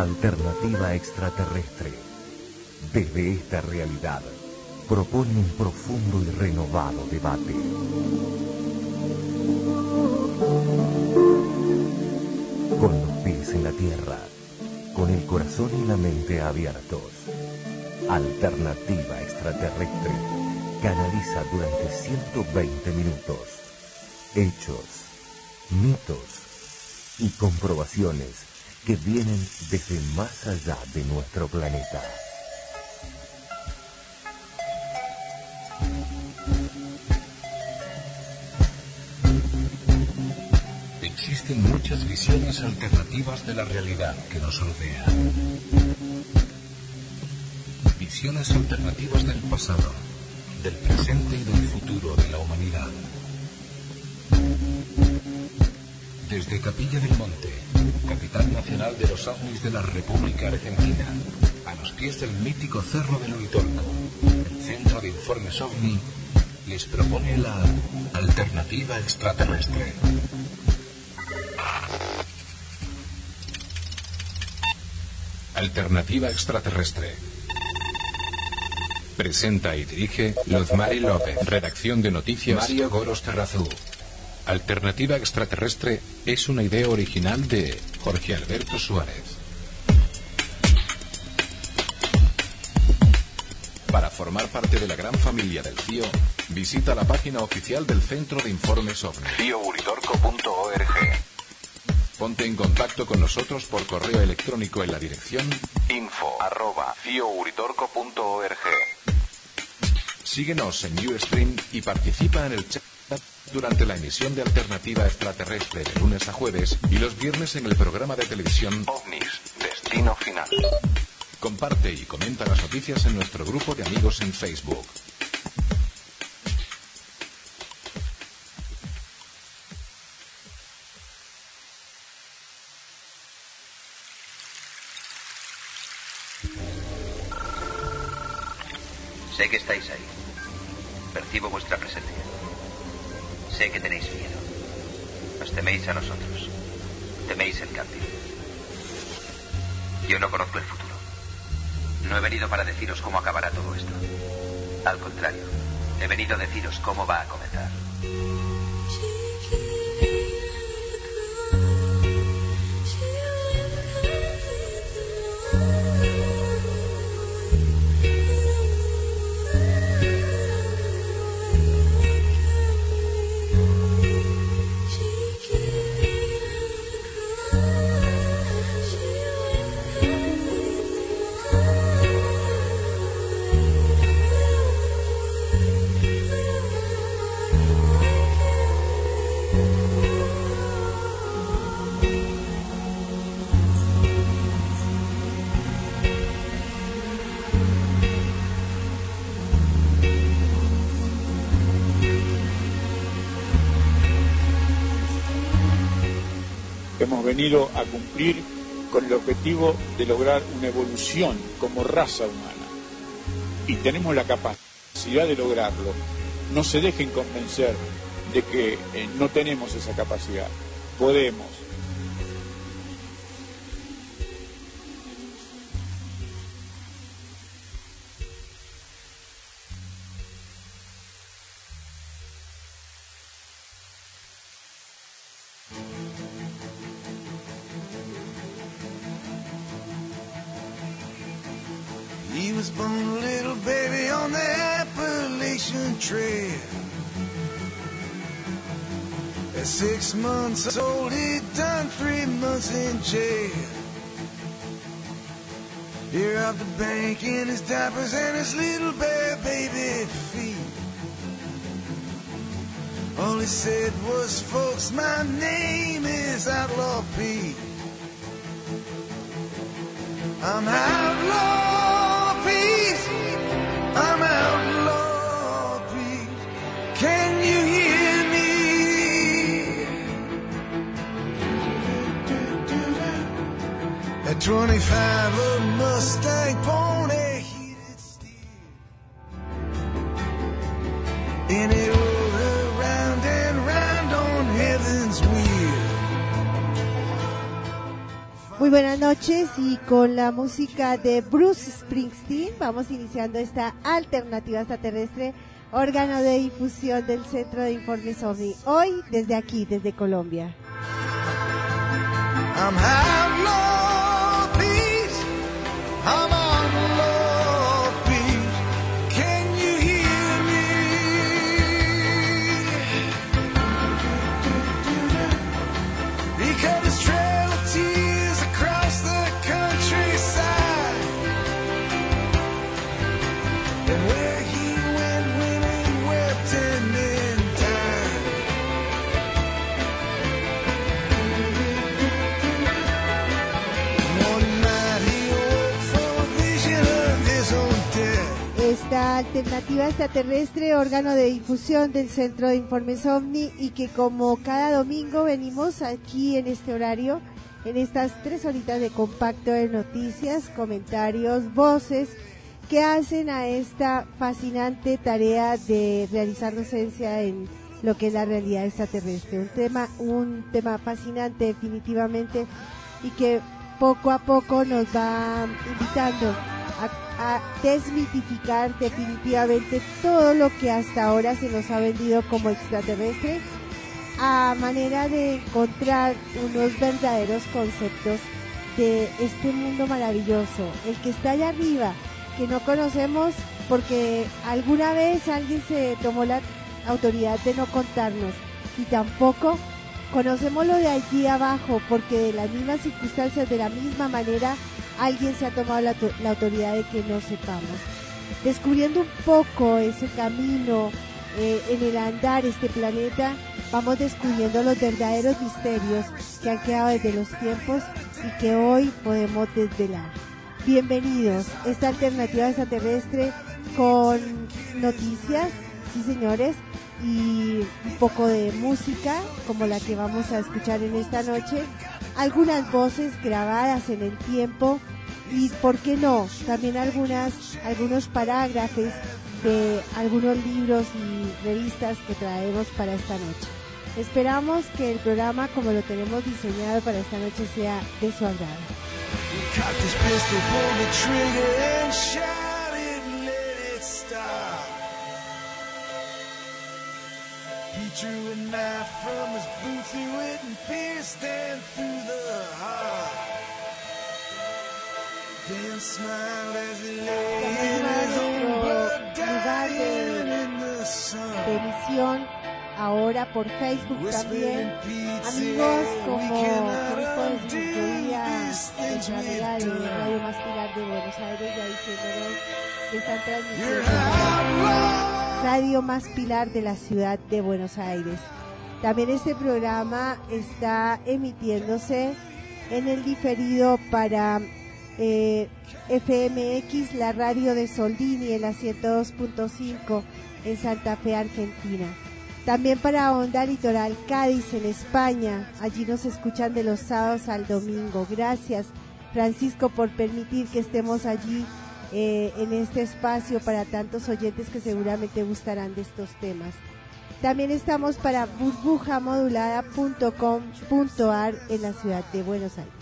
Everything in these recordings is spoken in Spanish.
Alternativa extraterrestre. Desde esta realidad, propone un profundo y renovado debate. Con los pies en la tierra, con el corazón y la mente abiertos. Alternativa extraterrestre canaliza durante 120 minutos hechos, mitos y comprobaciones que vienen desde más allá de nuestro planeta. Existen muchas visiones alternativas de la realidad que nos rodea. Visiones alternativas del pasado, del presente y del futuro de la humanidad. Desde Capilla del Monte, capital nacional de los ovnis de la República Argentina, a los pies del mítico Cerro del Uritorco, el Centro de Informes OVNI les propone la alternativa extraterrestre. Alternativa extraterrestre. Presenta y dirige Lozmari López. Redacción de noticias Mario Goros Terrazú. Alternativa extraterrestre es una idea original de Jorge Alberto Suárez. Para formar parte de la gran familia del CIO, visita la página oficial del Centro de Informes OVNI. CIOUridorco.org Ponte en contacto con nosotros por correo electrónico en la dirección info arroba. Síguenos en Ustream y participa en el chat durante la emisión de Alternativa Extraterrestre de lunes a jueves y los viernes en el programa de televisión OVNIS, Destino Final. Comparte y comenta las noticias en nuestro grupo de amigos en Facebook. Sé que estáis ahí. Percibo vuestra presencia. Sé que tenéis miedo. Os teméis a nosotros. Teméis el cambio. Yo no conozco el futuro. No he venido para deciros cómo acabará todo esto. Al contrario, he venido a deciros cómo va a comenzar. Hemos venido a cumplir con el objetivo de lograr una evolución como raza humana. Y tenemos la capacidad de lograrlo. No se dejen convencer de que eh, no tenemos esa capacidad. Podemos. Trail. At six months old, he'd done three months in jail. He robbed the bank in his diapers and his little bare baby feet. All he said was, folks, my name is Outlaw Pete. I'm Outlaw 25, a Mustang pony heated steel. And it rolled around and round on heaven's wheel. Muy buenas noches y con la música de Bruce Springsteen vamos iniciando esta alternativa extraterrestre, órgano de difusión del Centro de Informes OVNI, hoy desde aquí, desde Colombia. How esta alternativa extraterrestre, órgano de difusión del Centro de Informes OVNI y que como cada domingo venimos aquí en este horario, en estas tres horitas de compacto de noticias, comentarios, voces que hacen a esta fascinante tarea de realizar docencia en lo que es la realidad extraterrestre. Un tema, un tema fascinante definitivamente y que poco a poco nos va invitando desmitificar definitivamente todo lo que hasta ahora se nos ha vendido como extraterrestre a manera de encontrar unos verdaderos conceptos de este mundo maravilloso, el que está allá arriba, que no conocemos porque alguna vez alguien se tomó la autoridad de no contarnos y tampoco conocemos lo de allí abajo porque de las mismas circunstancias, de la misma manera, alguien se ha tomado la, autoridad de que no sepamos. Descubriendo un poco ese camino eh, en el andar este planeta, vamos descubriendo los verdaderos misterios que han quedado desde los tiempos y que hoy podemos desvelar. Bienvenidos, esta alternativa extraterrestre con noticias, sí señores, y un poco de música como la que vamos a escuchar en esta noche, algunas voces grabadas en el tiempo y, ¿por qué no?, también algunas, algunos parágrafos de algunos libros y revistas que traemos para esta noche. Esperamos que el programa, como lo tenemos diseñado para esta noche, sea de su agrado. He drew a knife from his boot through it and pierced through the heart. Dan smiled as he lay in his own blood dying in the sun. Ahora por Facebook también. Amigos como Grupo de de Radio Más Pilar de Buenos Aires, ya diciéndonos que están transmitiendo. Radio Más Pilar de la ciudad de Buenos Aires. También este programa está emitiéndose en el diferido para eh, FMX, la radio de Soldini en la 102.5 en Santa Fe, Argentina. También para Onda Litoral Cádiz en España. Allí nos escuchan de los sábados al domingo. Gracias, Francisco, por permitir que estemos allí eh, en este espacio para tantos oyentes que seguramente gustarán de estos temas. También estamos para burbujamodulada.com.ar en la ciudad de Buenos Aires.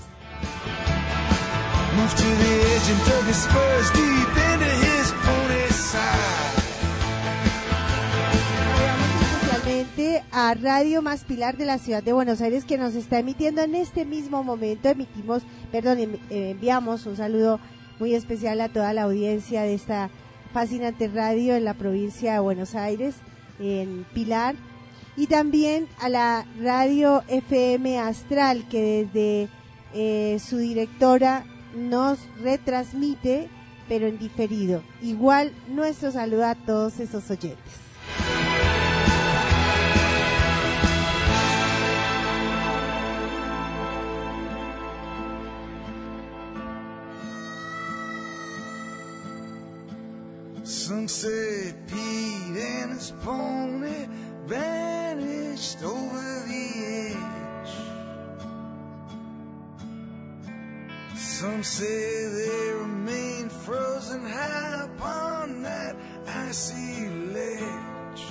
especialmente a Radio Más Pilar de la ciudad de Buenos Aires que nos está emitiendo en este mismo momento. Emitimos, perdón, em, enviamos un saludo muy especial a toda la audiencia de esta fascinante radio en la provincia de Buenos Aires, en Pilar, y también a la radio FM Astral, que desde eh, su directora nos retransmite, pero en diferido. Igual nuestro saludo a todos esos oyentes. Some say Pete and his pony vanished over the edge. Some say they remain frozen high upon that icy ledge.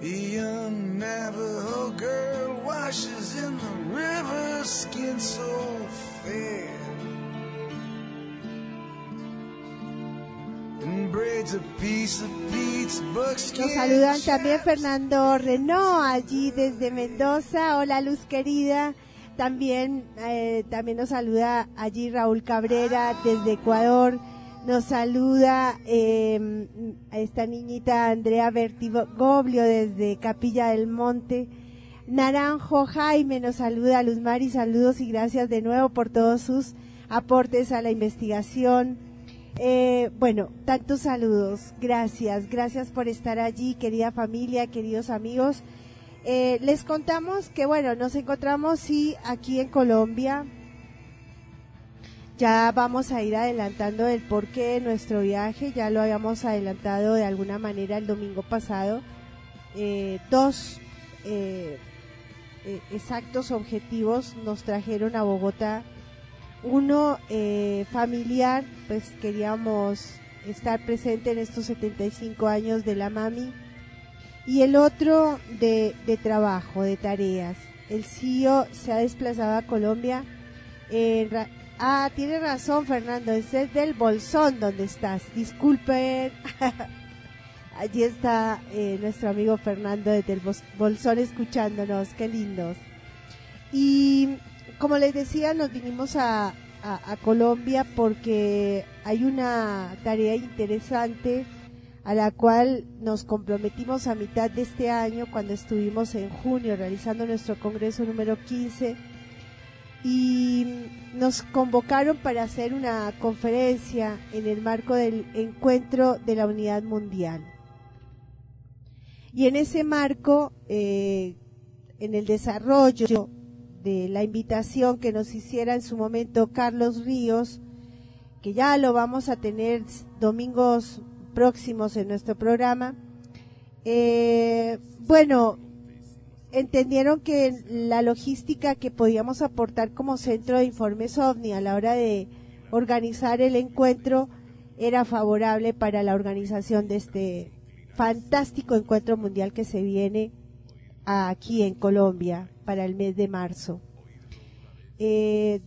A young Navajo girl washes in the river, skin so fair. Nos saludan también Fernando Renault allí desde Mendoza. Hola Luz querida. También, eh, también nos saluda allí Raúl Cabrera desde Ecuador. Nos saluda eh, a esta niñita Andrea Bertigoblio desde Capilla del Monte. Naranjo Jaime nos saluda, Luz Mari, saludos y gracias de nuevo por todos sus aportes a la investigación. Eh, bueno, tantos saludos, gracias, gracias por estar allí, querida familia, queridos amigos. Eh, les contamos que, bueno, nos encontramos sí aquí en Colombia. Ya vamos a ir adelantando el porqué de nuestro viaje, ya lo habíamos adelantado de alguna manera el domingo pasado. Eh, dos eh, exactos objetivos nos trajeron a Bogotá. Uno familiar, pues queríamos estar presente en estos 75 años de la mami y el otro de, trabajo, de tareas. El CEO se ha desplazado a Colombia. ah, tiene razón Fernando, ese es del Bolsón donde estás. Disculpen. Allí está eh, nuestro amigo Fernando desde el Bolsón escuchándonos, qué lindos. Y como les decía, nos vinimos a, Colombia porque hay una tarea interesante a la cual nos comprometimos a mitad de este año cuando estuvimos en junio realizando nuestro congreso número 15 y nos convocaron para hacer una conferencia en el marco del encuentro de la unidad mundial. Y en ese marco, eh, en el desarrollo de la invitación que nos hiciera en su momento Carlos Ríos, que ya lo vamos a tener domingos próximos en nuestro programa. Eh, bueno, entendieron que la logística que podíamos aportar como centro de informes OVNI a la hora de organizar el encuentro era favorable para la organización de este fantástico encuentro mundial que se viene aquí en Colombia para el mes de marzo. Eh,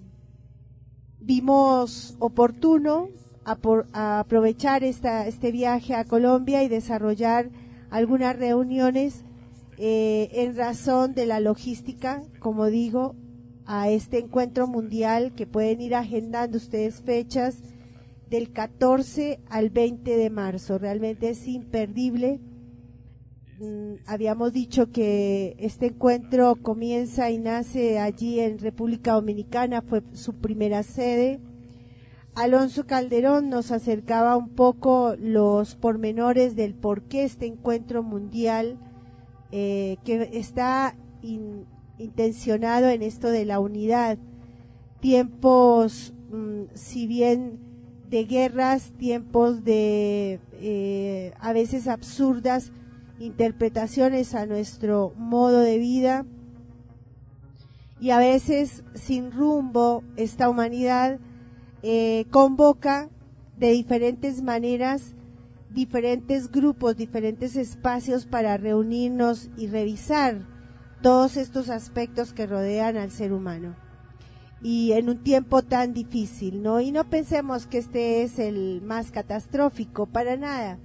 vimos oportuno aprovechar esta, este viaje a Colombia y desarrollar algunas reuniones eh, en razón de la logística, como digo, a este encuentro mundial que pueden ir agendando ustedes fechas del 14 al 20 de marzo. Realmente es imperdible. Mm, habíamos dicho que este encuentro comienza y nace allí en República Dominicana, fue su primera sede Alonso Calderón nos acercaba un poco los pormenores del por qué este encuentro mundial eh, que está intencionado en esto de la unidad. Tiempos, mm, si bien de guerras, tiempos de eh, a veces absurdas interpretaciones a nuestro modo de vida y a veces sin rumbo esta humanidad eh, convoca de diferentes maneras diferentes grupos, diferentes espacios para reunirnos y revisar todos estos aspectos que rodean al ser humano. Y en un tiempo tan difícil, ¿no? Y no pensemos que este es el más catastrófico, para nada.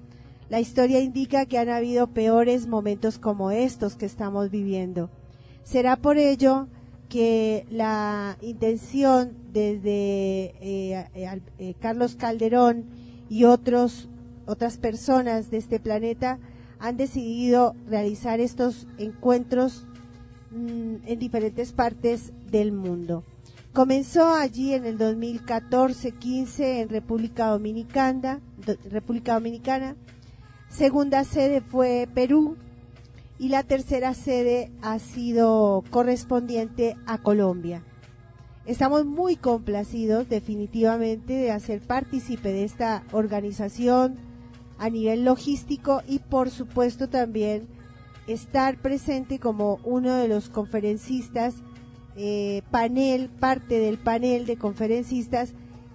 La historia indica que han habido peores momentos como estos que estamos viviendo. Será por ello que la intención desde eh, eh, Carlos Calderón y otros otras personas de este planeta han decidido realizar estos encuentros mm, en diferentes partes del mundo. Comenzó allí en el 2014-15 en República Dominicana, República Dominicana. Segunda sede fue Perú, y la tercera sede ha sido correspondiente a Colombia. Estamos muy complacidos definitivamente de hacer partícipe de esta organización a nivel logístico y por supuesto también estar presente como uno de los conferencistas, eh, panel, parte del panel de conferencistas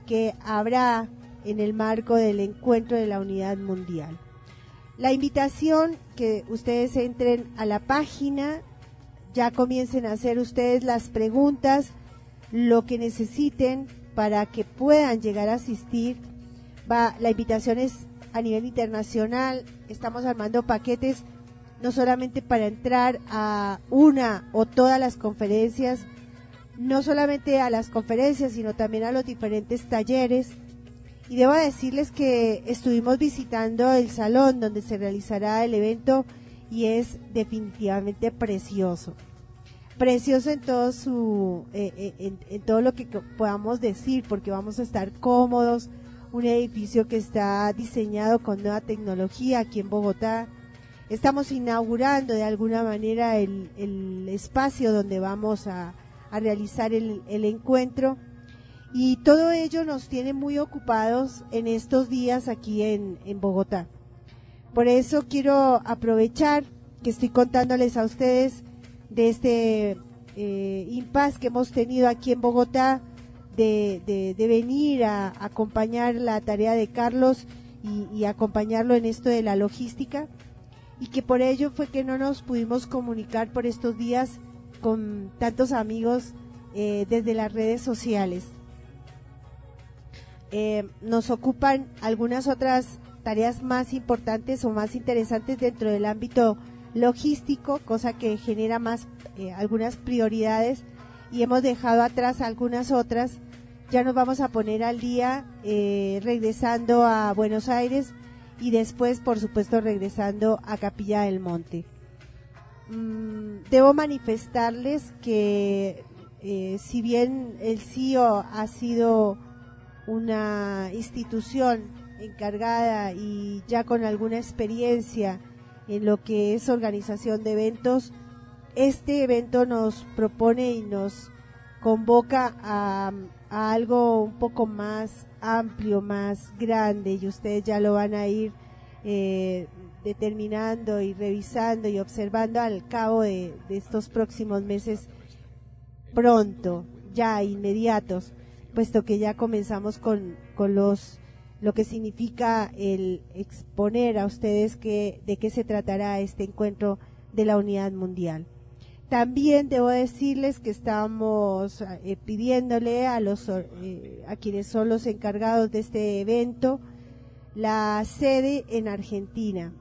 que habrá en el marco del encuentro de la unidad mundial. La invitación que ustedes entren a la página, ya comiencen a hacer ustedes las preguntas, lo que necesiten para que puedan llegar a asistir. La invitación es a nivel internacional, estamos armando paquetes no solamente para entrar a una o todas las conferencias, no solamente a las conferencias, sino también a los diferentes talleres. Y debo decirles que estuvimos visitando el salón donde se realizará el evento y es definitivamente precioso. Precioso en todo su, eh, eh, en todo lo que podamos decir, porque vamos a estar cómodos, un edificio que está diseñado con nueva tecnología aquí en Bogotá. Estamos inaugurando de alguna manera el, espacio donde vamos a, realizar el, encuentro y todo ello nos tiene muy ocupados en estos días aquí en, Bogotá. Por eso quiero aprovechar que estoy contándoles a ustedes de este eh, impasse que hemos tenido aquí en Bogotá de, venir a, acompañar la tarea de Carlos y, acompañarlo en esto de la logística y que por ello fue que no nos pudimos comunicar por estos días con tantos amigos eh, desde las redes sociales. Eh, nos ocupan algunas otras tareas más importantes o más interesantes dentro del ámbito logístico, cosa que genera más eh, algunas prioridades y hemos dejado atrás algunas otras ya nos vamos a poner al día eh, regresando a Buenos Aires y después, por supuesto, regresando a Capilla del Monte. Mm, debo manifestarles que eh, si bien el CIO ha sido una institución encargada y ya con alguna experiencia en lo que es organización de eventos, este evento nos propone y nos convoca a algo un poco más amplio, más grande y ustedes ya lo van a ir eh, determinando y revisando y observando al cabo de, estos próximos meses pronto, ya inmediatos, puesto que ya comenzamos con, con los lo que significa el exponer a ustedes que, de qué se tratará este encuentro de la unidad mundial. También debo decirles que estamos eh, pidiéndole a los eh, a quienes son los encargados de este evento la sede en Argentina.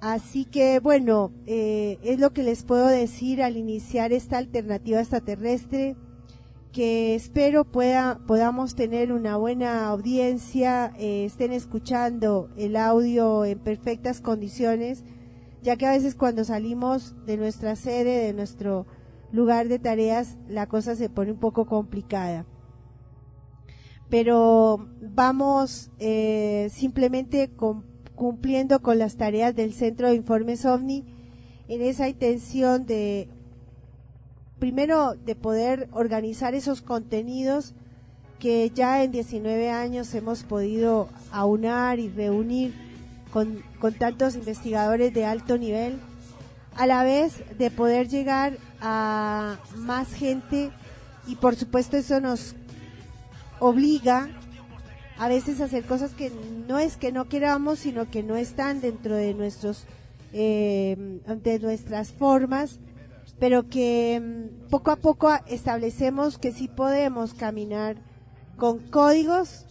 Así que bueno, eh, es lo que les puedo decir al iniciar esta alternativa extraterrestre, que espero pueda, podamos tener una buena audiencia, estén escuchando el audio en perfectas condiciones ya que a veces cuando salimos de nuestra sede, de nuestro lugar de tareas, la cosa se pone un poco complicada. Pero vamos eh, simplemente cumpliendo con las tareas del Centro de Informes OVNI en esa intención de, primero, de poder organizar esos contenidos que ya en 19 años hemos podido aunar y reunir con, tantos investigadores de alto nivel, a la vez de poder llegar a más gente. Y por supuesto eso nos obliga a veces a hacer cosas que no es que no queramos, sino que no están dentro de nuestros eh, de nuestras formas, pero que mm, poco a poco establecemos que sí podemos caminar con códigos,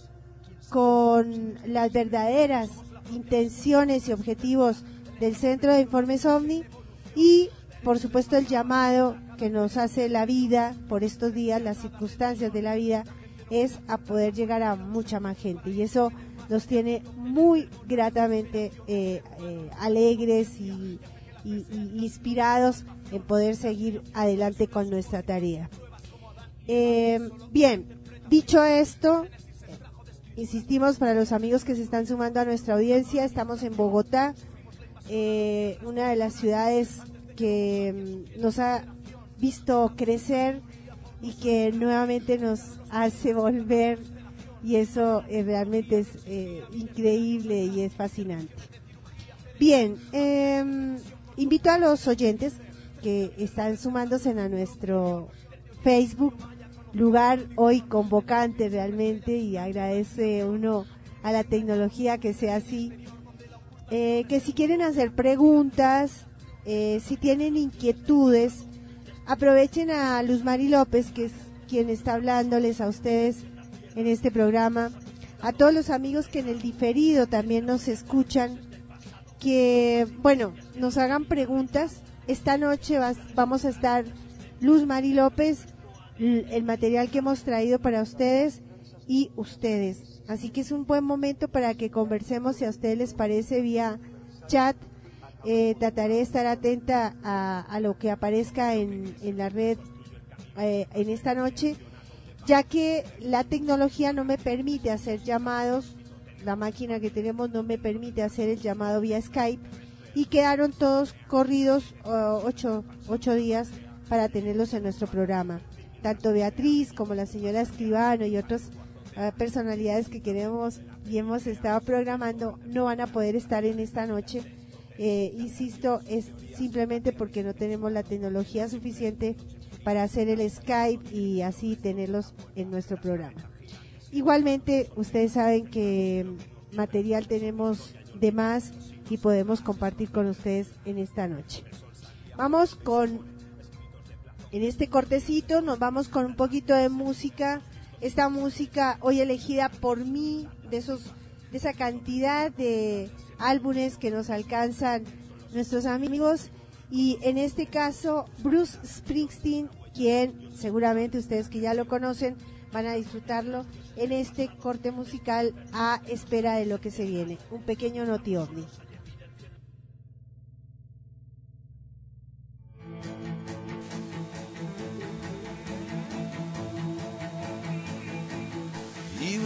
con las verdaderas intenciones y objetivos del Centro de Informes OVNI y, por supuesto, el llamado que nos hace la vida por estos días, las circunstancias de la vida, es a poder llegar a mucha más gente. Y eso nos tiene muy gratamente eh, eh, alegres y, inspirados en poder seguir adelante con nuestra tarea. Eh, bien, dicho esto, Insistimos para los amigos que se están sumando a nuestra audiencia, estamos en Bogotá, eh, una de las ciudades que mm, nos ha visto crecer y que nuevamente nos hace volver y eso eh, realmente es increíble y es fascinante. Bien, em, invito a los oyentes que están sumándose a nuestro Facebook lugar hoy convocante realmente y agradece uno a la tecnología que sea así. Eh, que si quieren hacer preguntas, eh, si tienen inquietudes, aprovechen a Luz Mari López, que es quien está hablándoles a ustedes en este programa, a todos los amigos que en el diferido también nos escuchan, que, bueno, nos hagan preguntas. Esta noche vamos a estar Luz Mari López, el material que hemos traído para ustedes y ustedes. Así que es un buen momento para que conversemos si a ustedes les parece vía chat. Eh, trataré de estar atenta a, lo que aparezca en, la red eh, en esta noche, ya que la tecnología no me permite hacer llamados, la máquina que tenemos no me permite hacer el llamado vía Skype y quedaron todos corridos uh, ocho, ocho días para tenerlos en nuestro programa. Tanto Beatriz como la señora Escribano y otras uh, personalidades que queremos y hemos estado programando no van a poder estar en esta noche. Eh, insisto, es simplemente porque no tenemos la tecnología suficiente para hacer el Skype y así tenerlos en nuestro programa. Igualmente, ustedes saben que material tenemos de más y podemos compartir con ustedes en esta noche. Vamos con, en este cortecito, nos vamos con un poquito de música. Esta música hoy elegida por mí, de esos, de esa cantidad de álbumes que nos alcanzan nuestros amigos. Y en este caso, Bruce Springsteen, quien seguramente ustedes que ya lo conocen, van a disfrutarlo en este corte musical a espera de lo que se viene. Un pequeño noti ovni.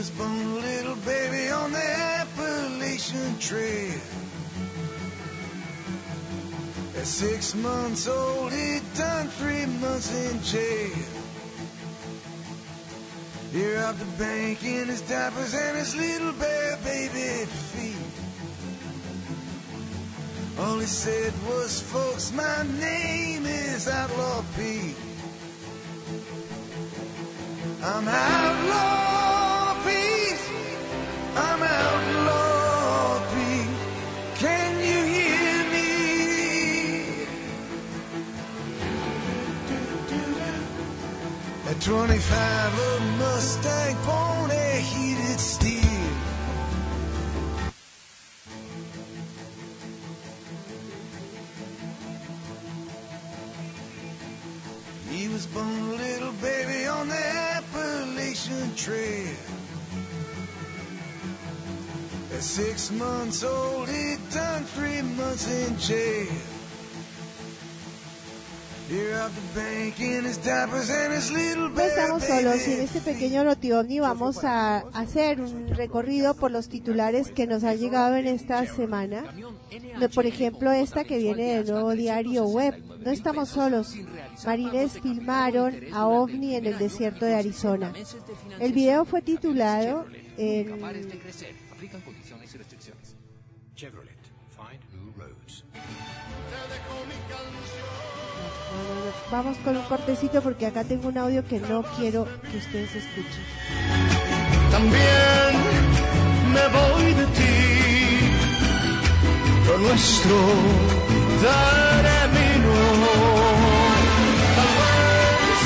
He born a little baby on the Appalachian Trail. At six months old, he'd done three months in jail. He robbed the bank in his diapers and his little bare baby feet. All he said was, folks, my name is Outlaw Pete. I'm Outlaw 25, a Mustang pony heated steel. He was born a little baby on the Appalachian Trail. At six months old, done three months in jail. No estamos solos y en este pequeño notiovni vamos a hacer un recorrido por los titulares que nos han llegado en esta semana. Por ejemplo, esta que viene del nuevo diario web. No estamos solos. Marines filmaron a OVNI en el desierto de Arizona. El video fue titulado en... Vamos con un cortecito porque acá tengo un audio que no quiero que ustedes escuchen. También me voy de ti, lo nuestro terminó. Tal vez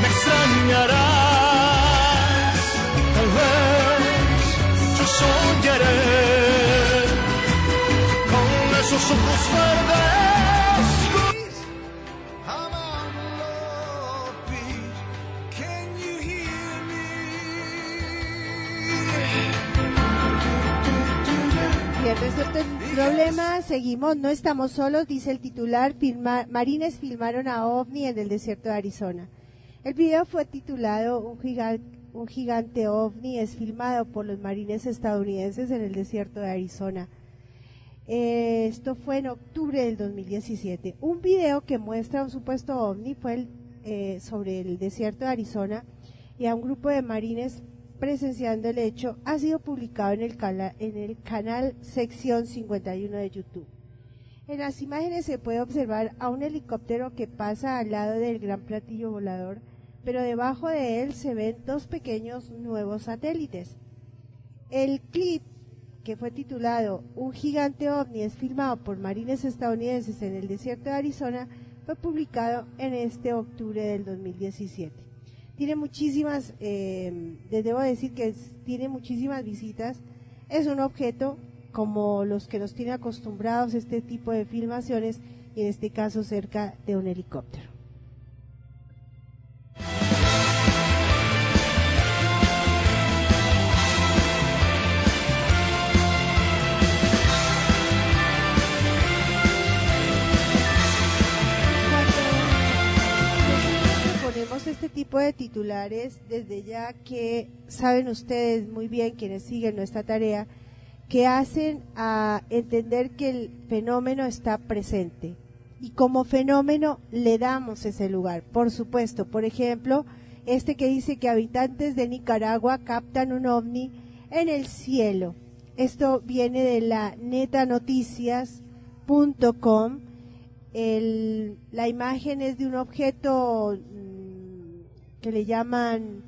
me extrañarás, tal vez yo soñaré con esos ojos verdes. Resuelto el problema, seguimos, no estamos solos, dice el titular, marines filmaron a OVNI en el desierto de Arizona. El video fue titulado Un gigante, un gigante ovni es filmado por los marines estadounidenses en el desierto de Arizona. Eh, esto fue en octubre del 2017. Un video que muestra un supuesto ovni fue eh, sobre el desierto de Arizona y a un grupo de marines presenciando el hecho ha sido publicado en el, en el canal sección 51 de YouTube. En las imágenes se puede observar a un helicóptero que pasa al lado del gran platillo volador, pero debajo de él se ven dos pequeños nuevos satélites. El clip, que fue titulado Un gigante ovni es filmado por marines estadounidenses en el desierto de Arizona, fue publicado en este octubre del 2017. Tiene muchísimas, eh, les debo decir que tiene muchísimas visitas. Es un objeto como los que nos tiene acostumbrados este tipo de filmaciones y en este caso cerca de un helicóptero. De titulares desde ya que saben ustedes muy bien quienes siguen nuestra tarea que hacen a entender que el fenómeno está presente y como fenómeno le damos ese lugar. Por supuesto, por ejemplo, este que dice que habitantes de Nicaragua captan un ovni en el cielo. Esto viene de la netanoticias.com. La imagen es de un objeto que le llaman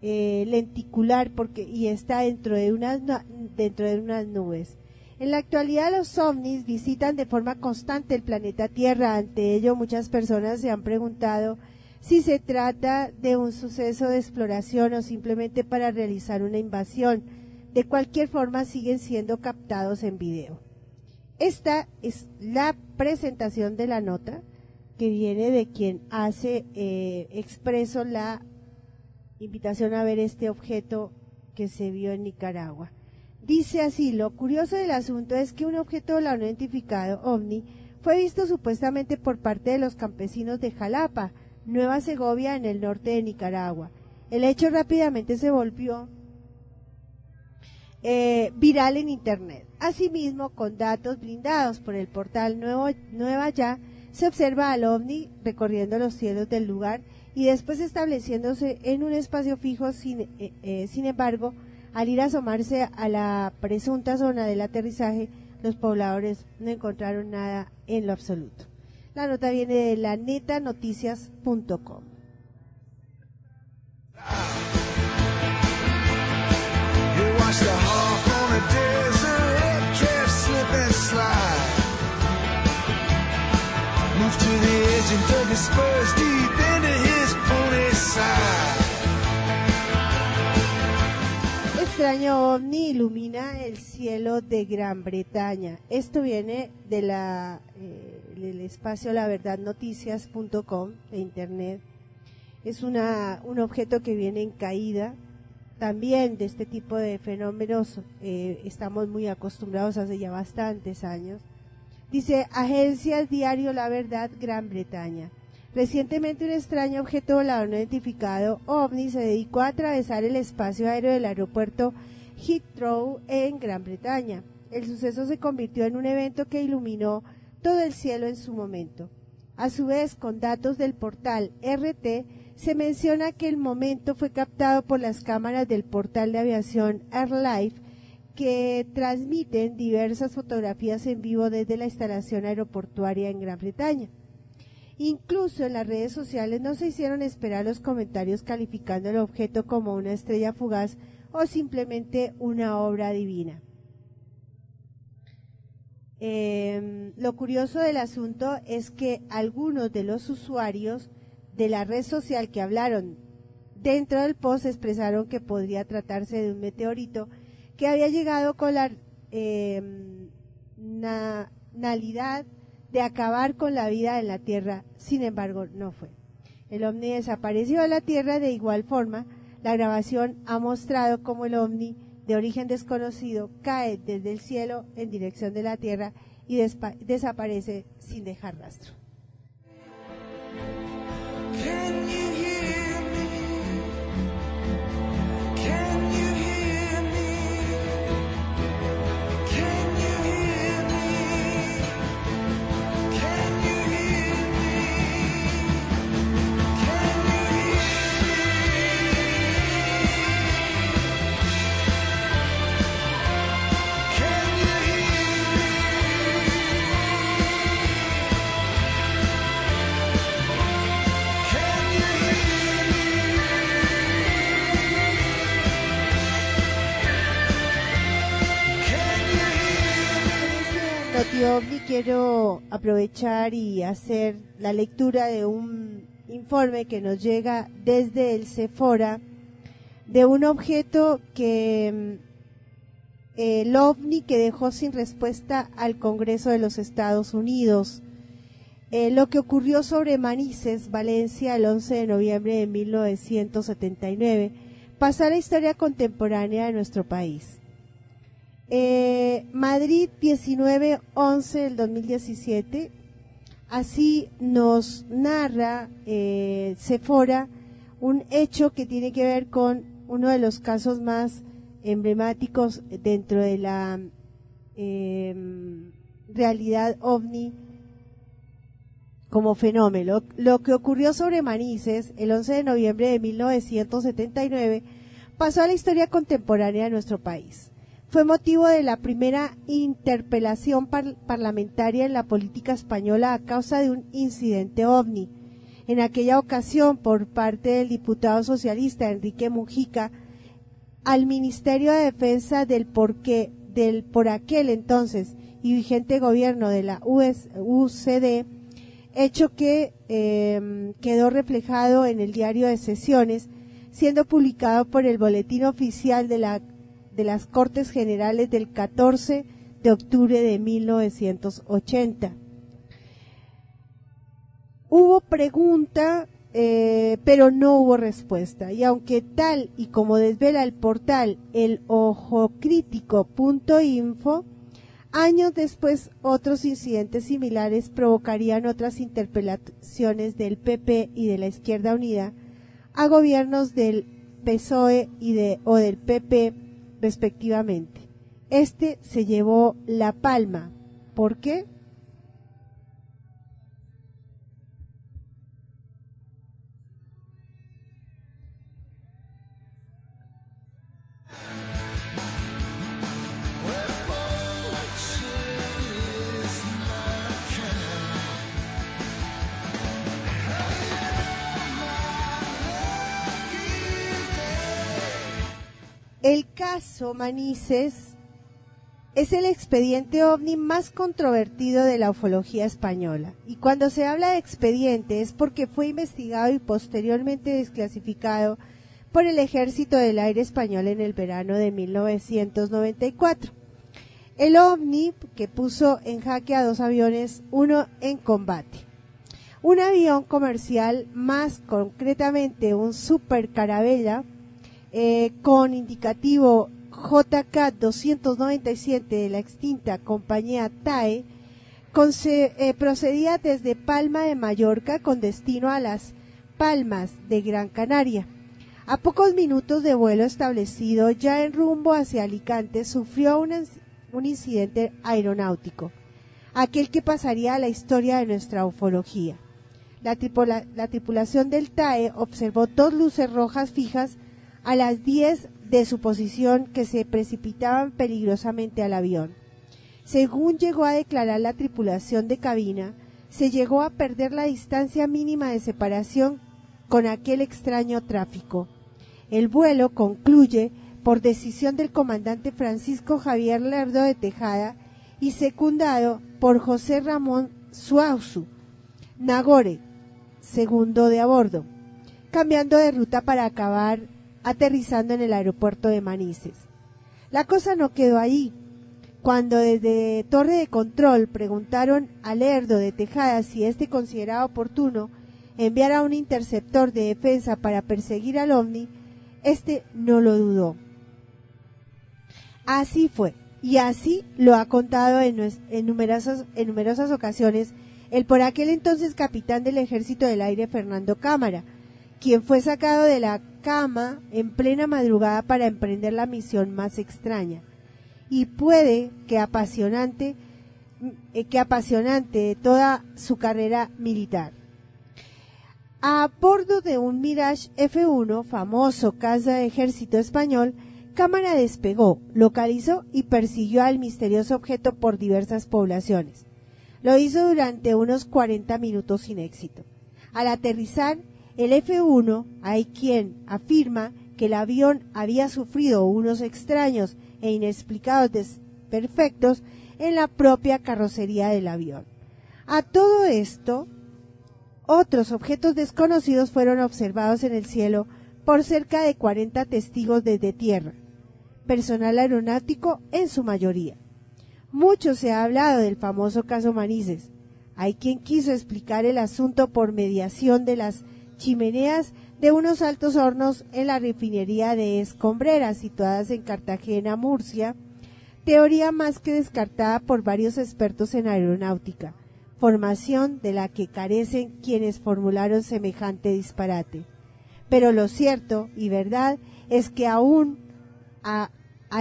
eh, lenticular porque y está dentro de unas dentro de unas nubes. En la actualidad los ovnis visitan de forma constante el planeta Tierra. Ante ello muchas personas se han preguntado si se trata de un suceso de exploración o simplemente para realizar una invasión. De cualquier forma siguen siendo captados en video. Esta es la presentación de la nota que viene de quien hace eh, expreso la invitación a ver este objeto que se vio en Nicaragua. Dice así, lo curioso del asunto es que un objeto no identificado, ovni, fue visto supuestamente por parte de los campesinos de Jalapa, Nueva Segovia, en el norte de Nicaragua. El hecho rápidamente se volvió eh, viral en Internet. Asimismo, con datos blindados por el portal Nuevo, Nueva Ya, se observa al ovni recorriendo los cielos del lugar y después estableciéndose en un espacio fijo. Sin, eh, eh, sin embargo, al ir a asomarse a la presunta zona del aterrizaje, los pobladores no encontraron nada en lo absoluto. La nota viene de la netanoticias.com. Extraño ovni ilumina el cielo de Gran Bretaña. Esto viene de la, eh, del espacio laverdadnoticias.com de internet. Es una, un objeto que viene en caída. También de este tipo de fenómenos eh, estamos muy acostumbrados hace ya bastantes años. Dice Agencias Diario La Verdad Gran Bretaña. Recientemente un extraño objeto volador no identificado, OVNI, se dedicó a atravesar el espacio aéreo del aeropuerto Heathrow en Gran Bretaña. El suceso se convirtió en un evento que iluminó todo el cielo en su momento. A su vez, con datos del portal RT, se menciona que el momento fue captado por las cámaras del portal de aviación AirLife que transmiten diversas fotografías en vivo desde la instalación aeroportuaria en Gran Bretaña. Incluso en las redes sociales no se hicieron esperar los comentarios calificando el objeto como una estrella fugaz o simplemente una obra divina. Em, lo curioso del asunto es que algunos de los usuarios de la red social que hablaron dentro del post expresaron que podría tratarse de un meteorito que había llegado con la eh, nalidad de acabar con la vida en la Tierra, sin embargo no fue. El ovni desapareció de la Tierra de igual forma, la grabación ha mostrado cómo el ovni de origen desconocido cae desde el cielo en dirección de la Tierra y desaparece sin dejar rastro. OVNI quiero aprovechar y hacer la lectura de un informe que nos llega desde el Sephora de un objeto que mm, el OVNI que dejó sin respuesta al Congreso de los Estados Unidos. Eh, lo que ocurrió sobre Manises, Valencia, el 11 de noviembre de 1979, pasa a la historia contemporánea de nuestro país. Eh, Madrid 19-11 del 2017. Así nos narra eh, Sephora un hecho que tiene que ver con uno de los casos más emblemáticos dentro de la em, realidad ovni como fenómeno. Lo que ocurrió sobre Manises el 11 de noviembre de 1979 pasó a la historia contemporánea de nuestro país fue motivo de la primera interpelación parlamentaria en la política española a causa de un incidente ovni. En aquella ocasión, por parte del diputado socialista Enrique Mujica, al Ministerio de Defensa del porqué del por aquel entonces y vigente gobierno de la UCD, hecho que em, quedó reflejado en el diario de sesiones, siendo publicado por el Boletín Oficial de la de las Cortes Generales del 14 de octubre de 1980. Hubo pregunta, eh, pero no hubo respuesta. Y aunque tal y como desvela el portal el ojocrítico.info, años después otros incidentes similares provocarían otras interpelaciones del PP y de la Izquierda Unida a gobiernos del PSOE y o del PP respectivamente. Este se llevó la palma. ¿Por qué? El caso Manises es el expediente ovni más controvertido de la ufología española. Y cuando se habla de expediente es porque fue investigado y posteriormente desclasificado por el Ejército del Aire Español en el verano de 1994. El ovni que puso en jaque a dos aviones, uno en combate. Un avión comercial, más concretamente un Super Carabella, eh, con indicativo JK 297 de la extinta compañía TAE, eh, procedía desde Palma de Mallorca con destino a las Palmas de Gran Canaria. A pocos minutos de vuelo establecido, ya en rumbo hacia Alicante, sufrió un, incidente aeronáutico, aquel que pasaría a la historia de nuestra ufología. La, la tripulación del TAE observó dos luces rojas fijas a las 10 de su posición que se precipitaban peligrosamente al avión. Según llegó a declarar la tripulación de cabina, se llegó a perder la distancia mínima de separación con aquel extraño tráfico. El vuelo concluye por decisión del comandante Francisco Javier Lerdo de Tejada y secundado por José Ramón Suauzu Nagore, segundo de a bordo, cambiando de ruta para acabar aterrizando en el aeropuerto de Manises. La cosa no quedó ahí. Cuando desde Torre de Control preguntaron a Lerdo de Tejada si éste consideraba oportuno enviar a un interceptor de defensa para perseguir al ovni, éste no lo dudó. Así fue, y así lo ha contado en numerosas ocasiones el por aquel entonces capitán del Ejército del Aire Fernando Cámara, quien fue sacado de la cama en plena madrugada para emprender la misión más extraña y puede que apasionante eh, que apasionante de toda su carrera militar. A bordo de un Mirage F1, famoso casa de ejército español, Cámara despegó, localizó y persiguió al misterioso objeto por diversas poblaciones. Lo hizo durante unos 40 minutos sin éxito. Al aterrizar, el F-1 hay quien afirma que el avión había sufrido unos extraños e inexplicados desperfectos en la propia carrocería del avión. A todo esto, otros objetos desconocidos fueron observados en el cielo por cerca de 40 testigos desde tierra, personal aeronáutico en su mayoría. Mucho se ha hablado del famoso caso Manises. Hay quien quiso explicar el asunto por mediación de las chimeneas de unos altos hornos en la refinería de Escombreras, situadas en Cartagena, Murcia, teoría más que descartada por varios expertos en aeronáutica, formación de la que carecen quienes formularon semejante disparate. Pero lo cierto y verdad es que aún a,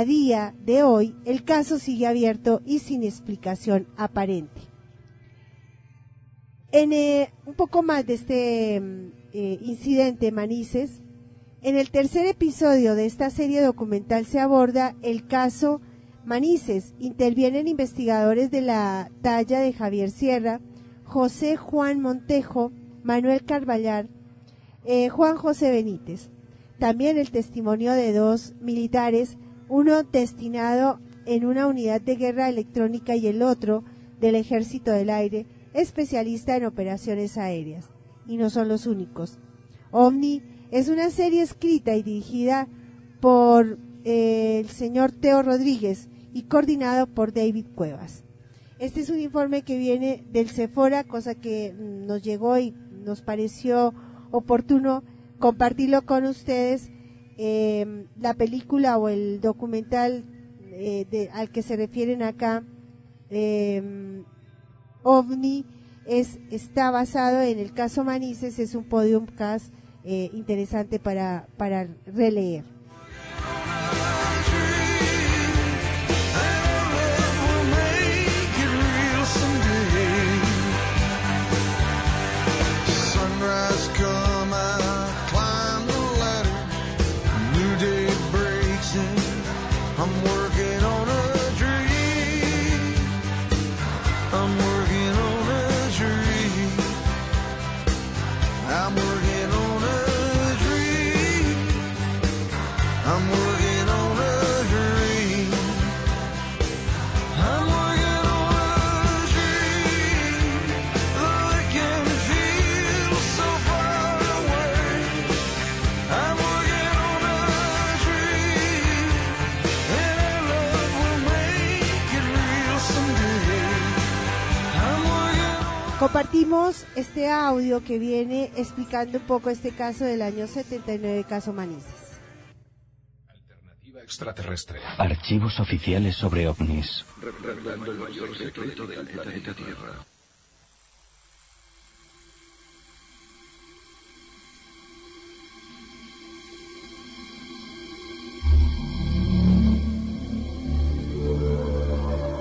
día de hoy el caso sigue abierto y sin explicación aparente. En eh, un poco más de este mm, eh, incidente Manises, en el tercer episodio de esta serie documental se aborda el caso Manises. Intervienen investigadores de la talla de Javier Sierra, José Juan Montejo, Manuel Carballar, eh, Juan José Benítez. También el testimonio de dos militares, uno destinado en una unidad de guerra electrónica y el otro del Ejército del Aire, especialista en operaciones aéreas. Y no son los únicos. Omni es una serie escrita y dirigida por eh, el señor Teo Rodríguez y coordinado por David Cuevas. Este es un informe que viene del Cefora, cosa que nos llegó y nos pareció oportuno compartirlo con ustedes. Em, la película o el documental eh, al que se refieren acá, em, OVNI, es, está basado en el caso Manises, es un podium cast eh, interesante para, para releer. Compartimos este audio que viene explicando un poco este caso del año 79, caso Manises. Alternativa extraterrestre. Archivos oficiales sobre ovnis. Revelando el mayor secreto del planeta Tierra.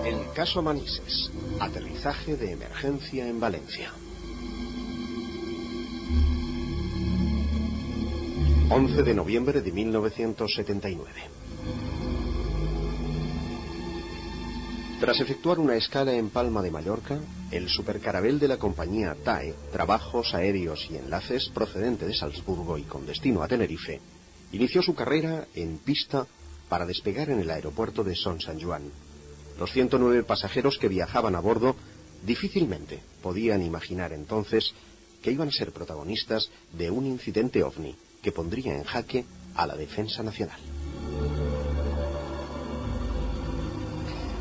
El caso Manises Aterrizaje de emergencia en Valencia. 11 de noviembre de 1979. Tras efectuar una escala en Palma de Mallorca, el supercarabel de la compañía TAE, Trabajos Aéreos y Enlaces, procedente de Salzburgo y con destino a Tenerife, inició su carrera en pista para despegar en el aeropuerto de Son San Juan, los 109 pasajeros que viajaban a bordo difícilmente podían imaginar entonces que iban a ser protagonistas de un incidente ovni que pondría en jaque a la defensa nacional.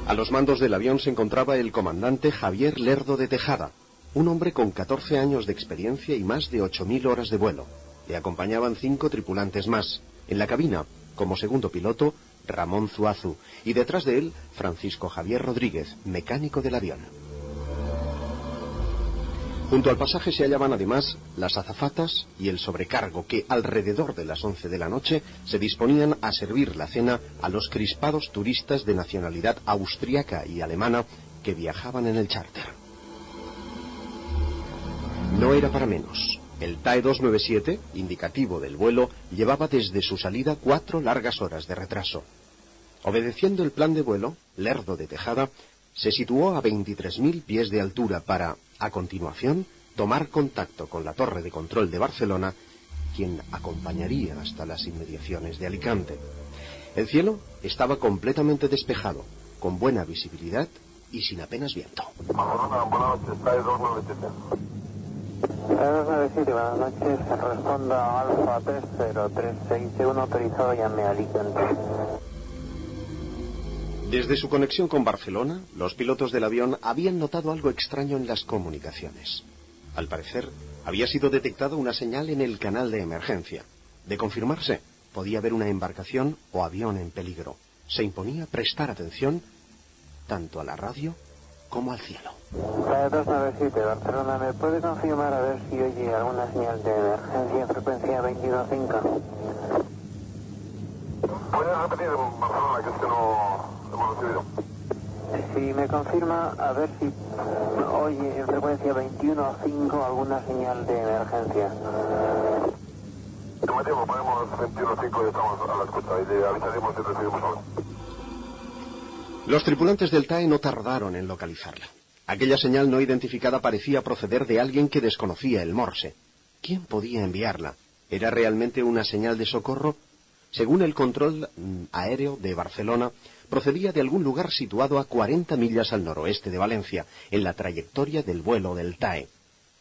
A los mandos del avión se encontraba el comandante Javier Lerdo de Tejada, un hombre con 14 años de experiencia y más de 8.000 horas de vuelo. Le acompañaban cinco tripulantes más. En la cabina, como segundo piloto, Ramón Zuazu, y detrás de él Francisco Javier Rodríguez, mecánico del avión. Junto al pasaje se hallaban además las azafatas y el sobrecargo que alrededor de las 11 de la noche se disponían a servir la cena a los crispados turistas de nacionalidad austriaca y alemana que viajaban en el charter. No era para menos. El TAE 297, indicativo del vuelo, llevaba desde su salida cuatro largas horas de retraso. Obedeciendo el plan de vuelo, Lerdo de Tejada se situó a 23.000 pies de altura para, a continuación, tomar contacto con la torre de control de Barcelona, quien acompañaría hasta las inmediaciones de Alicante. El cielo estaba completamente despejado, con buena visibilidad y sin apenas viento. Barcelona, buenas noches, TAE 297. TAE 297, buenas noches. Responda Alfa 30361, autorizado, llame a Alicante. Desde su conexión con Barcelona, los pilotos del avión habían notado algo extraño en las comunicaciones. Al parecer, había sido detectada una señal en el canal de emergencia. De confirmarse, podía haber una embarcación o avión en peligro. Se imponía prestar atención tanto a la radio como al cielo. TAE 297, Barcelona, ¿me puede confirmar a ver si oye alguna señal de emergencia en frecuencia 215? ¿Puedes repetir en Barcelona, que es que no hemos recibido? Si me confirma, a ver si oye en frecuencia 21.5 alguna señal de emergencia. Toma tiempo, ponemos 21.5 y estamos a la escucha y le avisaremos si recibimos algo. Los tripulantes del TAE no tardaron en localizarla. Aquella señal no identificada parecía proceder de alguien que desconocía el morse. ¿Quién podía enviarla? ¿Era realmente una señal de socorro? Según el control mm, aéreo de Barcelona, procedía de algún lugar situado a 40 millas al noroeste de Valencia, en la trayectoria del vuelo del TAE.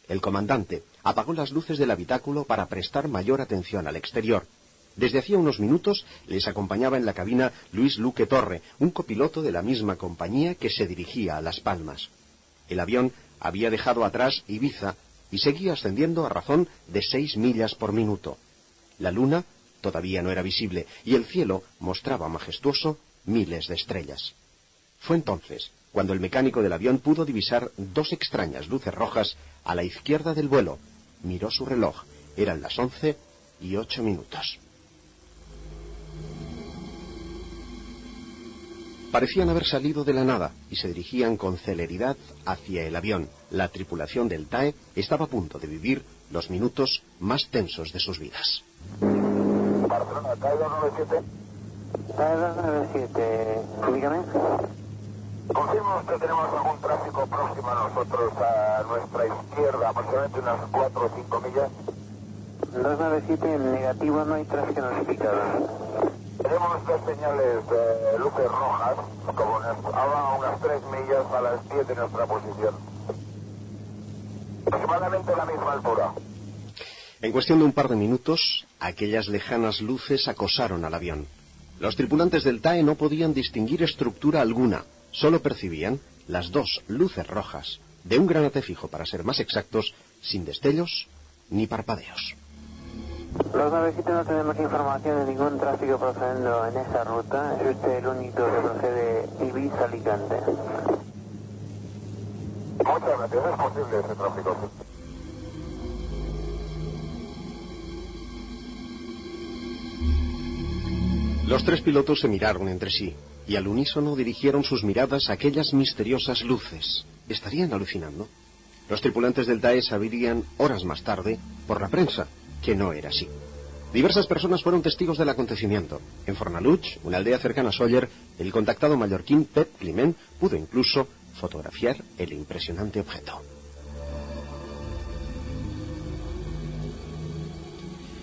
El comandante apagó las luces del habitáculo para prestar mayor atención al exterior. Desde hacía unos minutos les acompañaba en la cabina Luis Luque Torre, un copiloto de la misma compañía que se dirigía a Las Palmas. El avión había dejado atrás Ibiza y seguía ascendiendo a razón de seis millas por minuto. La luna todavía no era visible y el cielo mostraba majestuoso miles de estrellas. Fue entonces cuando el mecánico del avión pudo divisar dos extrañas luces rojas a la izquierda del vuelo. Miró su reloj. Eran las once y ocho minutos. Parecían haber salido de la nada y se dirigían con celeridad hacia el avión. La tripulación del TAE estaba a punto de vivir los minutos más tensos de sus vidas. Barcelona, TAE 297. TAE 297, dígame. Confirmo que tenemos algún tráfico próximo a nosotros, a nuestra izquierda, aproximadamente unas 4 o 5 millas. 297, en negativo no hay tráfico notificado. Tenemos dos señales de luces rojas, como a unas 3 millas a las 10 de nuestra posición. Aproximadamente a la misma altura. En cuestión de un par de minutos, aquellas lejanas luces acosaron al avión. Los tripulantes del TAE no podían distinguir estructura alguna, solo percibían las dos luces rojas, de un granate fijo para ser más exactos, sin destellos ni parpadeos. Los 97 no tenemos información de ningún tráfico procediendo en esa ruta. Es usted el único que procede Ibiza-Alicante. Muchas gracias, es posible ese tráfico. Los tres pilotos se miraron entre sí y al unísono dirigieron sus miradas a aquellas misteriosas luces. ¿Estarían alucinando? Los tripulantes del TAE sabrían horas más tarde, por la prensa, que no era así. Diversas personas fueron testigos del acontecimiento. En Fornaluch, una aldea cercana a Sawyer, el contactado mallorquín Pep Climent pudo incluso fotografiar el impresionante objeto.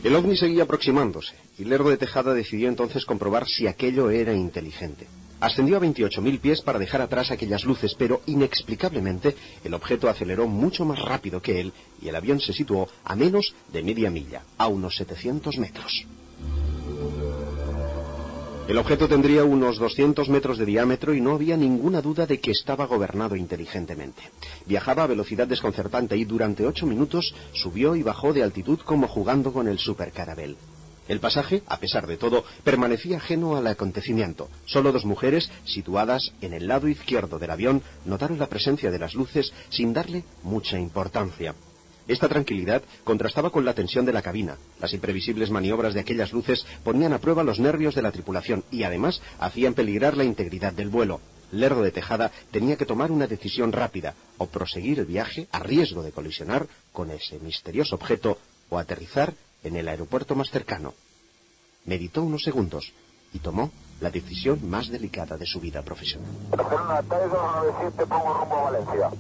El ovni seguía aproximándose y Lerdo de Tejada decidió entonces comprobar si aquello era inteligente. Ascendió a 28.000 pies para dejar atrás aquellas luces, pero inexplicablemente el objeto aceleró mucho más rápido que él y el avión se situó a menos de media milla, a unos 700 metros. El objeto tendría unos 200 metros de diámetro y no había ninguna duda de que estaba gobernado inteligentemente. Viajaba a velocidad desconcertante y durante ocho minutos subió y bajó de altitud como jugando con el supercarabel. El pasaje, a pesar de todo, permanecía ajeno al acontecimiento. Solo dos mujeres, situadas en el lado izquierdo del avión, notaron la presencia de las luces sin darle mucha importancia. Esta tranquilidad contrastaba con la tensión de la cabina. Las imprevisibles maniobras de aquellas luces ponían a prueba los nervios de la tripulación y además hacían peligrar la integridad del vuelo. Lerdo de Tejada tenía que tomar una decisión rápida, o proseguir el viaje a riesgo de colisionar con ese misterioso objeto o aterrizar en el aeropuerto más cercano. Meditó unos segundos y tomó la decisión más delicada de su vida profesional. Barcelona, TAE 297, pongo rumbo a Valencia.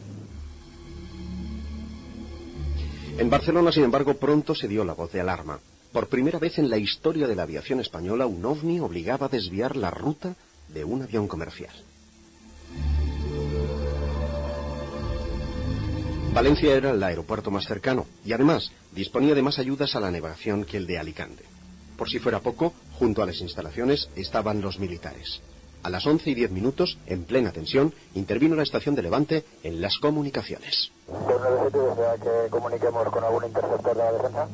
En Barcelona, sin embargo, pronto se dio la voz de alarma. Por primera vez en la historia de la aviación española, un ovni obligaba a desviar la ruta de un avión comercial. Valencia era el aeropuerto más cercano y además disponía de más ayudas a la navegación que el de Alicante. Por si fuera poco, junto a las instalaciones estaban los militares. A las 11 y 10 minutos, en plena tensión, intervino la estación de Levante en las comunicaciones. desea que comuniquemos con algún interceptor de la defensa?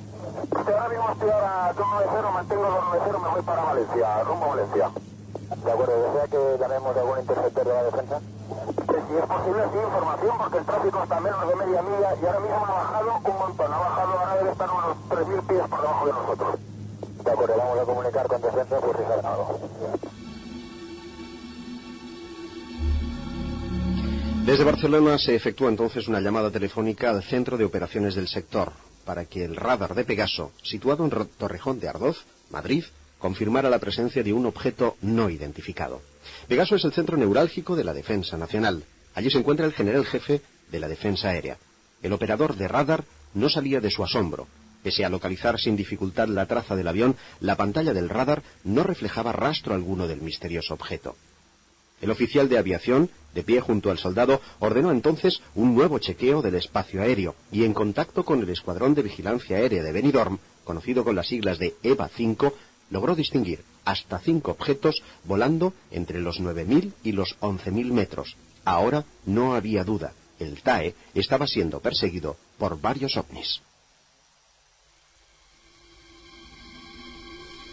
Usted ahora mismo estoy ahora 290, mantengo 290, me voy para Valencia, rumbo a Valencia. De acuerdo, ¿desea que llamemos a algún interceptor de la defensa? Que si es posible, sí, información, porque el tráfico está a menos de media milla y ahora mismo ha bajado un montón. Ha bajado, ahora debe estar unos 3.000 pies por debajo de nosotros. De acuerdo, vamos a comunicar con defensa por si sale algo. Desde Barcelona se efectúa entonces una llamada telefónica al centro de operaciones del sector para que el radar de Pegaso, situado en Torrejón de Ardoz, Madrid, confirmara la presencia de un objeto no identificado. Pegaso es el centro neurálgico de la defensa nacional. Allí se encuentra el general jefe de la defensa aérea. El operador de radar no salía de su asombro. Pese a localizar sin dificultad la traza del avión, la pantalla del radar no reflejaba rastro alguno del misterioso objeto. El oficial de aviación, de pie junto al soldado, ordenó entonces un nuevo chequeo del espacio aéreo y en contacto con el Escuadrón de Vigilancia Aérea de Benidorm, conocido con las siglas de EVA 5, logró distinguir hasta cinco objetos volando entre los 9.000 y los 11.000 metros. Ahora no había duda, el TAE estaba siendo perseguido por varios ovnis.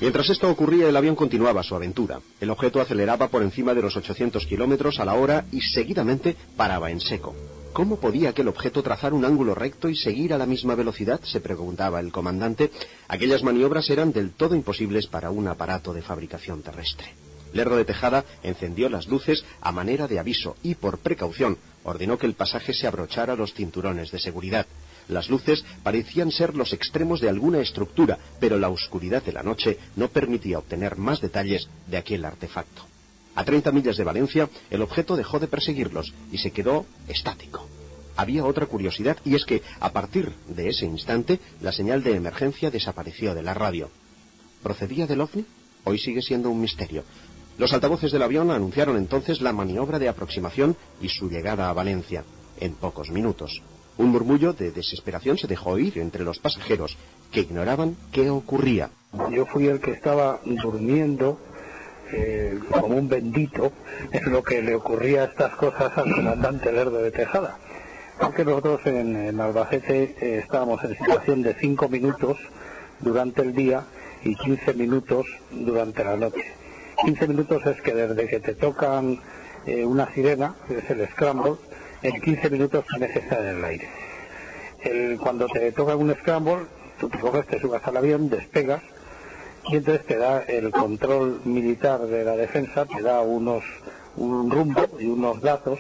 Mientras esto ocurría, el avión continuaba su aventura. El objeto aceleraba por encima de los 800 kilómetros a la hora y seguidamente paraba en seco. ¿Cómo podía aquel objeto trazar un ángulo recto y seguir a la misma velocidad? se preguntaba el comandante. Aquellas maniobras eran del todo imposibles para un aparato de fabricación terrestre. Lerdo de Tejada encendió las luces a manera de aviso y, por precaución, ordenó que el pasaje se abrochara los cinturones de seguridad. Las luces parecían ser los extremos de alguna estructura, pero la oscuridad de la noche no permitía obtener más detalles de aquel artefacto. A 30 millas de Valencia, el objeto dejó de perseguirlos y se quedó estático. Había otra curiosidad y es que, a partir de ese instante, la señal de emergencia desapareció de la radio. ¿Procedía del ovni? Hoy sigue siendo un misterio. Los altavoces del avión anunciaron entonces la maniobra de aproximación y su llegada a Valencia, en pocos minutos. Un murmullo de desesperación se dejó oír entre los pasajeros, que ignoraban qué ocurría. Yo fui el que estaba durmiendo eh, como un bendito en lo que le ocurría estas cosas al comandante Lerdo de Tejada. Porque nosotros en, Albacete eh, estábamos en situación de 5 minutos durante el día y 15 minutos durante la noche. 15 minutos es que desde que te tocan eh, una sirena, que es el scramble, en 15 minutos tienes que estar en el aire. cuando te toca un scramble, tú te coges, te subas al avión, despegas y entonces te da el control militar de la defensa, te da unos un rumbo y unos datos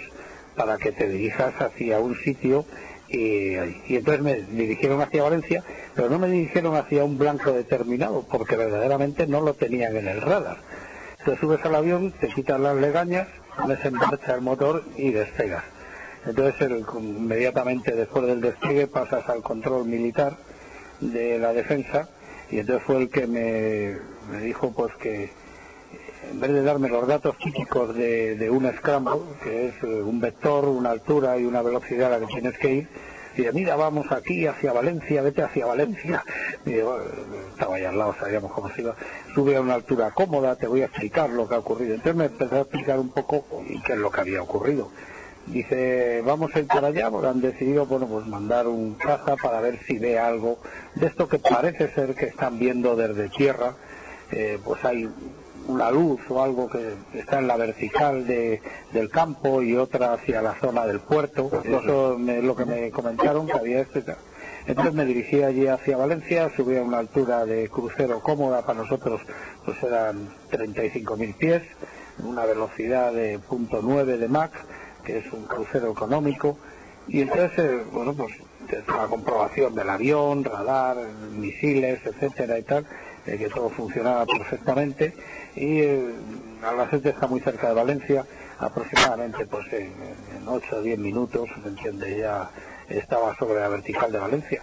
para que te dirijas hacia un sitio y, y, entonces me dirigieron hacia Valencia, pero no me dirigieron hacia un blanco determinado, porque verdaderamente no lo tenían en el radar. Te subes al avión, te quitas las legañas, pones el motor y despegas. Entonces, inmediatamente después del despegue pasas al control militar de la defensa y entonces fue el que me, dijo pues que en vez de darme los datos típicos de, un scramble, que es eh, un vector, una altura y una velocidad a la que tienes que ir, dice, mira, vamos aquí hacia Valencia, vete hacia Valencia. Y estaba ahí al lado, sabíamos cómo se iba. Sube a una altura cómoda, te voy a explicar lo que ha ocurrido. Entonces me empezó a explicar un poco qué es lo que había ocurrido. Dice, vamos a ir para allá porque han decidido, bueno, pues mandar un caza para ver si ve algo de esto que parece ser que están viendo desde tierra. Eh, pues hay una luz o algo que está en la vertical de, del campo y otra hacia la zona del puerto. Eso es lo que me comentaron que había este. Entonces me dirigí allí hacia Valencia, subí a una altura de crucero cómoda para nosotros, pues eran 35.000 pies, una velocidad de .9 de Mach es un crucero económico, y entonces, bueno, pues la comprobación del avión, radar, misiles, etcétera y tal, que todo funcionaba perfectamente, y eh, Albacete está muy cerca de Valencia, aproximadamente pues en, 8 o 10 minutos, ¿me entiende? Ya estaba sobre la vertical de Valencia.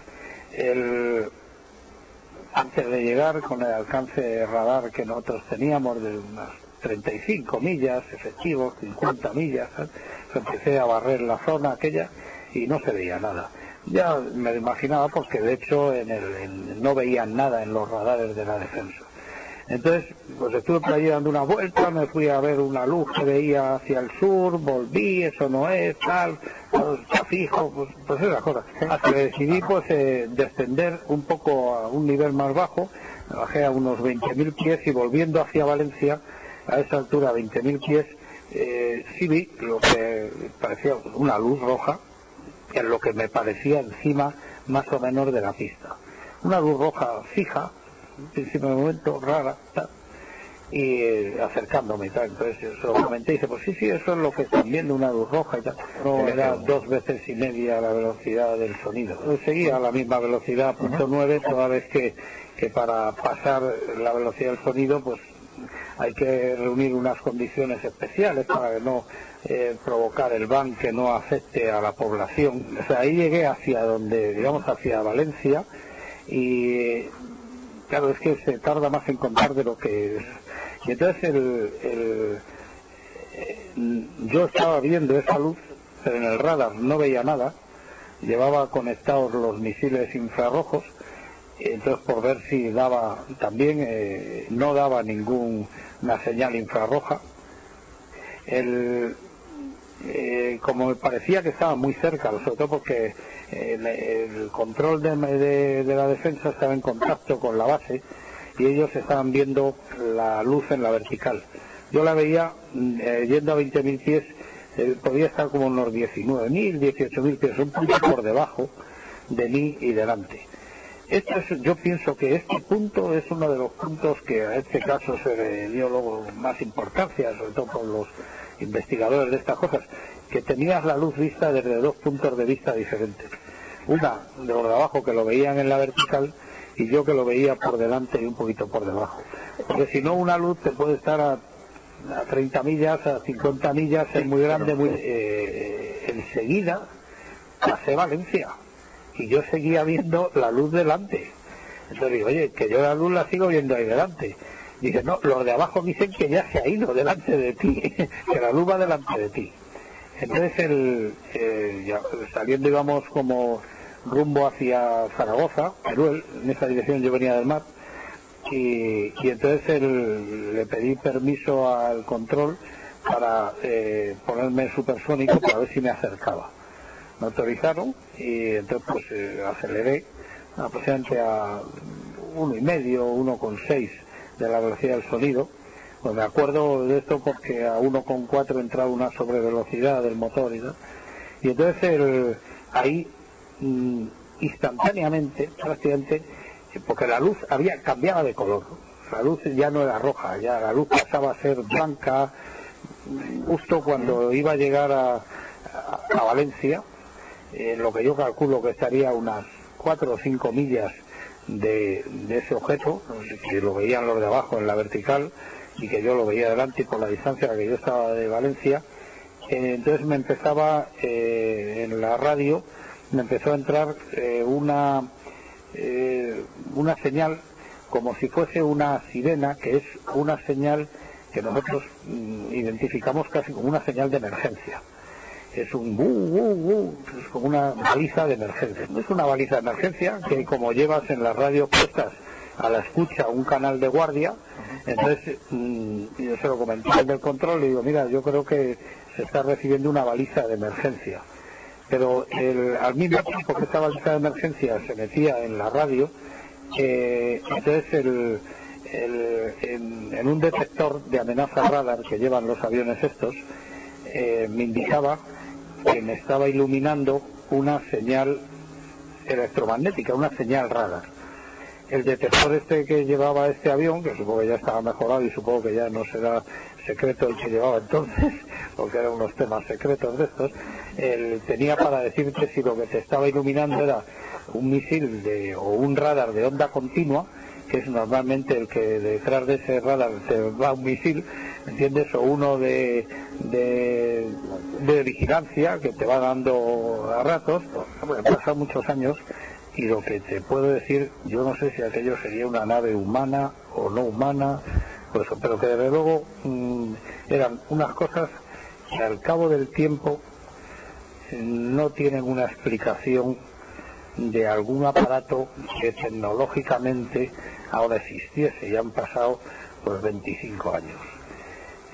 El, antes de llegar con el alcance radar que nosotros teníamos de unas 35 millas efectivos, 50 millas, empecé a barrer la zona aquella y no se veía nada. Ya me imaginaba porque de hecho en el, no veían nada en los radares de la defensa. Entonces, pues estuve por allí dando una vuelta, me fui a ver una luz que veía hacia el sur, volví, eso no es, tal, está fijo, pues, pues esas cosas. Hasta que decidí pues eh, descender un poco a un nivel más bajo, bajé a unos 20.000 pies y volviendo hacia Valencia, a esa altura, 20.000 pies, eh, sí vi lo que parecía una luz roja, en lo que me parecía encima más o menos de la pista. Una luz roja fija, principio de momento rara, y eh, acercándome y tal. Entonces yo se lo comenté y dice, pues sí, sí, eso es lo que están viendo, una luz roja y tal. No era dos veces y media la velocidad del sonido. Seguía a la misma velocidad, punto nueve, toda vez que, que para pasar la velocidad del sonido, pues hay que reunir unas condiciones especiales para no eh, provocar el ban que no afecte a la población. O sea, ahí llegué hacia donde, digamos, hacia Valencia y claro, es que se tarda más en contar de lo que es. Y entonces el, yo estaba viendo esa luz, pero en el radar no veía nada, llevaba conectados los misiles infrarrojos, entonces por ver si daba, también eh, no daba ninguna señal infrarroja. El, eh, como me parecía que estaba muy cerca, sobre todo porque el, control de, la defensa estaba en contacto con la base y ellos estaban viendo la luz en la vertical. Yo la veía mm, eh, yendo a 20.000 pies, eh, podía estar como unos 19.000, 18.000 pies, un poco por debajo de mí y delante. Esto es, yo pienso que este punto es uno de los puntos que a este caso se le dio luego más importancia, sobre todo por los investigadores de estas cosas, que tenías la luz vista desde dos puntos de vista diferentes. Una de los de abajo que lo veían en la vertical y yo que lo veía por delante y un poquito por debajo. Porque si no, una luz te puede estar a, 30 millas, a 50 millas, es muy grande, muy... Eh, enseguida pasé Valencia y yo seguía viendo la luz delante. Entonces digo, oye, que yo la luz la sigo viendo ahí delante. Dice, no, los de abajo dicen que ya se ha ido delante de ti, que la luz va delante de ti. Entonces, el, eh, saliendo íbamos como rumbo hacia Zaragoza, Perú, en esa dirección yo venía del mar, y, entonces le pedí permiso al control para eh, ponerme supersónico para ver si me acercaba. Me autorizaron y entonces pues eh, aceleré aproximadamente a uno y medio, uno con seis de la velocidad del sonido. Pues me acuerdo de esto porque a 1,4 entraba una sobrevelocidad del motor y tal. Y entonces el, ahí mm, instantáneamente, prácticamente, porque la luz había cambiado de color. La luz ya no era roja, ya la luz pasaba a ser blanca, justo cuando iba a llegar a, a, Valencia, en lo que yo calculo que estaría unas 4 o 5 millas de, ese objeto, que lo veían los de abajo en la vertical y que yo lo veía delante por la distancia que yo estaba de Valencia. Eh, entonces me empezaba eh, en la radio, me empezó a entrar eh, una, una señal como si fuese una sirena, que es una señal que nosotros mm, identificamos casi como una señal de emergencia es un bu, es como una baliza de emergencia. No es una baliza de emergencia que como llevas en las radios puestas a la escucha un canal de guardia, entonces mm, yo se lo comenté en el control y digo, mira, yo creo que se está recibiendo una baliza de emergencia. Pero al mismo tiempo que esta baliza de emergencia se metía en la radio, eh, entonces el, en, un detector de amenaza radar que llevan los aviones estos, eh, me indicaba que me estaba iluminando una señal electromagnética, una señal rara. El detector este que llevaba este avión, que supongo que ya estaba mejorado y supongo que ya no será secreto el que llevaba entonces, porque eran unos temas secretos de estos, él tenía para decirte si lo que se estaba iluminando era un misil de, o un radar de onda continua, que es normalmente el que detrás de ese radar se va un misil, ¿entiendes? O uno de, de, vigilancia que te va dando a ratos. Bueno, pasan muchos años y lo que te puedo decir, yo no sé si aquello sería una nave humana o no humana, pues, pero que desde luego mm, eran unas cosas que al cabo del tiempo no tienen una explicación de algún aparato que tecnológicamente ahora existiese. Ya han pasado pues 25 años.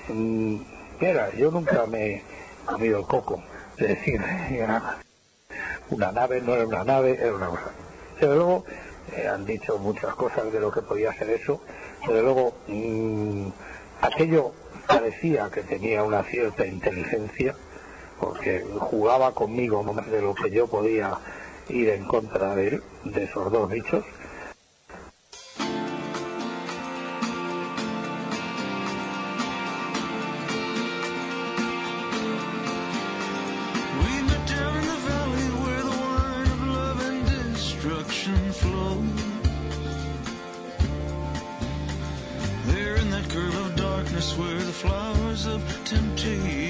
Mira, yo nunca me he comido el coco. Es decir, una nave no era una nave, era una cosa. Desde luego, eh, han dicho muchas cosas de lo que podía ser eso. Desde luego, mm, aquello parecía que tenía una cierta inteligencia, porque jugaba conmigo de lo que yo podía ir en contra de, de esos dos bichos. Where were the flowers of temptation.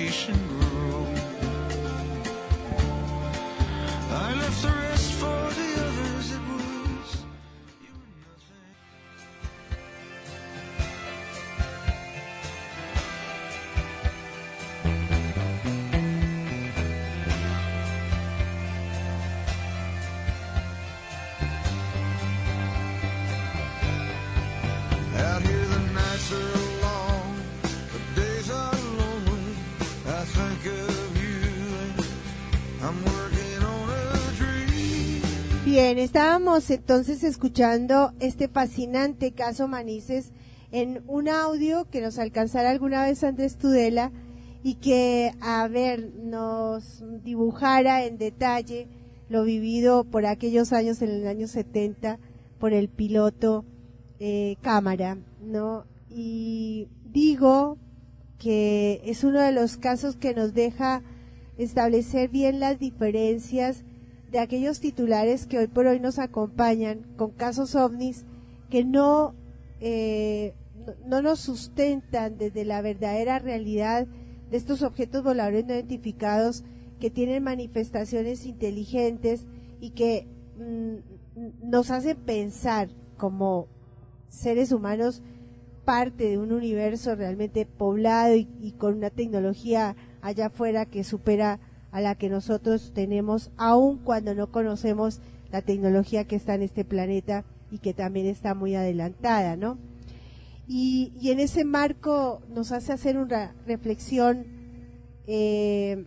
Estábamos entonces escuchando este fascinante caso Manises en un audio que nos alcanzara alguna vez Andrés Tudela y que, a ver, nos dibujara en detalle lo vivido por aquellos años, en el año 70, por el piloto eh, cámara, ¿no? Y digo que es uno de los casos que nos deja establecer bien las diferencias de aquellos titulares que hoy por hoy nos acompañan con casos ovnis que no, eh, no, no nos sustentan desde la verdadera realidad de estos objetos voladores no identificados que tienen manifestaciones inteligentes y que mm, nos hacen pensar como seres humanos parte de un universo realmente poblado y, y con una tecnología allá afuera que supera a la que nosotros tenemos, aun cuando no conocemos la tecnología que está en este planeta y que también está muy adelantada, ¿no? Y, en ese marco nos hace hacer una reflexión eh,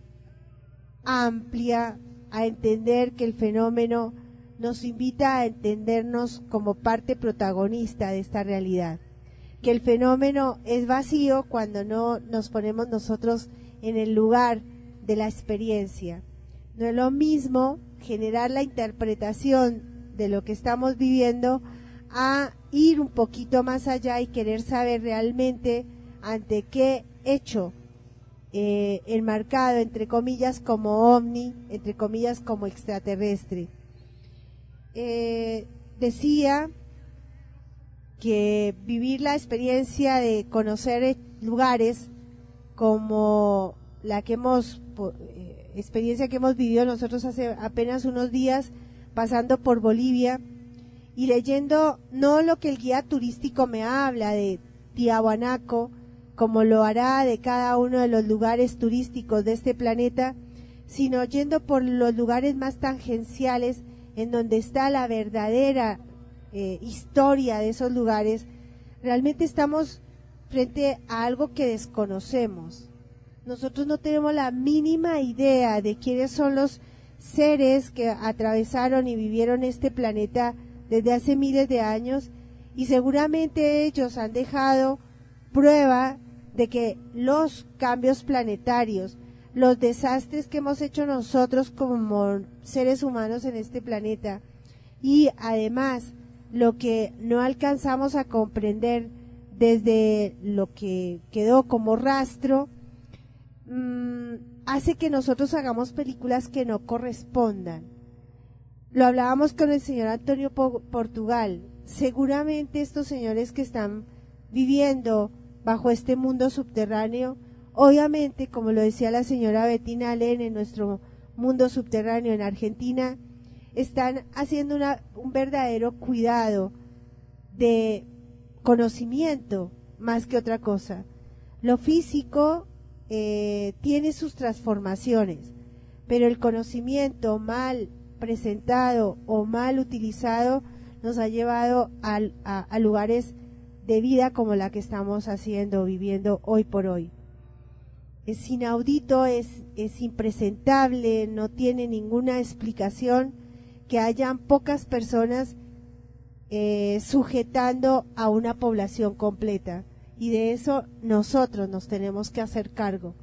amplia a entender que el fenómeno nos invita a entendernos como parte protagonista de esta realidad, que el fenómeno es vacío cuando no nos ponemos nosotros en el lugar de la experiencia. No es lo mismo generar la interpretación de lo que estamos viviendo a ir un poquito más allá y querer saber realmente ante qué hecho eh, enmarcado entre comillas como ovni, entre comillas como extraterrestre. Eh, decía que vivir la experiencia de conocer lugares como la que hemos eh, experiencia que hemos vivido nosotros hace apenas unos días pasando por Bolivia y leyendo no lo que el guía turístico me habla de Tiahuanaco, como lo hará de cada uno de los lugares turísticos de este planeta, sino yendo por los lugares más tangenciales en donde está la verdadera eh, historia de esos lugares, realmente estamos frente a algo que desconocemos. Nosotros no tenemos la mínima idea de quiénes son los seres que atravesaron y vivieron este planeta desde hace miles de años y seguramente ellos han dejado prueba de que los cambios planetarios, los desastres que hemos hecho nosotros como seres humanos en este planeta y además lo que no alcanzamos a comprender desde lo que quedó como rastro, mmm, hace que nosotros hagamos películas que no correspondan. Lo hablábamos con el señor Antonio Portugal. Seguramente estos señores que están viviendo bajo este mundo subterráneo, obviamente, como lo decía la señora Bettina Allen en nuestro mundo subterráneo en Argentina, están haciendo una, un verdadero cuidado de conocimiento más que otra cosa. Lo físico eh, tiene sus transformaciones, pero el conocimiento mal presentado o mal utilizado nos ha llevado a, lugares de vida como la que estamos haciendo, viviendo hoy por hoy. Es inaudito, es, es impresentable, no tiene ninguna explicación que hayan pocas personas eh, sujetando a una población completa. Y de eso nosotros nos tenemos que hacer cargo.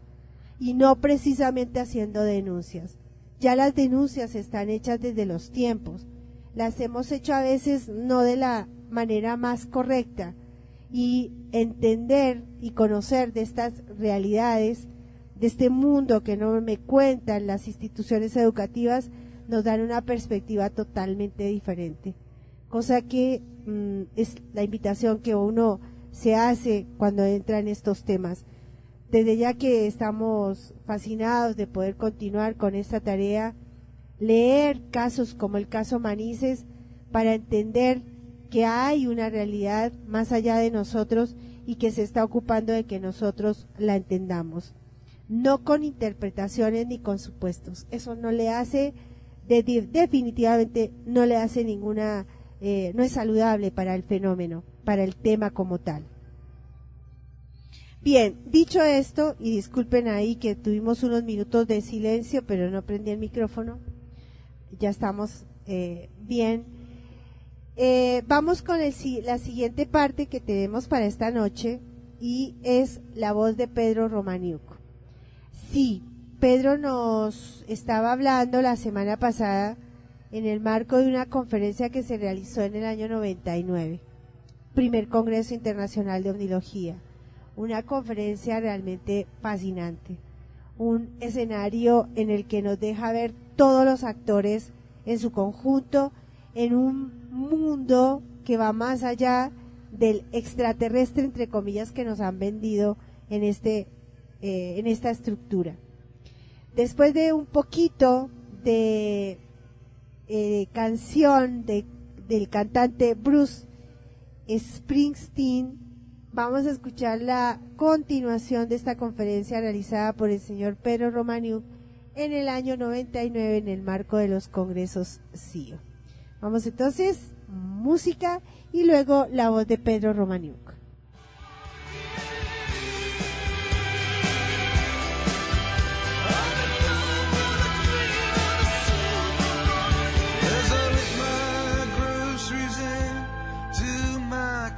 Y no precisamente haciendo denuncias. Ya las denuncias están hechas desde los tiempos. Las hemos hecho a veces no de la manera más correcta. Y entender y conocer de estas realidades, de este mundo que no me cuentan las instituciones educativas, nos dan una perspectiva totalmente diferente cosa que mm, es la invitación que uno se hace cuando entra en estos temas. Desde ya que estamos fascinados de poder continuar con esta tarea, leer casos como el caso Manises para entender que hay una realidad más allá de nosotros y que se está ocupando de que nosotros la entendamos. No con interpretaciones ni con supuestos. Eso no le hace, de- de- definitivamente no le hace ninguna eh, no es saludable para el fenómeno, para el tema como tal. Bien, dicho esto, y disculpen ahí que tuvimos unos minutos de silencio, pero no prendí el micrófono, ya estamos eh, bien. Eh, vamos con el la siguiente parte que tenemos para esta noche y es la voz de Pedro Romaniuk. Sí, Pedro nos estaba hablando la semana pasada en el marco de una conferencia que se realizó en el año 99, primer Congreso Internacional de Omnilogía. Una conferencia realmente fascinante, un escenario en el que nos deja ver todos los actores en su conjunto en un mundo que va más allá del extraterrestre entre comillas que nos han vendido en este eh, en esta estructura. Después de un poquito de eh, canción de, del cantante Bruce Springsteen, vamos a escuchar la continuación de esta conferencia realizada por el señor Pedro Romaniuk en el año 99 en el marco de los congresos CIO. Vamos entonces, música y luego la voz de Pedro Romaniuk.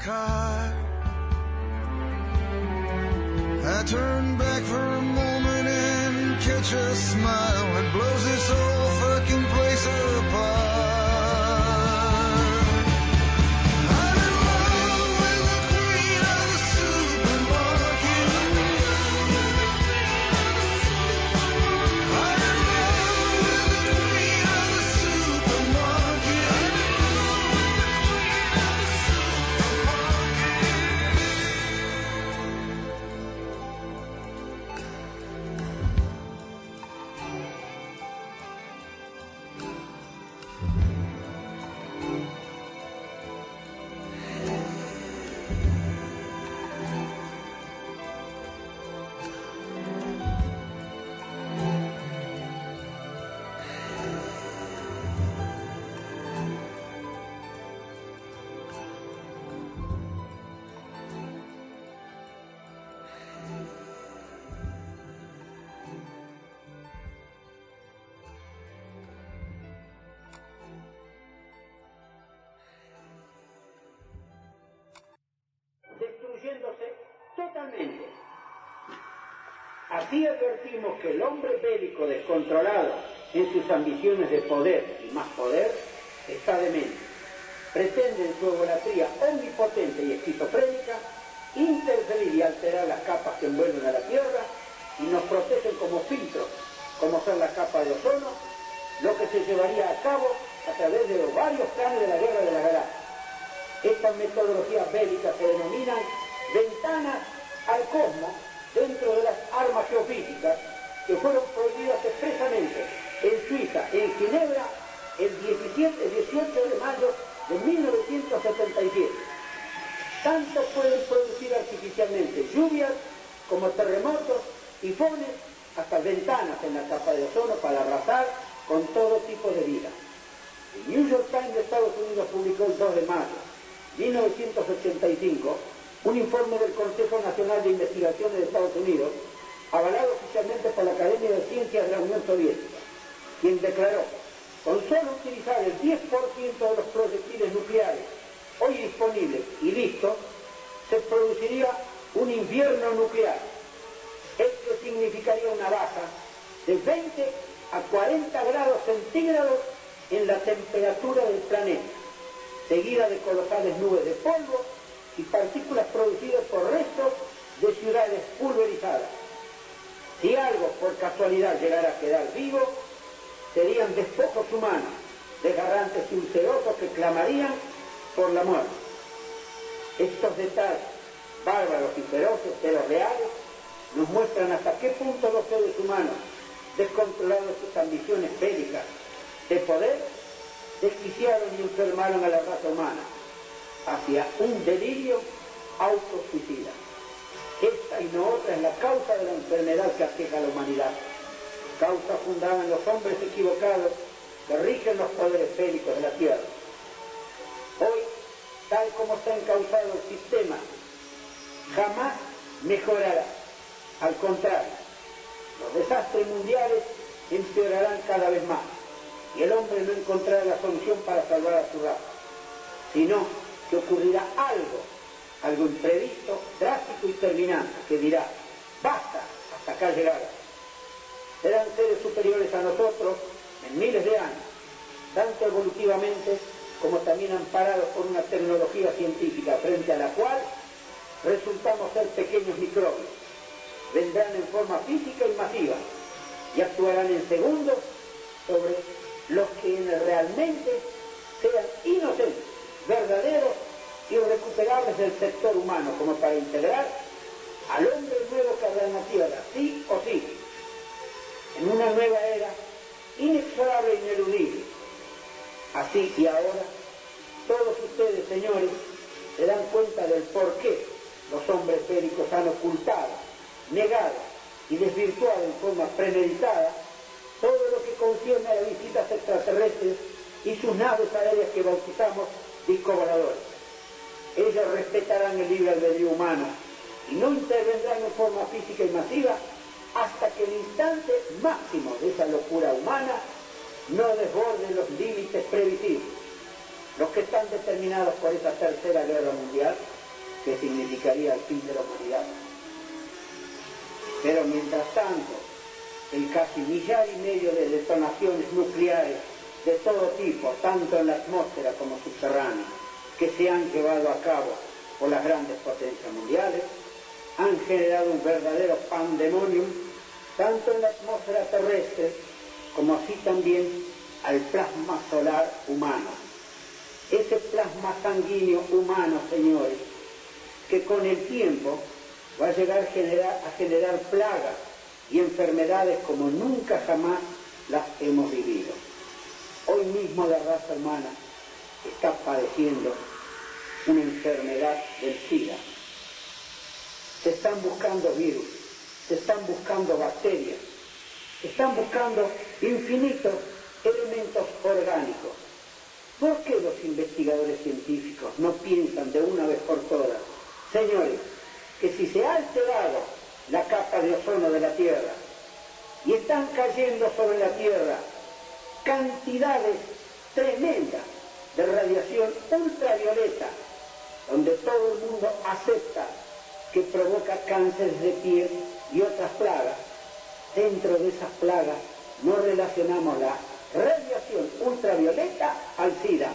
Car, I turn back for a moment and catch a smile that blows this whole fucking place apart. Descontrolado en sus ambiciones de poder y más poder está demente. Pretende en su egolatría omnipotente y esquizofrénica interferir y alterar las capas que envuelven a la Tierra y nos protegen como filtros, como son las capas de ozono, lo que se llevaría a cabo a través de los varios planes de la guerra de la galaxia. Estas metodologías bélicas se denominan ventanas al cosmos dentro de las armas geofísicas que fueron prohibidas expresamente en Suiza, en Ginebra, el 17, el 18 de mayo de 1977. Tanto pueden producir artificialmente lluvias como terremotos, tifones, hasta ventanas en la capa de ozono para arrasar con todo tipo de vida. El New York Times de Estados Unidos publicó el 2 de mayo de 1985 un informe del Consejo Nacional de Investigaciones de Estados Unidos, avalado oficialmente por la Academia de Ciencias de la Unión Soviética, quien declaró, con solo utilizar el 10% de los proyectiles nucleares hoy disponibles y listos, se produciría un invierno nuclear. Esto significaría una baja de 20 a 40 grados centígrados en la temperatura del planeta, seguida de colosales nubes de polvo y partículas producidas por restos de ciudades pulverizadas. Si algo por casualidad llegara a quedar vivo, serían despojos humanos, desgarrantes y ulcerosos que clamarían por la muerte. Estos detalles, bárbaros y feroces, pero reales, nos muestran hasta qué punto los seres humanos, descontrolados sus ambiciones bélicas de poder, desquiciaron y enfermaron a la raza humana hacia un delirio autosuicida. Esta y no otra es la causa de la enfermedad que aqueja a la humanidad, causa fundada en los hombres equivocados que rigen los poderes bélicos de la tierra. Hoy, tal como está encausado el sistema, jamás mejorará. Al contrario, los desastres mundiales empeorarán cada vez más y el hombre no encontrará la solución para salvar a su raza, sino que ocurrirá algo, algo imprevisto, drástico y terminante, que dirá, basta, hasta acá llegaron. Serán seres superiores a nosotros en miles de años, tanto evolutivamente como también amparados por una tecnología científica frente a la cual resultamos ser pequeños microbios. Vendrán en forma física y masiva y actuarán en segundos sobre los que realmente sean inocentes, verdaderos irrecuperables del sector humano, como para integrar al hombre nuevo que habrá en la tierra, sí o sí, en una nueva era inexorable e ineludible. Así y ahora, todos ustedes, señores, se dan cuenta del por qué los hombres bélicos han ocultado, negado y desvirtuado en forma premeditada todo lo que concierne a las visitas extraterrestres y sus naves aéreas que bautizamos discovoladores. Ellos respetarán el libre albedrío humano y no intervendrán en forma física y masiva hasta que el instante máximo de esa locura humana no desborde los límites previsibles. Los que están determinados por esa tercera guerra mundial, que significaría el fin de la humanidad. Pero mientras tanto, el casi millar y medio de detonaciones nucleares de todo tipo, tanto en la atmósfera como subterránea, que se han llevado a cabo por las grandes potencias mundiales, han generado un verdadero pandemonium, tanto en la atmósfera terrestre como así también al plasma solar humano. Ese plasma sanguíneo humano, señores, que con el tiempo va a llegar a generar, a generar plagas y enfermedades como nunca jamás las hemos vivido. Hoy mismo la raza humana está padeciendo una enfermedad del SIDA. Se están buscando virus, se están buscando bacterias, se están buscando infinitos elementos orgánicos. ¿Por qué los investigadores científicos no piensan de una vez por todas, señores, que si se ha alterado la capa de ozono de la Tierra y están cayendo sobre la Tierra cantidades tremendas de radiación ultravioleta, donde todo el mundo acepta que provoca cánceres de piel y otras plagas, dentro de esas plagas no relacionamos la radiación ultravioleta al SIDA.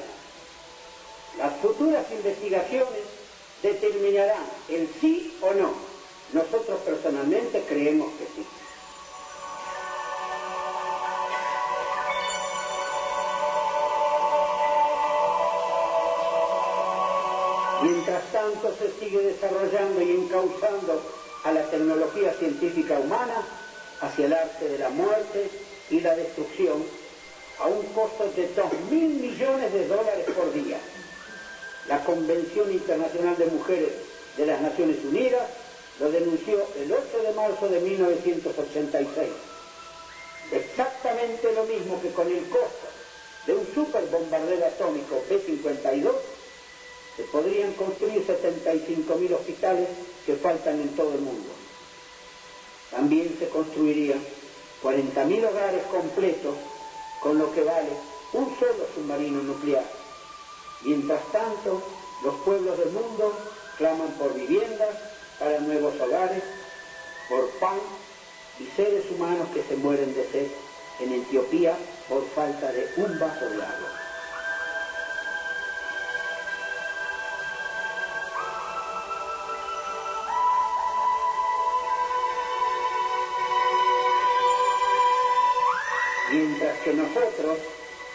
Las futuras investigaciones determinarán el sí o no. Nosotros personalmente creemos que sí. Mientras tanto se sigue desarrollando y encauzando a la tecnología científica humana hacia el arte de la muerte y la destrucción a un costo de 2.000 millones de dólares por día. La Convención Internacional de Mujeres de las Naciones Unidas lo denunció el 8 de marzo de 1986. Exactamente lo mismo que con el costo de un superbombardero atómico B-52, se podrían construir 75.000 hospitales que faltan en todo el mundo. También se construirían 40.000 hogares completos, con lo que vale un solo submarino nuclear. Mientras tanto, los pueblos del mundo claman por viviendas, para nuevos hogares, por pan y seres humanos que se mueren de sed en Etiopía por falta de un vaso de agua. Que nosotros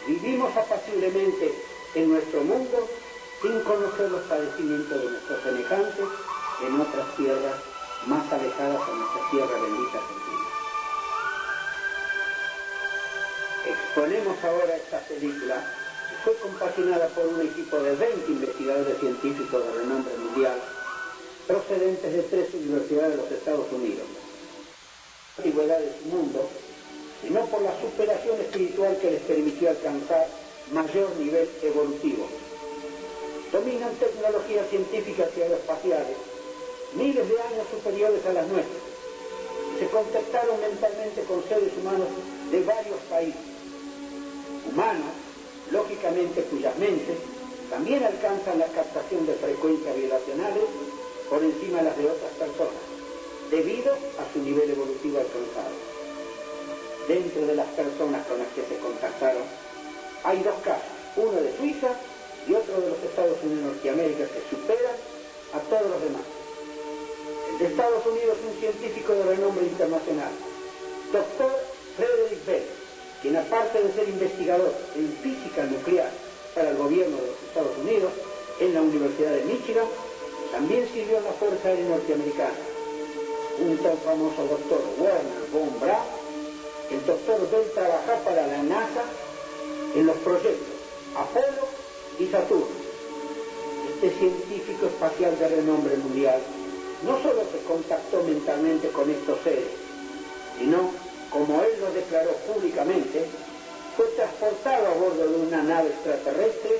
vivimos apaciblemente en nuestro mundo sin conocer los padecimientos de nuestros semejantes en otras tierras más alejadas a nuestra tierra bendita Argentina. Exponemos ahora esta película que fue compaginada por un equipo de 20 investigadores científicos de renombre mundial procedentes de tres universidades de los Estados Unidos. La antigüedad de su mundo, sino por la superación espiritual que les permitió alcanzar mayor nivel evolutivo. Dominan tecnologías científicas y aeroespaciales, miles de años superiores a las nuestras. Se contactaron mentalmente con seres humanos de varios países. Humanos, lógicamente cuyas mentes también alcanzan la captación de frecuencias vibracionales por encima de las de otras personas, debido a su nivel evolutivo alcanzado. Dentro de las personas con las que se contactaron, hay dos casos, uno de Suiza y otro de los Estados Unidos de Norteamérica que superan a todos los demás. El de Estados Unidos es un científico de renombre internacional, doctor Frederick Bell, quien aparte de ser investigador en física nuclear para el gobierno de los Estados Unidos en la Universidad de Michigan, también sirvió en la Fuerza Aérea Norteamericana. Junto al famoso doctor Werner von Braun, el doctor Bell trabaja para la NASA en los proyectos Apolo y Saturno. Este científico espacial de renombre mundial no solo se contactó mentalmente con estos seres, sino, como él lo declaró públicamente, fue transportado a bordo de una nave extraterrestre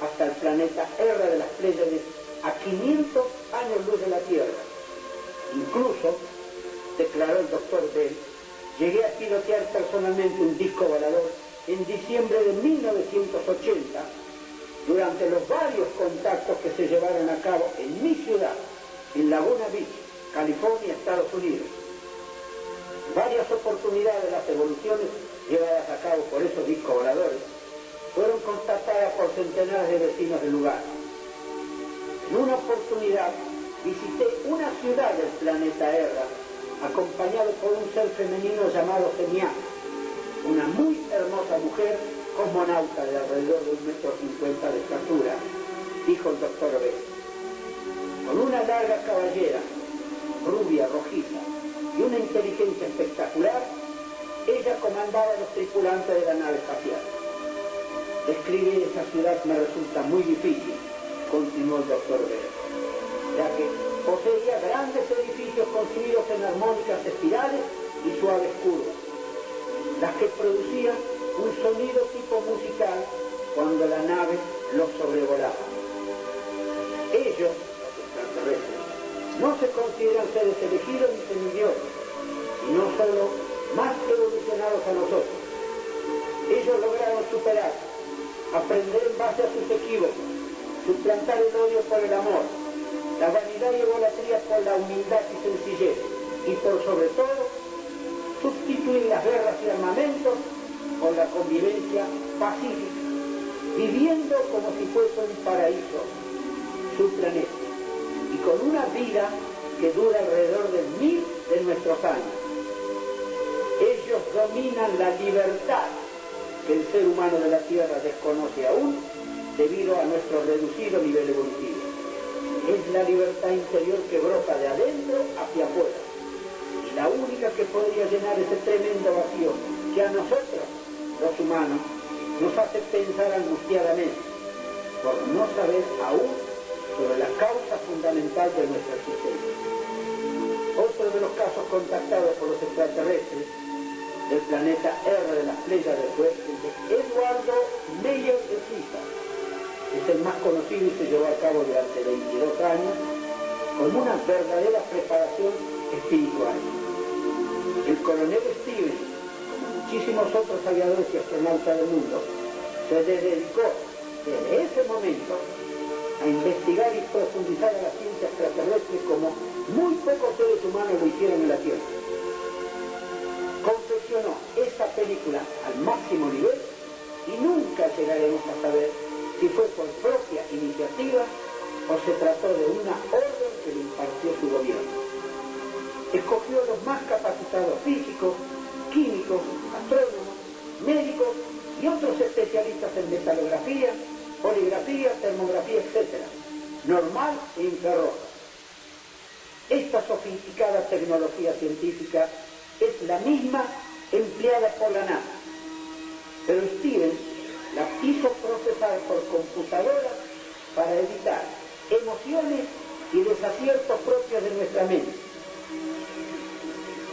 hasta el planeta R de las Pléyades a 500 años luz de la Tierra. Incluso, declaró el doctor Bell, llegué a pilotear personalmente un disco volador en diciembre de 1980 durante los varios contactos que se llevaron a cabo en mi ciudad, en Laguna Beach, California, Estados Unidos. Varias oportunidades de las evoluciones llevadas a cabo por esos discos voladores fueron constatadas por centenares de vecinos del lugar. En una oportunidad visité una ciudad del planeta Erra, acompañado por un ser femenino llamado Genial, una muy hermosa mujer cosmonauta de alrededor de un metro cincuenta de estatura, dijo el doctor B. Con una larga caballera, rubia, rojiza y una inteligencia espectacular, ella comandaba los tripulantes de la nave espacial. Describir esa ciudad me resulta muy difícil, continuó el doctor B, ya que poseía grandes edificios construidos en armónicas espirales y suaves curvas, las que producían un sonido tipo musical cuando la nave los sobrevolaba. Ellos, los extraterrestres, no se consideran seres elegidos ni semidioses, sino solo más evolucionados a nosotros. Ellos lograron superar, aprender en base a sus equívocos, suplantar el odio por el amor, la vanidad y egolatría por la humildad y sencillez, y por sobre todo, sustituir las guerras y armamentos por la convivencia pacífica, viviendo como si fuese un paraíso, su planeta, y con una vida que dura alrededor de mil de nuestros años. Ellos dominan la libertad que el ser humano de la Tierra desconoce aún debido a nuestro reducido nivel evolutivo. Es la libertad interior que brota de adentro hacia afuera. Y la única que podría llenar ese tremendo vacío que a nosotros, los humanos, nos hace pensar angustiadamente por no saber aún sobre la causa fundamental de nuestra existencia. Otro de los casos contactados por los extraterrestres del planeta R de las Pléyades fue el de Eduardo Meyer de Suiza. Es el más conocido y se llevó a cabo durante 22 años con una verdadera preparación espiritual. El coronel Stevens, como muchísimos otros aviadores y astronautas del mundo, se dedicó desde ese momento a investigar y profundizar a la ciencia extraterrestre como muy pocos seres humanos lo hicieron en la Tierra. Confeccionó esta película al máximo nivel y nunca llegaremos a saber si fue por propia iniciativa o se trató de una orden que le impartió su gobierno. Escogió a los más capacitados físicos, químicos, astrónomos, médicos y otros especialistas en metalografía, poligrafía, termografía, etc. Normal e infrarroja. Esta sofisticada tecnología científica es la misma empleada por la NASA, pero Stevens la hizo procesar por computadora para evitar emociones y desaciertos propios de nuestra mente.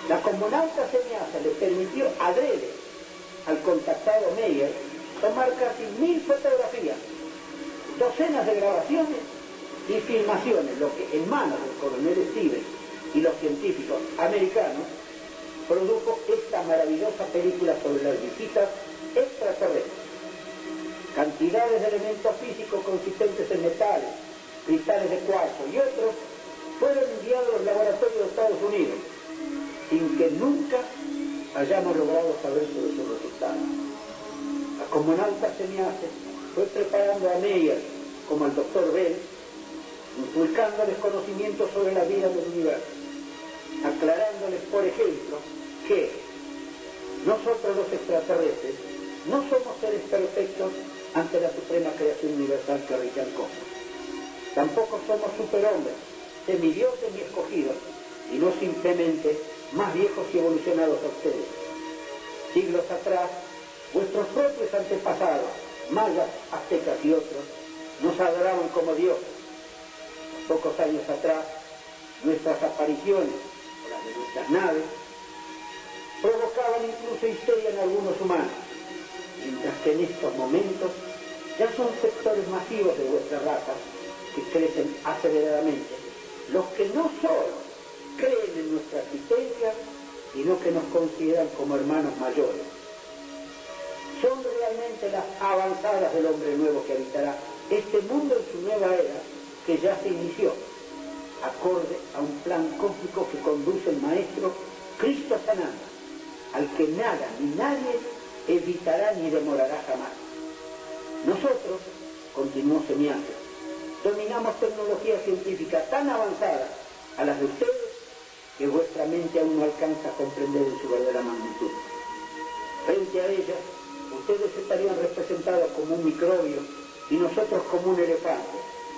La comunauta semiasa le permitió adrede al contactado Meyer tomar casi mil fotografías, docenas de grabaciones y filmaciones, lo que en manos del coronel Stevens y los científicos americanos produjo esta maravillosa película sobre las visitas extraterrestres. Cantidades de elementos físicos consistentes en metales, cristales de cuarzo y otros fueron enviados a los laboratorios de Estados Unidos sin que nunca hayamos logrado saber sobre sus resultados. La comunauta Semiace fue preparando a Meyer como al doctor Bell, inculcándoles conocimientos sobre la vida del universo, aclarándoles, por ejemplo, que nosotros los extraterrestres no somos seres perfectos ante la suprema creación universal que rige al cosmos. Tampoco somos superhombres, semidioses ni escogidos, y no simplemente más viejos y evolucionados a ustedes. Siglos atrás, vuestros propios antepasados, mayas, aztecas y otros, nos adoraban como Dios. Pocos años atrás, nuestras apariciones, o las de nuestras naves, provocaban incluso histeria en algunos humanos, mientras que en estos momentos ya son sectores masivos de vuestra raza que crecen aceleradamente, los que no solo creen en nuestra existencia, sino que nos consideran como hermanos mayores. Son realmente las avanzadas del hombre nuevo que habitará este mundo en su nueva era que ya se inició, acorde a un plan cósmico que conduce el maestro Cristo Sananda, al que nada ni nadie evitará ni demorará jamás. Nosotros, continuó Semiante, dominamos tecnología científica tan avanzada a las de ustedes que vuestra mente aún no alcanza a comprender en su verdadera magnitud. Frente a ellas, ustedes estarían representados como un microbio y nosotros como un elefante,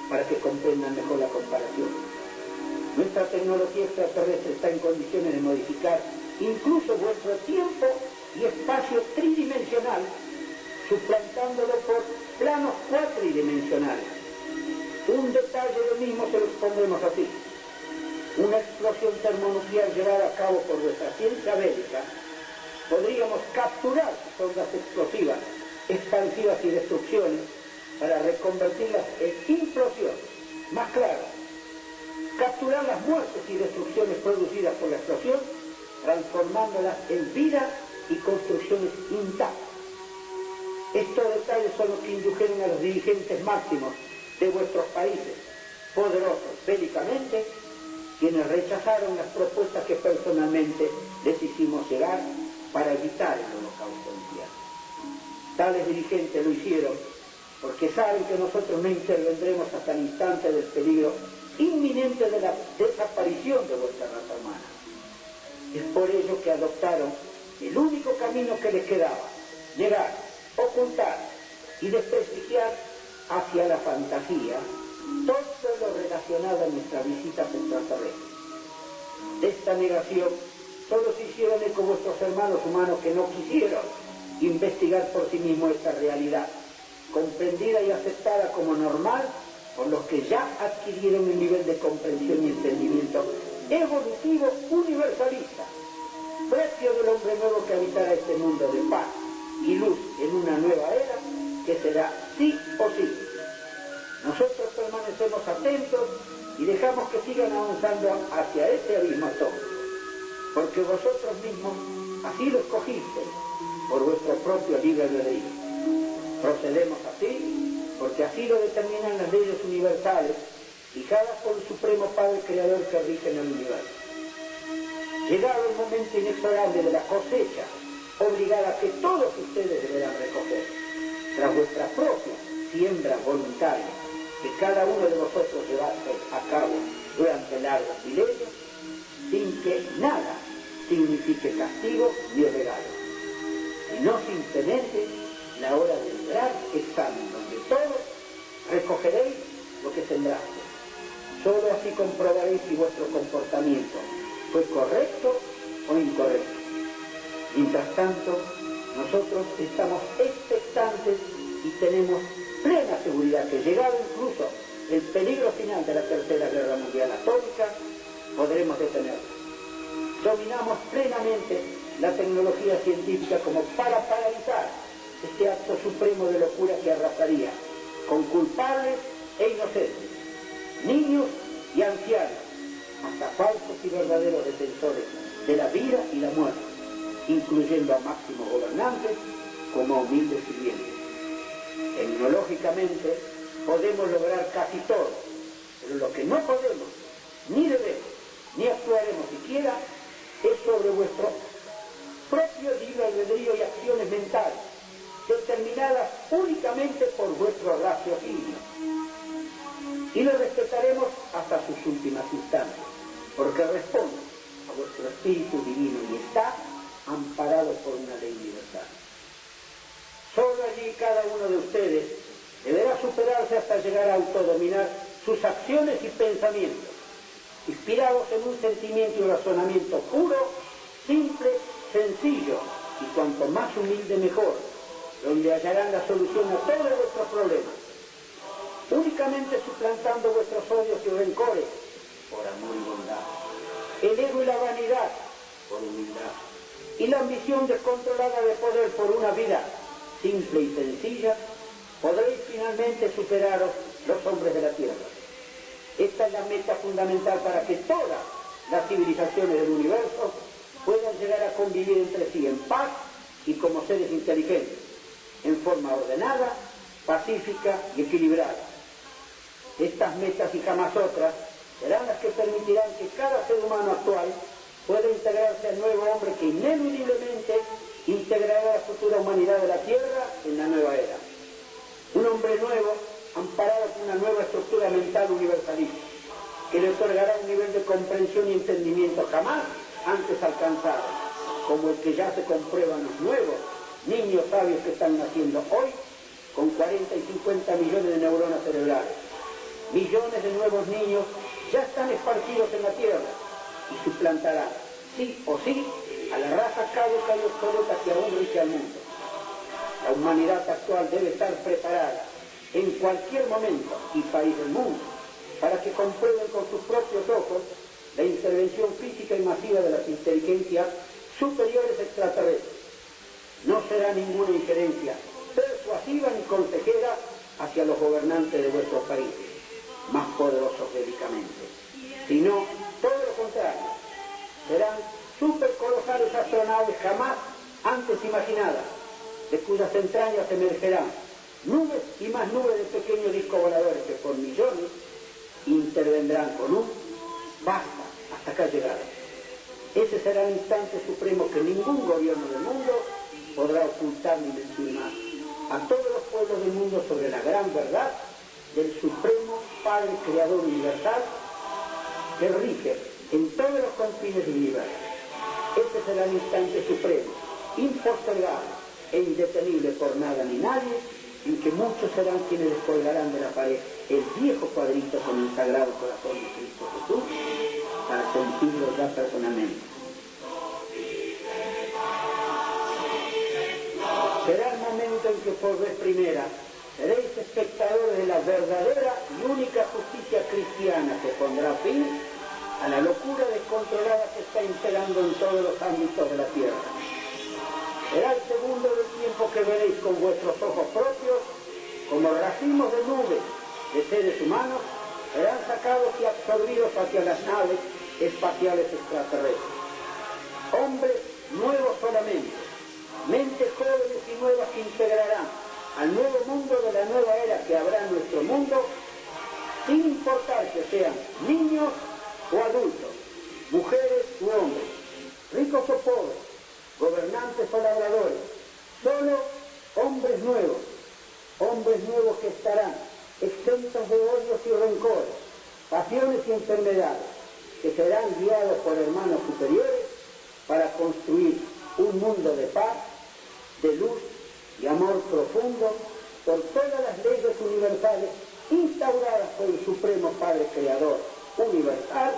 para que comprendan mejor la comparación. Nuestra tecnología extraterrestre está en condiciones de modificar incluso vuestro tiempo y espacio tridimensional, suplantándolo por planos cuatridimensionales. Un detalle lo mismo se lo expondremos así una explosión termonuclear llevada a cabo por nuestra ciencia bélica, podríamos capturar ondas explosivas, expansivas y destrucciones para reconvertirlas en implosión. Más claro, capturar las muertes y destrucciones producidas por la explosión, transformándolas en vida y construcciones intactas. Estos detalles son los que indujeron a los dirigentes máximos de vuestros países, poderosos bélicamente, quienes rechazaron las propuestas que personalmente les hicimos llegar para evitar el holocausto mundial. Tales dirigentes lo hicieron porque saben que nosotros no intervendremos hasta el instante del peligro inminente de la desaparición de vuestra raza humana. Es por ello que adoptaron el único camino que les quedaba, negar, ocultar y desprestigiar hacia la fantasía todo lo relacionado a nuestra visita extraterrestre. De esta negación solo se hicieron eco vuestros hermanos humanos que no quisieron investigar por sí mismos esta realidad, comprendida y aceptada como normal por los que ya adquirieron el nivel de comprensión y entendimiento evolutivo universalista, propio del hombre nuevo que habitará este mundo de paz y luz en una nueva era que será sí o sí. Nosotros permanecemos atentos y dejamos que sigan avanzando hacia ese abismo atómico, porque vosotros mismos así lo escogisteis por vuestro propio libre albedrío. Procedemos así porque así lo determinan las leyes universales fijadas por el Supremo Padre Creador que rige en el universo. Llegado el momento inexorable de la cosecha, obligada que todos ustedes deberán recoger, tras vuestra propia siembra voluntaria, que cada uno de vosotros llevase a cabo durante largos milenios, sin que nada signifique castigo ni regalo, y no sin la hora del gran examen, donde todos recogeréis lo que sembraste. Solo así comprobaréis si vuestro comportamiento fue correcto o incorrecto. Mientras tanto, nosotros estamos expectantes y tenemos plena seguridad que llegado incluso el peligro final de la Tercera Guerra Mundial Atómica, podremos detenerlo. Dominamos plenamente la tecnología científica como para paralizar este acto supremo de locura que arrasaría con culpables e inocentes, niños y ancianos, hasta falsos y verdaderos defensores de la vida y la muerte, incluyendo a máximos gobernantes como a humildes sirvientes. Tecnológicamente podemos lograr casi todo, pero lo que no podemos, ni debemos, ni actuaremos siquiera, es sobre vuestro propio libre albedrío y acciones mentales, determinadas únicamente por vuestro raciocinio. Y lo respetaremos hasta sus últimas instancias, porque responde a vuestro espíritu divino y está amparado por una ley universal. Solo allí cada uno de ustedes deberá superarse hasta llegar a autodominar sus acciones y pensamientos, inspirados en un sentimiento y razonamiento puro, simple, sencillo y cuanto más humilde mejor, donde hallarán la solución a todos vuestros problemas, únicamente suplantando vuestros odios y rencores por amor y bondad, el ego y la vanidad por humildad, y la ambición descontrolada de poder por una vida simple y sencilla, podréis finalmente superaros los hombres de la tierra. Esta es la meta fundamental para que todas las civilizaciones del universo puedan llegar a convivir entre sí en paz y como seres inteligentes, en forma ordenada, pacífica y equilibrada. Estas metas y jamás otras serán las que permitirán que cada ser humano actual pueda integrarse al nuevo hombre que ineludiblemente integrará la futura humanidad de la Tierra en la nueva era. Un hombre nuevo, amparado por una nueva estructura mental universalista, que le otorgará un nivel de comprensión y entendimiento jamás antes alcanzado, como el que ya se comprueba en los nuevos niños sabios que están naciendo hoy, con 40 y 50 millones de neuronas cerebrales. Millones de nuevos niños ya están esparcidos en la Tierra y suplantarán, sí o sí, a la raza caduca y obsoleta que aún rige al mundo. La humanidad actual debe estar preparada en cualquier momento y país del mundo para que comprueben con sus propios ojos la intervención física y masiva de las inteligencias superiores extraterrestres. No será ninguna injerencia persuasiva ni consejera hacia los gobernantes de vuestros países, más poderosos médicamente, sino todo lo contrario. Serán supercolosales astronaves jamás antes imaginadas, de cuyas entrañas emergerán nubes y más nubes de pequeños discos voladores que por millones intervendrán con un basta hasta acá llegar. Ese será el instante supremo que ningún gobierno del mundo podrá ocultar ni mentir más a todos los pueblos del mundo sobre la gran verdad del Supremo Padre Creador Universal que rige en todos los confines del universo. Este será el instante supremo, impostergable e indetenible por nada ni nadie, en que muchos serán quienes descolgarán de la pared el viejo cuadrito con el sagrado corazón de Cristo Jesús para sentirlo ya personalmente. Será el momento en que por vez primera seréis espectadores de la verdadera y única justicia cristiana que pondrá fin a la locura descontrolada que está imperando en todos los ámbitos de la tierra. Será el segundo del tiempo que veréis con vuestros ojos propios como racimos de nubes de seres humanos, serán sacados y absorbidos hacia las naves espaciales extraterrestres. Hombres nuevos solamente, mentes jóvenes y nuevas que integrarán al nuevo mundo de la nueva era que habrá en nuestro mundo, sin importar que sean niños o adultos, mujeres u hombres, ricos o pobres, gobernantes o labradores, solo hombres nuevos, hombres nuevos que estarán exentos de odios y rencores, pasiones y enfermedades, que serán guiados por hermanos superiores para construir un mundo de paz, de luz y amor profundo por todas las leyes universales instauradas por el Supremo Padre Creador universal,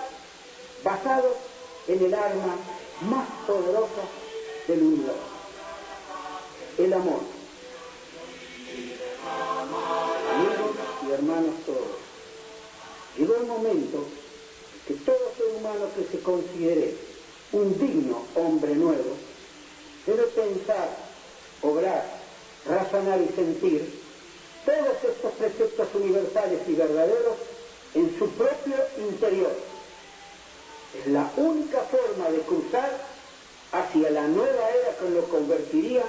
basados en el arma más poderosa del universo, el amor. Amigos y hermanos todos, llegó el momento que todo ser humano que se considere un digno hombre nuevo debe pensar, obrar, razonar y sentir todos estos preceptos universales y verdaderos en su propio interior. Es la única forma de cruzar hacia la nueva era que lo convertiría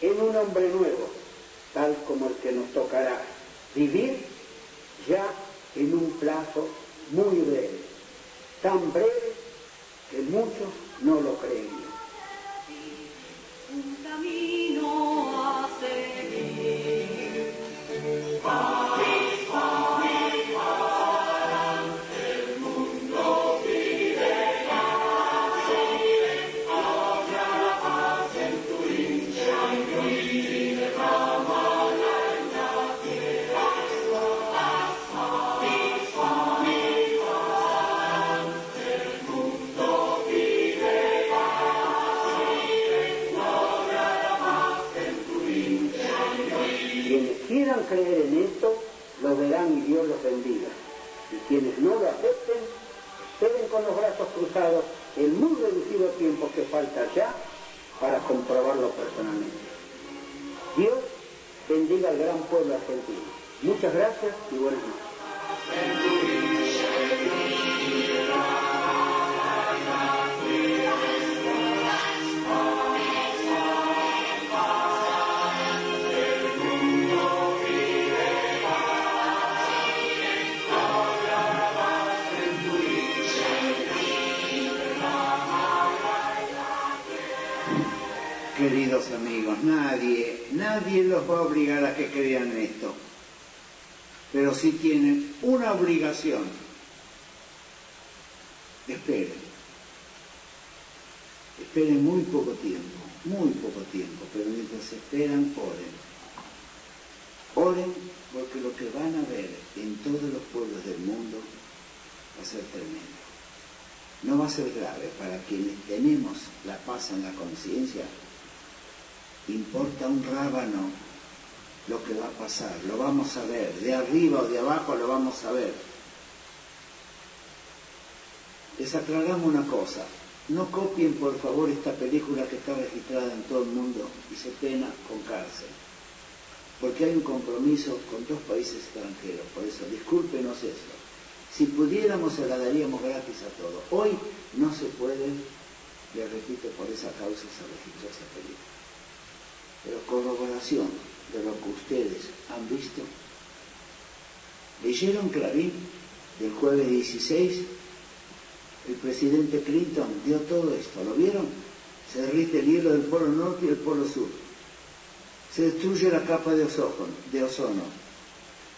en un hombre nuevo, tal como el que nos tocará vivir ya en un plazo muy breve, tan breve que muchos no lo creen. Camino a seguir. Si tienen una obligación, esperen. Esperen muy poco tiempo, muy poco tiempo, pero mientras esperan, oren. Oren porque lo que van a ver en todos los pueblos del mundo va a ser tremendo. No va a ser grave para quienes tenemos la paz en la conciencia, importa un rábano lo que va a pasar, lo vamos a ver, de arriba o de abajo lo vamos a ver. Les aclaramos una cosa, no copien por favor esta película que está registrada en todo el mundo y se pena con cárcel, porque hay un compromiso con dos países extranjeros, por eso discúlpenos eso. Si pudiéramos se la daríamos gratis a todos. Hoy no se puede, le repito, por esa causa se registró esa película. Pero corroboración de lo que ustedes han visto. ¿Leyeron Clarín del jueves 16? El presidente Clinton dio todo esto, ¿lo vieron? Se derrite el hielo del polo norte y el polo sur. Se destruye la capa de ozono, de ozono.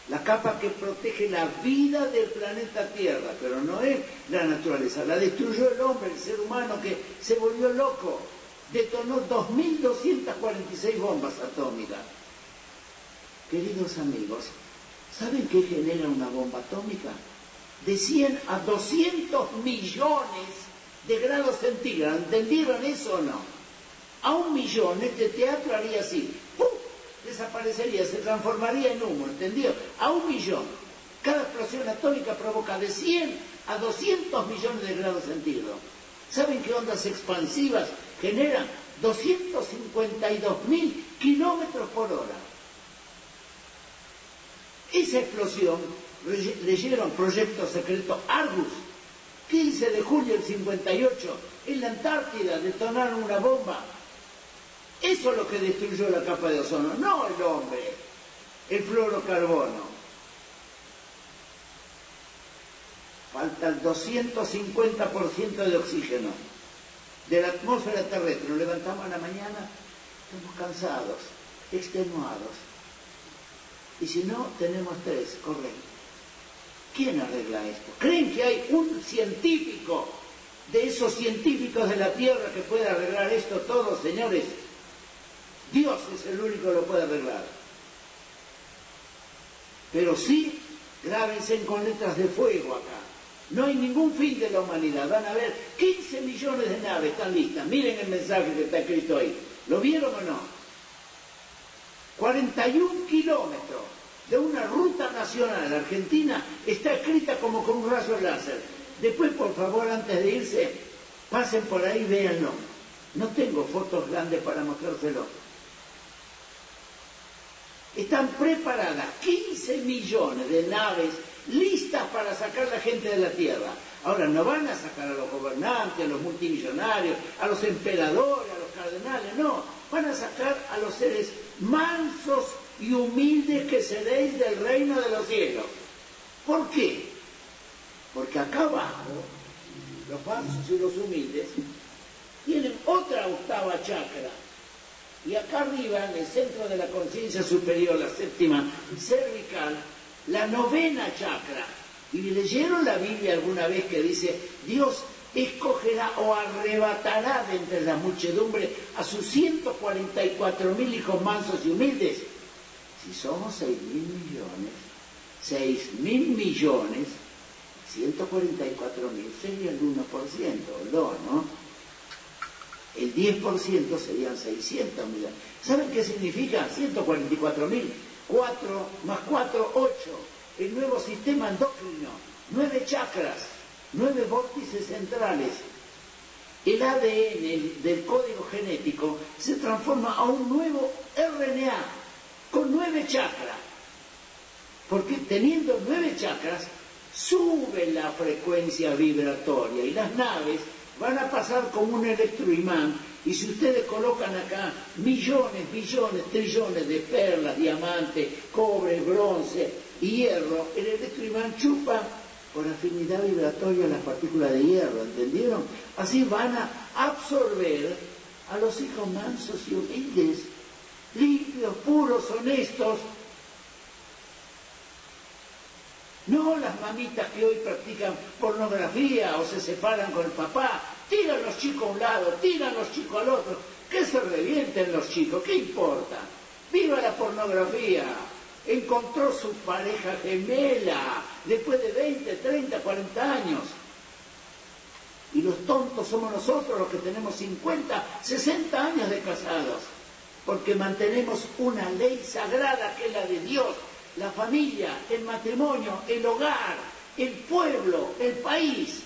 La capa que protege la vida del planeta Tierra, pero no es la naturaleza. La destruyó el hombre, el ser humano que se volvió loco detonó 2.246 bombas atómicas. Queridos amigos, ¿saben qué genera una bomba atómica? De 100 a 200 millones de grados centígrados. ¿Entendieron eso o no? A un millón este teatro haría así. ¡pum! Desaparecería, se transformaría en humo, ¿entendió? A un millón. Cada explosión atómica provoca de 100 a 200 millones de grados centígrados. ¿Saben qué ondas expansivas generan 252.000 kilómetros por hora. Esa explosión, leyeron Proyecto Secreto Argus, 15 de julio del 58, en la Antártida detonaron una bomba. Eso es lo que destruyó la capa de ozono, no el hombre, el fluorocarbono. Falta el 250% de oxígeno de la atmósfera terrestre. Nos levantamos a la mañana, estamos cansados, extenuados. Y si no, tenemos tres, correcto. ¿Quién arregla esto? ¿Creen que hay un científico de esos científicos de la Tierra que puede arreglar esto todo, señores? Dios es el único que lo puede arreglar. Pero sí, grábense con letras de fuego acá. No hay ningún fin de la humanidad. Van a ver 15 millones de naves están listas. Miren el mensaje que está escrito ahí. ¿Lo vieron o no? 41 kilómetros de una ruta nacional argentina está escrita como con un rayo láser. Después, por favor, antes de irse, pasen por ahí y véanlo. No tengo fotos grandes para mostrárselo. Están preparadas 15 millones de naves listas para sacar a la gente de la Tierra. Ahora, no van a sacar a los gobernantes, a los multimillonarios, a los emperadores, a los cardenales, no. Van a sacar a los seres mansos y humildes que seréis del reino de los cielos. ¿Por qué? Porque acá abajo, los mansos y los humildes tienen otra octava chakra. Y acá arriba, en el centro de la conciencia superior, la séptima cervical, la novena chakra. ¿Y leyeron la Biblia alguna vez que dice, Dios escogerá o arrebatará de entre la muchedumbre a sus 144 mil hijos mansos y humildes? Si somos 6 mil millones, 6 mil millones, 144 mil sería el 1%, el 2, ¿no? El 10% serían 600 millones. ¿Saben qué significa? 144 mil. 4 más 4, 8. El nuevo sistema endocrino. Nueve chakras. Nueve vórtices centrales. El ADN del código genético se transforma a un nuevo RNA con nueve chakras. Porque teniendo nueve chakras, sube la frecuencia vibratoria y las naves van a pasar como un electroimán y si ustedes colocan acá millones, billones, trillones de perlas, diamantes, cobre, bronce hierro, el electroimán chupa por afinidad vibratoria las partículas de hierro, ¿entendieron? Así van a absorber a los hijos mansos y humildes, limpios, puros, honestos, No las mamitas que hoy practican pornografía o se separan con el papá, tiran los chicos a un lado, tiran los chicos al otro, que se revienten los chicos, ¿qué importa? Viva la pornografía, encontró su pareja gemela después de 20, 30, 40 años. Y los tontos somos nosotros los que tenemos 50, 60 años de casados, porque mantenemos una ley sagrada que es la de Dios, la familia, el matrimonio, el hogar, el pueblo, el país.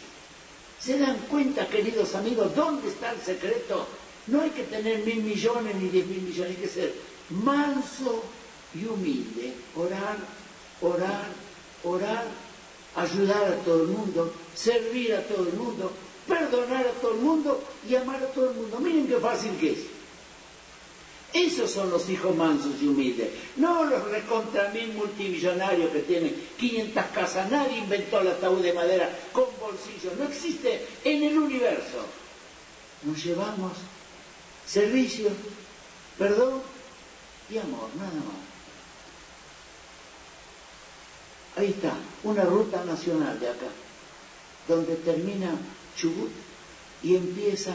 ¿Se dan cuenta, queridos amigos, dónde está el secreto? No hay que tener mil millones ni diez mil millones, hay que ser manso y humilde. Orar, orar, orar, ayudar a todo el mundo, servir a todo el mundo, perdonar a todo el mundo y amar a todo el mundo. Miren qué fácil que es. Esos son los hijos mansos y humildes, no los recontra mil multimillonarios que tienen 500 casas. Nadie inventó el ataúd de madera con bolsillos, no existe en el universo. Nos llevamos servicio, perdón y amor, nada más. Ahí está, una ruta nacional de acá, donde termina Chubut y empieza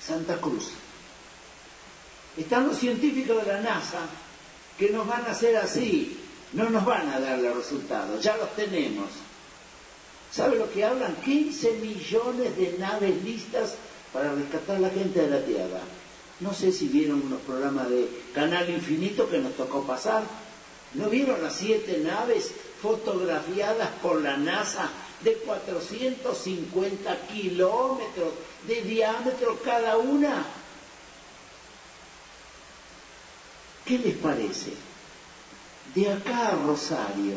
Santa Cruz. Están los científicos de la NASA que nos van a hacer así, no nos van a dar los resultados, ya los tenemos. ¿Sabe lo que hablan? 15 millones de naves listas para rescatar a la gente de la Tierra. No sé si vieron unos programas de Canal Infinito que nos tocó pasar. ¿No vieron las siete naves fotografiadas por la NASA de 450 kilómetros de diámetro cada una? ¿Qué les parece? de acá a Rosario,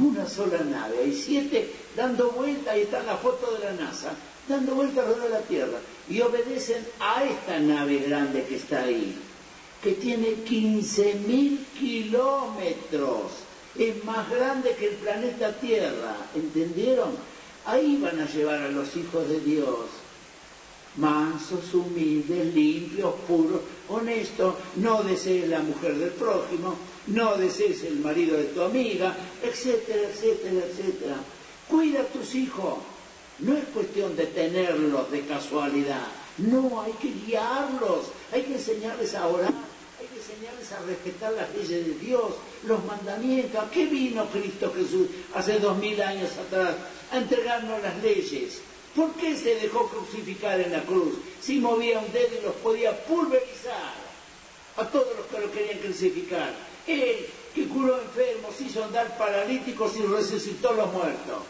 una sola nave, hay siete dando vuelta, ahí está la foto de la NASA, dando vuelta alrededor de la Tierra, y obedecen a esta nave grande que está ahí, que tiene 15.000 kilómetros, es más grande que el planeta Tierra, ¿entendieron? Ahí van a llevar a los hijos de Dios, mansos, humildes, limpios, puros, honestos, no desees la mujer del prójimo, no desees el marido de tu amiga, etcétera, etcétera, etcétera. Cuida a tus hijos. No es cuestión de tenerlos de casualidad. No, hay que guiarlos, hay que enseñarles a orar, hay que enseñarles a respetar las leyes de Dios, los mandamientos. ¿A qué vino Cristo Jesús hace dos mil años atrás? A entregarnos las leyes. ¿Por qué se dejó crucificar en la cruz? Si movía un dedo y los podía pulverizar a todos los que lo querían crucificar. Él que curó enfermos, hizo andar paralíticos y resucitó los muertos.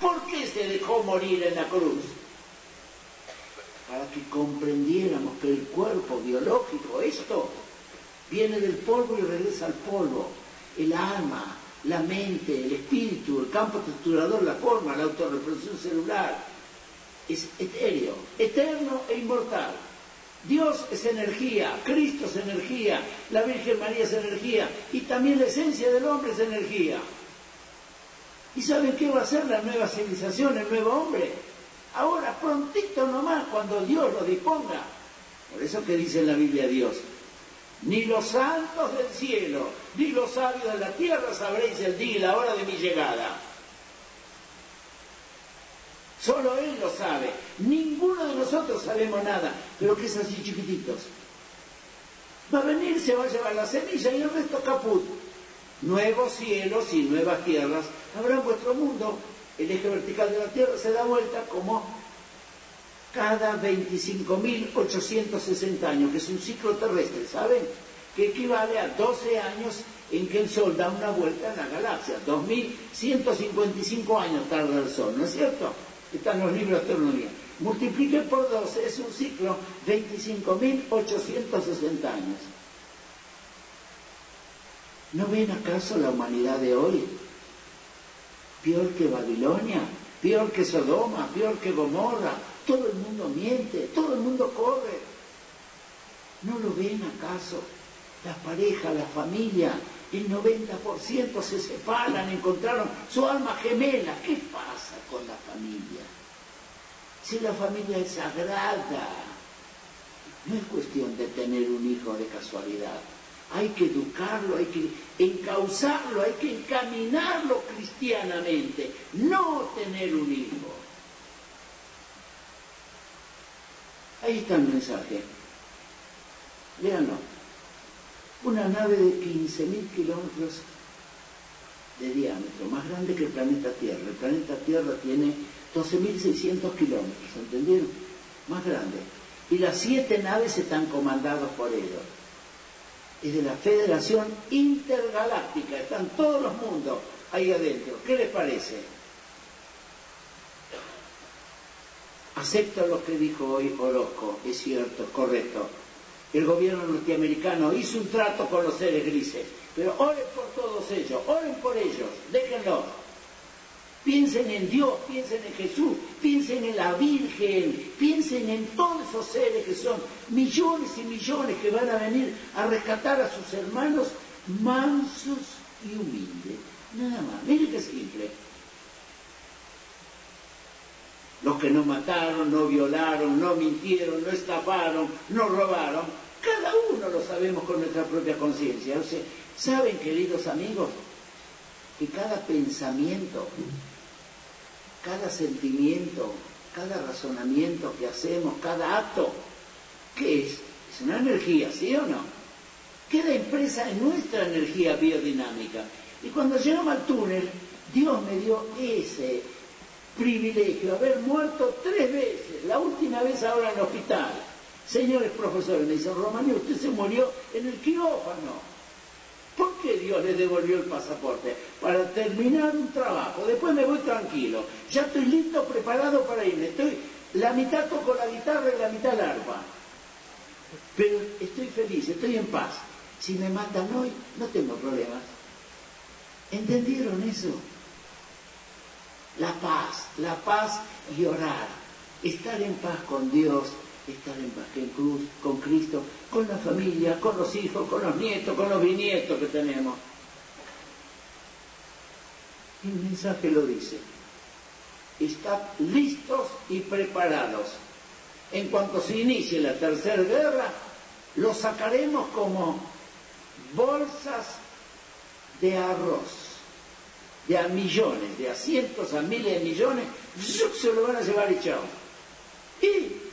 ¿Por qué se dejó morir en la cruz? Para que comprendiéramos que el cuerpo biológico, esto, viene del polvo y regresa al polvo. El alma, la mente, el espíritu, el campo estructurador, la forma, la autorreproducción celular, es etéreo, eterno e inmortal. Dios es energía, Cristo es energía, la Virgen María es energía y también la esencia del hombre es energía. ¿Y saben qué va a ser la nueva civilización, el nuevo hombre? Ahora, prontito nomás, cuando Dios lo disponga. Por eso que dice en la Biblia Dios, ni los santos del cielo, ni los sabios de la tierra sabréis el día y la hora de mi llegada. Solo Él lo sabe. Ninguno de nosotros sabemos nada, pero que es así chiquititos. Va a venir, se va a llevar la semilla y el resto caput. Nuevos cielos y nuevas tierras habrá en vuestro mundo. El eje vertical de la Tierra se da vuelta como cada 25.860 años, que es un ciclo terrestre, ¿saben? Que equivale a 12 años en que el Sol da una vuelta en la galaxia. 2.155 años tarda el Sol, ¿no es cierto? Están los libros de astronomía. Multiplique por 12, es un ciclo 25.860 años. ¿No ven acaso la humanidad de hoy? Peor que Babilonia, peor que Sodoma, peor que Gomorra. Todo el mundo miente, todo el mundo corre. ¿No lo ven acaso? La pareja, la familia, el 90% se separan, encontraron su alma gemela. ¿Qué pasa con la familia? Si la familia es sagrada, no es cuestión de tener un hijo de casualidad. Hay que educarlo, hay que encauzarlo, hay que encaminarlo cristianamente, no tener un hijo. Ahí está el mensaje. Léanlo. Una nave de 15.000 kilómetros de diámetro, más grande que el planeta Tierra. El planeta Tierra tiene 12.600 kilómetros, ¿entendieron? Más grande. Y las siete naves están comandadas por ellos. Es de la Federación Intergaláctica, están todos los mundos ahí adentro. ¿Qué les parece? Acepto lo que dijo hoy Orozco, es cierto, correcto. El gobierno norteamericano hizo un trato con los seres grises, pero oren por todos ellos, oren por ellos, déjenlos. Piensen en Dios, piensen en Jesús, piensen en la Virgen, piensen en todos esos seres que son millones y millones que van a venir a rescatar a sus hermanos mansos y humildes. Nada más, miren qué simple. Los que no mataron, no violaron, no mintieron, no estafaron, no robaron, cada uno lo sabemos con nuestra propia conciencia. O ¿Saben, queridos amigos, que cada pensamiento, cada sentimiento, cada razonamiento que hacemos, cada acto, ¿qué es? Es una energía, ¿sí o no? Queda impresa en nuestra energía biodinámica. Y cuando llegamos al túnel, Dios me dio ese privilegio, haber muerto tres veces, la última vez ahora en el hospital. Señores profesores, me dicen, Romaní, usted se murió en el quirófano. ¿Por qué Dios le devolvió el pasaporte? Para terminar un trabajo. Después me voy tranquilo. Ya estoy listo, preparado para irme. Estoy, la mitad toco la guitarra y la mitad la arpa. Pero estoy feliz, estoy en paz. Si me matan hoy, no tengo problemas. ¿Entendieron eso? La paz, la paz y orar. Estar en paz con Dios, estar en con cruz, con Cristo, con la familia, con los hijos, con los nietos, con los bisnietos que tenemos. El mensaje lo dice. Estad listos y preparados. En cuanto se inicie la tercera guerra, lo sacaremos como bolsas de arroz, de a millones, de a cientos, a miles de millones, se lo van a llevar y. ¿Y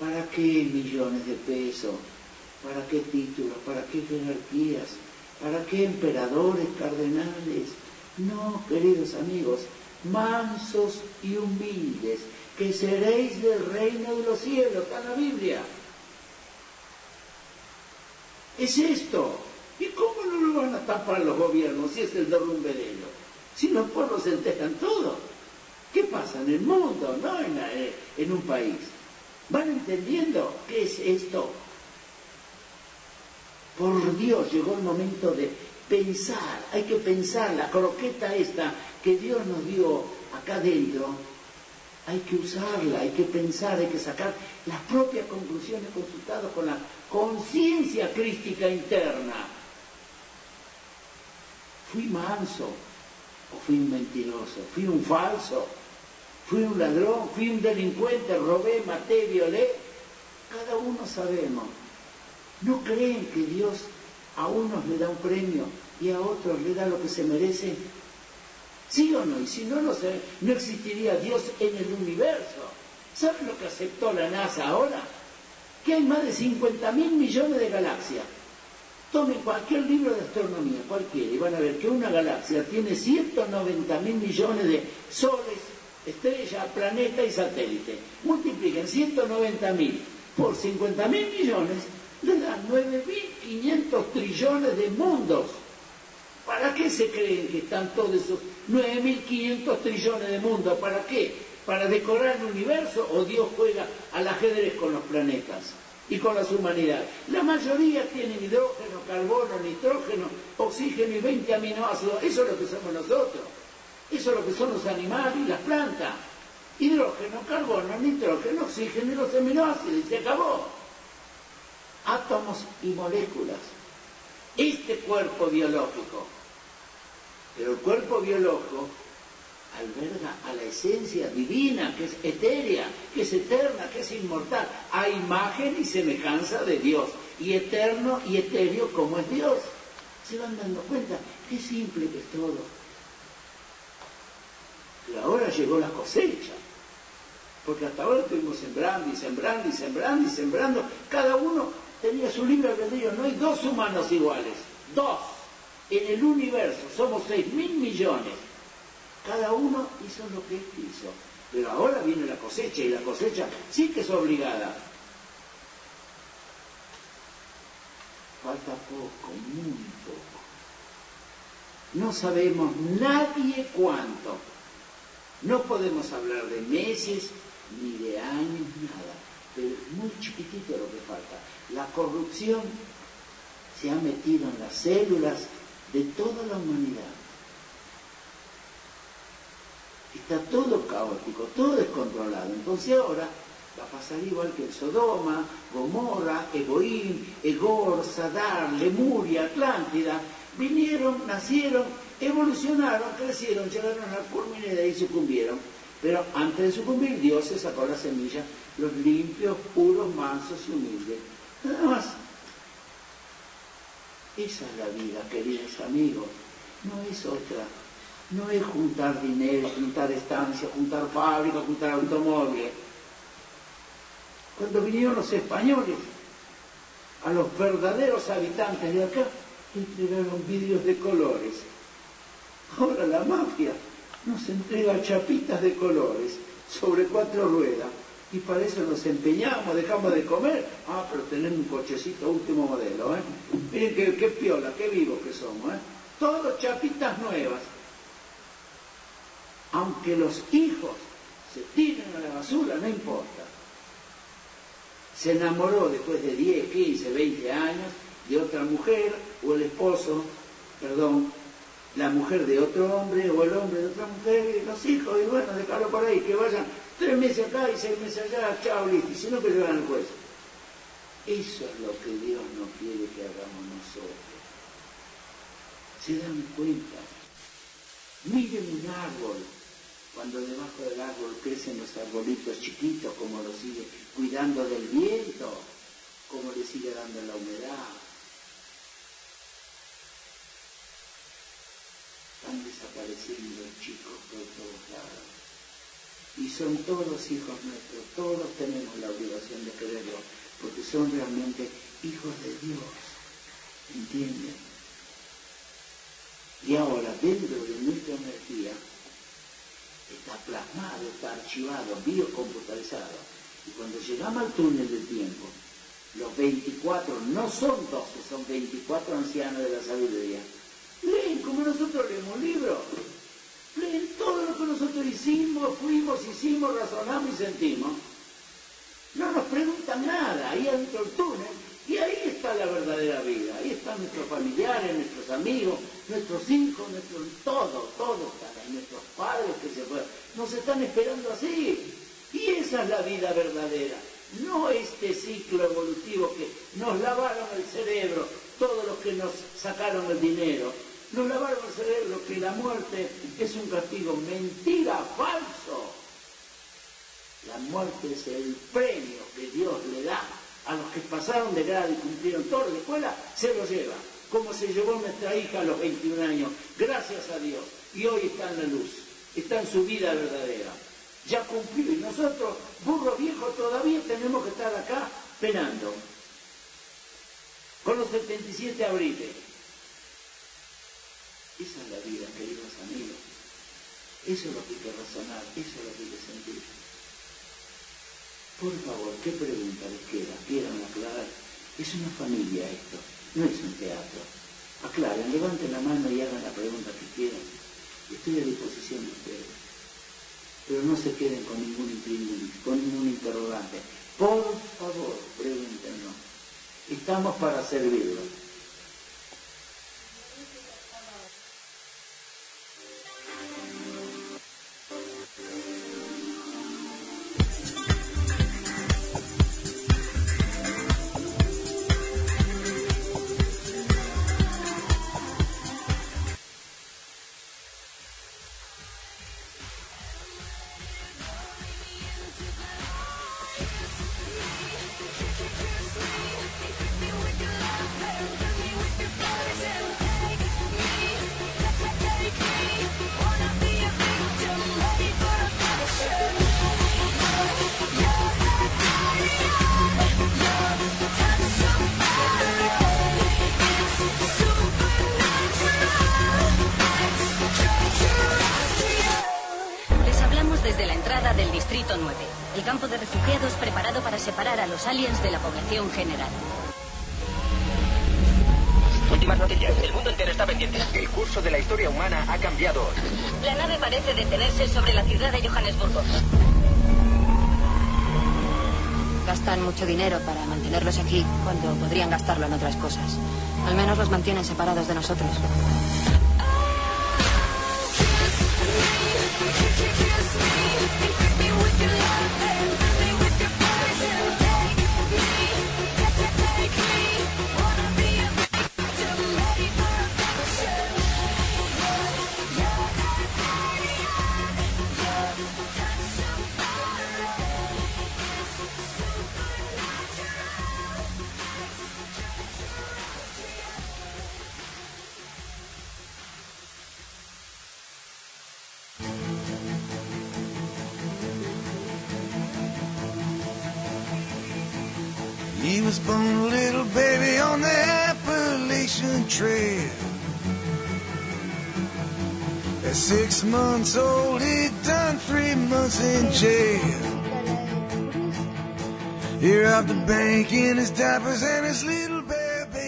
para qué millones de pesos? ¿Para qué títulos? ¿Para qué jerarquías? ¿Para qué emperadores, cardenales? No, queridos amigos, mansos y humildes, que seréis del reino de los cielos, está la Biblia. Es esto. ¿Y cómo no lo van a tapar los gobiernos si es el derrumbe de ellos? Si los pueblos se entejan todo. ¿Qué pasa en el mundo, no en, eh, en un país? ¿Van entendiendo qué es esto? Por Dios, llegó el momento de pensar, hay que pensar la croqueta esta que Dios nos dio acá dentro, hay que usarla, hay que pensar, hay que sacar las propias conclusiones consultadas con la conciencia crística interna. Fui manso o fui un mentiroso, fui un falso, fui un ladrón, fui un delincuente, robé, maté, violé. Cada uno sabemos. ¿No creen que Dios a unos le da un premio y a otros le da lo que se merece? ¿Sí o no? Y si no, no, no existiría Dios en el universo. ¿Saben lo que aceptó la NASA ahora? Que hay más de 50 mil millones de galaxias. Tomen cualquier libro de astronomía, cualquiera, y van a ver que una galaxia tiene 190 mil millones de soles, estrellas, planetas y satélites. Multipliquen 190 mil por 50 mil millones, le dan 9.500 trillones de mundos. ¿Para qué se creen que están todos esos 9.500 trillones de mundos? ¿Para qué? ¿Para decorar el universo o Dios juega al ajedrez con los planetas y con las humanidades? La mayoría tienen hidrógeno, carbono, nitrógeno, oxígeno y 20 aminoácidos. Eso es lo que somos nosotros. Eso es lo que son los animales y las plantas. Hidrógeno, carbono, nitrógeno, oxígeno y los aminoácidos. Y se acabó. Átomos y moléculas. Este cuerpo biológico. Pero el cuerpo biológico alberga a la esencia divina, que es etérea, que es eterna, que es inmortal, a imagen y semejanza de Dios, y eterno y etéreo como es Dios. ¿Se van dando cuenta? Qué simple que es todo. Pero ahora llegó la cosecha, porque hasta ahora estuvimos sembrando y sembrando y sembrando y sembrando. Cada uno tenía su libre albedrío, no hay dos humanos iguales, dos. En el universo somos seis mil millones. Cada uno hizo lo que quiso. Pero ahora viene la cosecha y la cosecha sí que es obligada. Falta poco, muy poco. No sabemos nadie cuánto. No podemos hablar de meses ni de años, nada. Pero es muy chiquitito lo que falta. La corrupción se ha metido en las células de toda la humanidad. Está todo caótico, todo descontrolado. Entonces ahora va a pasar igual que en Sodoma, Gomorra, Egoín, Egor, Sadar, Lemuria, Atlántida. Vinieron, nacieron, evolucionaron, crecieron, llegaron al culmine y de ahí sucumbieron. Pero antes de sucumbir, Dios se sacó la semilla, los limpios, puros, mansos y humildes. Nada más. Esa es la vida, queridos amigos. No es otra. No es juntar dinero, juntar estancias, juntar fábricas, juntar automóviles. Cuando vinieron los españoles, a los verdaderos habitantes de acá, entregaron vidrios de colores. Ahora la mafia nos entrega chapitas de colores sobre cuatro ruedas y para eso nos empeñamos, dejamos de comer. Ah, pero tenemos un cochecito último modelo, ¿eh? Miren qué, qué piola, qué vivos que somos, ¿eh? Todos chapitas nuevas. Aunque los hijos se tiren a la basura, no importa. Se enamoró después de 10, 15, 20 años de otra mujer o el esposo perdón, la mujer de otro hombre o el hombre de otra mujer y los hijos, y bueno, dejarlo por ahí, que vayan tres meses acá y seis meses allá, chao, listo, y si no que llevan al juez. Eso es lo que Dios no quiere que hagamos nosotros. ¿Se dan cuenta? Miren un árbol, cuando debajo del árbol crecen los arbolitos chiquitos, como lo sigue cuidando del viento, como le sigue dando la humedad. Están desapareciendo chicos por todos lados. Y son todos hijos nuestros, todos tenemos la obligación de quererlos, porque son realmente hijos de Dios. ¿Entienden? Y ahora, dentro de nuestra energía, está plasmado, está archivado, biocomputarizado. Y cuando llegamos al túnel del tiempo, los 24 no son 12, son 24 ancianos de la sabiduría. Leen como nosotros leemos libros. Leen todo lo que nosotros hicimos, fuimos, hicimos, razonamos y sentimos. No nos preguntan nada, ahí adentro del túnel, y ahí está la verdadera vida. Ahí están nuestros familiares, nuestros amigos, nuestros hijos, nuestros, todo, todo nuestros padres que se fueron. Nos están esperando así. Y esa es la vida verdadera. No este ciclo evolutivo que nos lavaron el cerebro, todos los que nos sacaron el dinero. Nos lavaron el cerebro que la muerte es un castigo. Mentira, falso. La muerte es el premio que Dios le da a los que pasaron de grado y cumplieron todo la escuela, se lo lleva. Como se llevó nuestra hija a los 21 años, gracias a Dios. Y hoy está en la luz, está en su vida verdadera. Ya cumplió. Y nosotros, burro viejo, todavía tenemos que estar acá penando. Con los 77 abriles. Esa es la vida, queridos amigos. Eso es lo que hay que razonar, eso es lo que hay que sentir. Por favor, ¿qué pregunta les queda? ¿Quieran aclarar? Es una familia esto, no es un teatro. Aclaren, levanten la mano y hagan la pregunta que quieran. Estoy a disposición de ustedes. Pero no se queden con ningún con ningún interrogante. Por favor, pregúntenos. Estamos para servirlos. Mantienen separados de nosotros.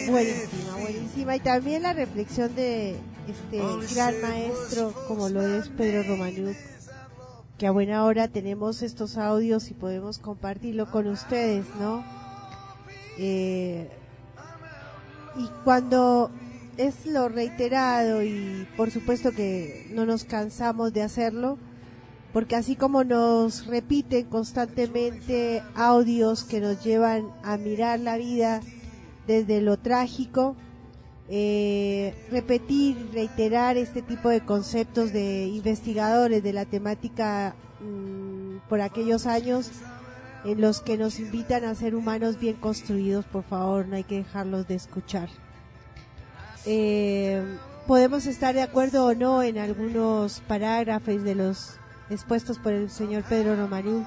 Buenísima, buenísima. Y también la reflexión de este gran maestro como lo es Pedro Romanuk, que a buena hora tenemos estos audios y podemos compartirlo con ustedes, ¿no? Eh, y cuando es lo reiterado y por supuesto que no nos cansamos de hacerlo, porque así como nos repiten constantemente audios que nos llevan a mirar la vida desde lo trágico, eh, repetir, reiterar este tipo de conceptos de investigadores de la temática mm, por aquellos años en los que nos invitan a ser humanos bien construidos, por favor, no hay que dejarlos de escuchar. Eh, podemos estar de acuerdo o no en algunos parágrafos de los expuestos por el señor Pedro Romaní,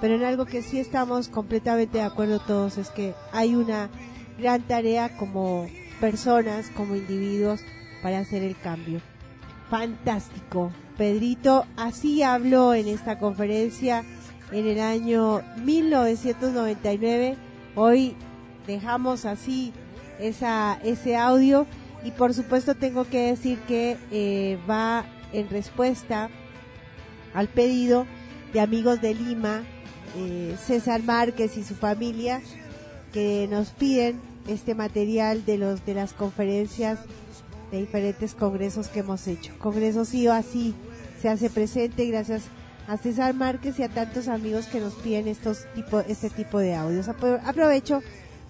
pero en algo que sí estamos completamente de acuerdo todos es que hay una gran tarea como personas, como individuos, para hacer el cambio. Fantástico. Pedrito así habló en esta conferencia en el año 1999. Hoy dejamos así esa, ese audio y por supuesto tengo que decir que eh, va en respuesta al pedido de amigos de Lima, eh, César Márquez y su familia, que nos piden este material de los de las conferencias de diferentes congresos que hemos hecho. Congresos sí así se hace presente gracias a César Márquez y a tantos amigos que nos piden estos tipo, este tipo de audios. Apro- Aprovecho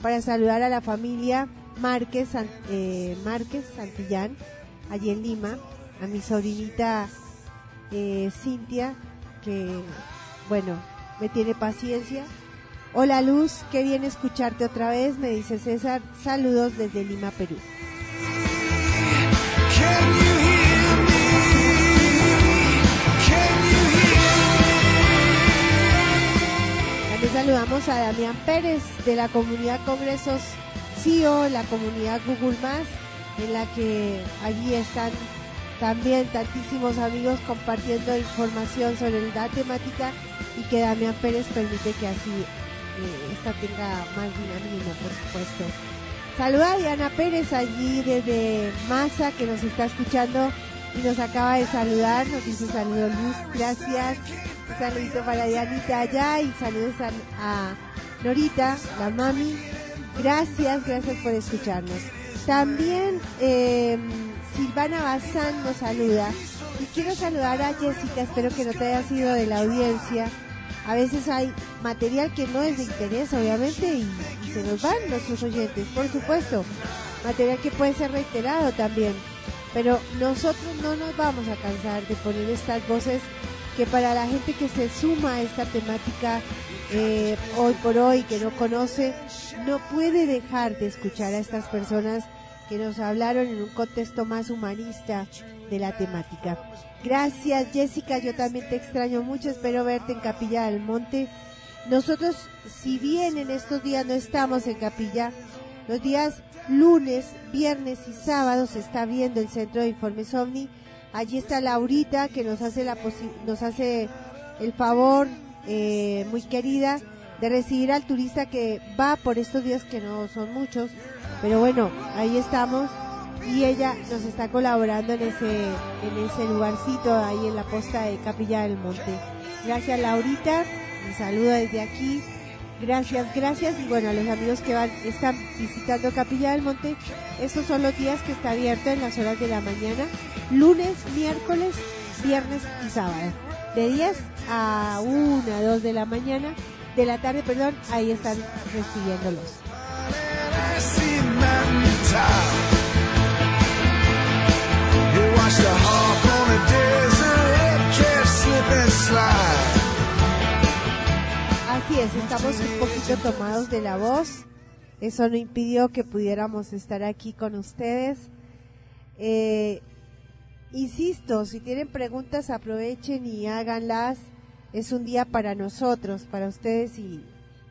para saludar a la familia Márquez, eh, Márquez Santillán, allí en Lima, a mi sobrinita eh, Cintia, que, bueno, me tiene paciencia. Hola Luz, qué bien escucharte otra vez, me dice César. Saludos desde Lima, Perú. También saludamos a Damián Pérez de la comunidad Congresos CIO, la comunidad Google Más, en la que allí están también tantísimos amigos compartiendo información sobre la temática y que Damián Pérez permite que así eh, esta tenga más dinamismo, por supuesto. Saluda a Diana Pérez allí desde Masa que nos está escuchando y nos acaba de saludar, nos dice saludos Luz, gracias. Un saludito para Dianita allá y saludos a, Norita, la mami. Gracias, gracias por escucharnos. También eh, Silvana Bazán nos saluda y quiero saludar a Jessica, espero que no te haya sido de la audiencia. A veces hay material que no es de interés, obviamente, y, se nos van nuestros oyentes, por supuesto. Material que puede ser reiterado también. Pero nosotros no nos vamos a cansar de poner estas voces que para la gente que se suma a esta temática eh, hoy por hoy, que no conoce, no puede dejar de escuchar a estas personas que nos hablaron en un contexto más humanista de la temática. Gracias Jessica, yo también te extraño mucho, espero verte en Capilla del Monte. Nosotros, si bien en estos días no estamos en Capilla, los días lunes, viernes y sábados se está viendo el Centro de Informes OVNI. Allí está Laurita que nos hace la posi- nos hace el favor eh, muy querida de recibir al turista que va por estos días que no son muchos, pero bueno, ahí estamos y ella nos está colaborando en ese en ese lugarcito ahí en la posta de Capilla del Monte. Gracias Laurita, un saludo desde aquí. Gracias, gracias y bueno, a los amigos que van están visitando Capilla del Monte, estos son los días que está abierto en las horas de la mañana, lunes, miércoles, viernes y sábado. De 10 a 1, 2 de la mañana, de la tarde, perdón, ahí están recibiéndolos. Así es, estamos un poquito tomados de la voz. Eso no impidió que pudiéramos estar aquí con ustedes. Eh, insisto, si tienen preguntas aprovechen y háganlas. Es un día para nosotros, para ustedes y,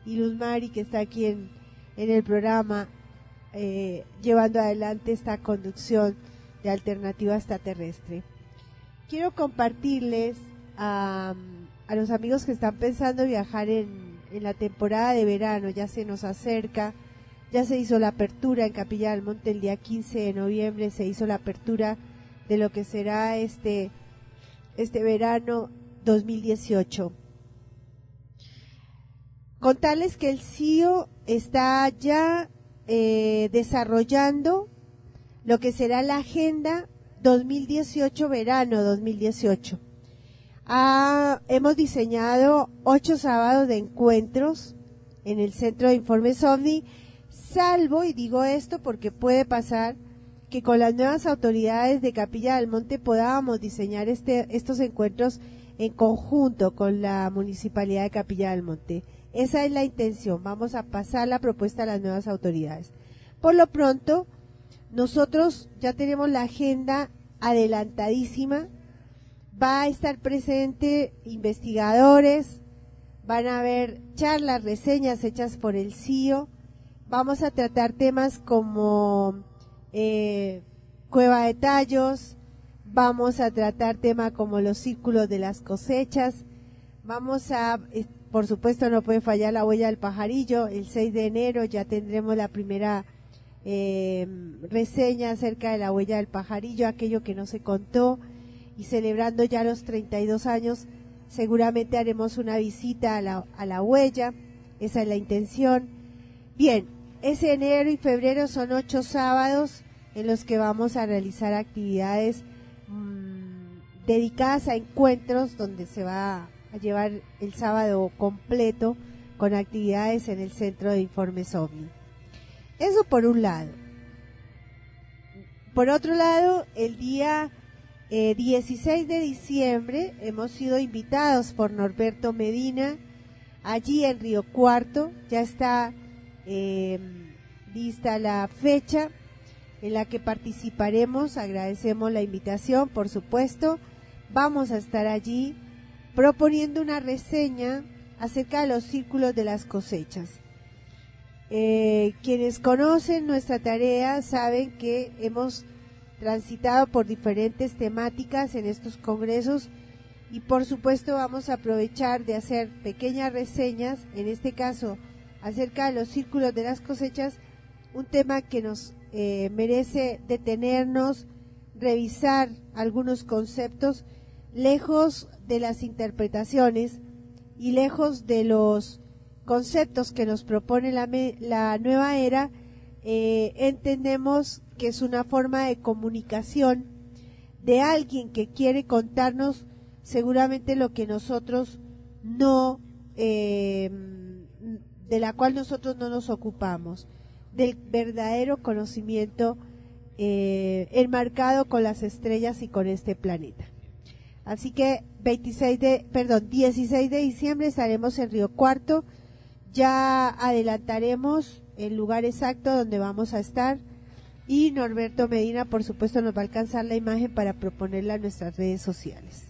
y Luz Mari que está aquí en el programa eh, llevando adelante esta conducción de alternativa extraterrestre. Quiero compartirles a, los amigos que están pensando viajar en, en la temporada de verano, ya se nos acerca, ya se hizo la apertura en Capilla del Monte el día 15 de noviembre, se hizo la apertura de lo que será este, este verano 2018. Contarles que el CIO está ya eh, desarrollando lo que será la agenda 2018 verano 2018. Ah, hemos diseñado ocho sábados de encuentros en el Centro de Informes OVNI, salvo, y digo esto porque puede pasar, que con las nuevas autoridades de Capilla del Monte podamos diseñar este, estos encuentros en conjunto con la Municipalidad de Capilla del Monte. Esa es la intención. Vamos a pasar la propuesta a las nuevas autoridades. Por lo pronto, nosotros ya tenemos la agenda adelantadísima. Va a estar presente investigadores, van a haber charlas, reseñas hechas por el CIO. Vamos a tratar temas como eh, cueva de tallos, vamos a tratar temas como los círculos de las cosechas, vamos a, eh, por supuesto no puede fallar la huella del pajarillo, el 6 de enero ya tendremos la primera eh, reseña acerca de la huella del pajarillo, aquello que no se contó, y celebrando ya los 32 años, seguramente haremos una visita a la, a la huella, esa es la intención. Bien, ese enero y febrero son ocho sábados en los que vamos a realizar actividades mm, dedicadas a encuentros donde se va a llevar el sábado completo con actividades en el Centro de Informes OVNI. Eso por un lado. Por otro lado, el día eh, 16 de diciembre hemos sido invitados por Norberto Medina allí en Río Cuarto. Ya está eh, lista la fecha en la que participaremos. Agradecemos la invitación, por supuesto. Vamos a estar allí proponiendo una reseña acerca de los círculos de las cosechas. Eh, quienes conocen nuestra tarea saben que hemos transitado por diferentes temáticas en estos congresos y por supuesto vamos a aprovechar de hacer pequeñas reseñas, en este caso acerca de los círculos de las cosechas, un tema que nos eh, merece detenernos, revisar algunos conceptos, lejos de las interpretaciones y lejos de los conceptos que nos propone la, nueva era, eh, entendemos que es una forma de comunicación de alguien que quiere contarnos seguramente lo que nosotros no, eh, de la cual nosotros no nos ocupamos, del verdadero conocimiento eh, enmarcado con las estrellas y con este planeta. Así que 26 de, perdón, 16 de diciembre estaremos en Río Cuarto. Ya adelantaremos el lugar exacto donde vamos a estar y Norberto Medina, por supuesto, nos va a alcanzar la imagen para proponerla en nuestras redes sociales.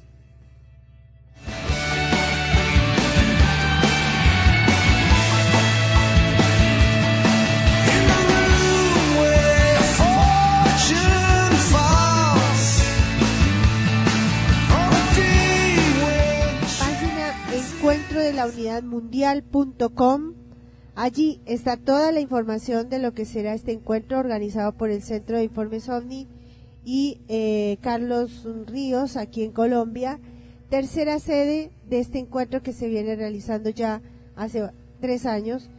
De la unidad mundial.com. Allí está toda la información de lo que será este encuentro organizado por el Centro de Informes OVNI y eh, Carlos Ríos aquí en Colombia. Tercera sede de este encuentro que se viene realizando ya hace tres años.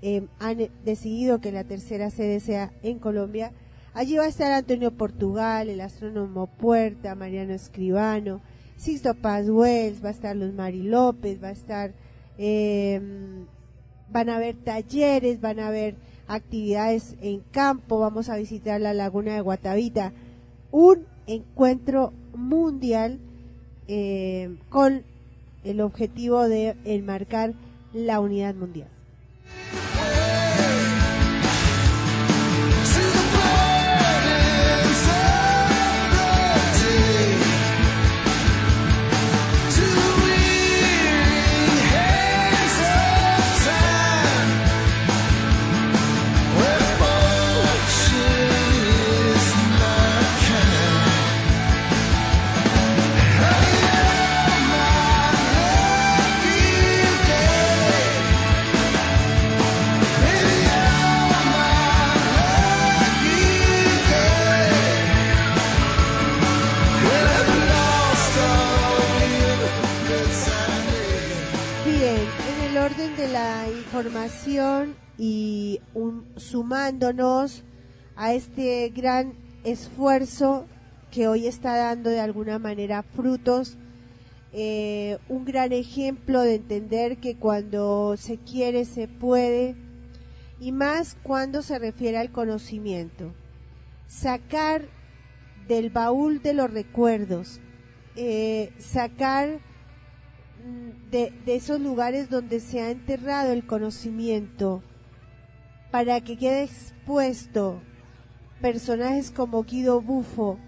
Eh, han decidido que la tercera sede sea en Colombia. Allí va a estar Antonio Portugal, el astrónomo Puerta, Mariano Escribano, Sixto Paz Wells, va a estar Luz Mari López, va a estar, eh, van a haber talleres, van a haber actividades en campo, vamos a visitar la laguna de Guatavita, un encuentro mundial eh, con el objetivo de enmarcar la unidad mundial. Información y sumándonos a este gran esfuerzo que hoy está dando de alguna manera frutos, eh, un gran ejemplo de entender que cuando se quiere se puede y más cuando se refiere al conocimiento. Sacar del baúl de los recuerdos, eh, sacar de, de esos lugares donde se ha enterrado el conocimiento para que quede expuesto personajes como Guido Bufo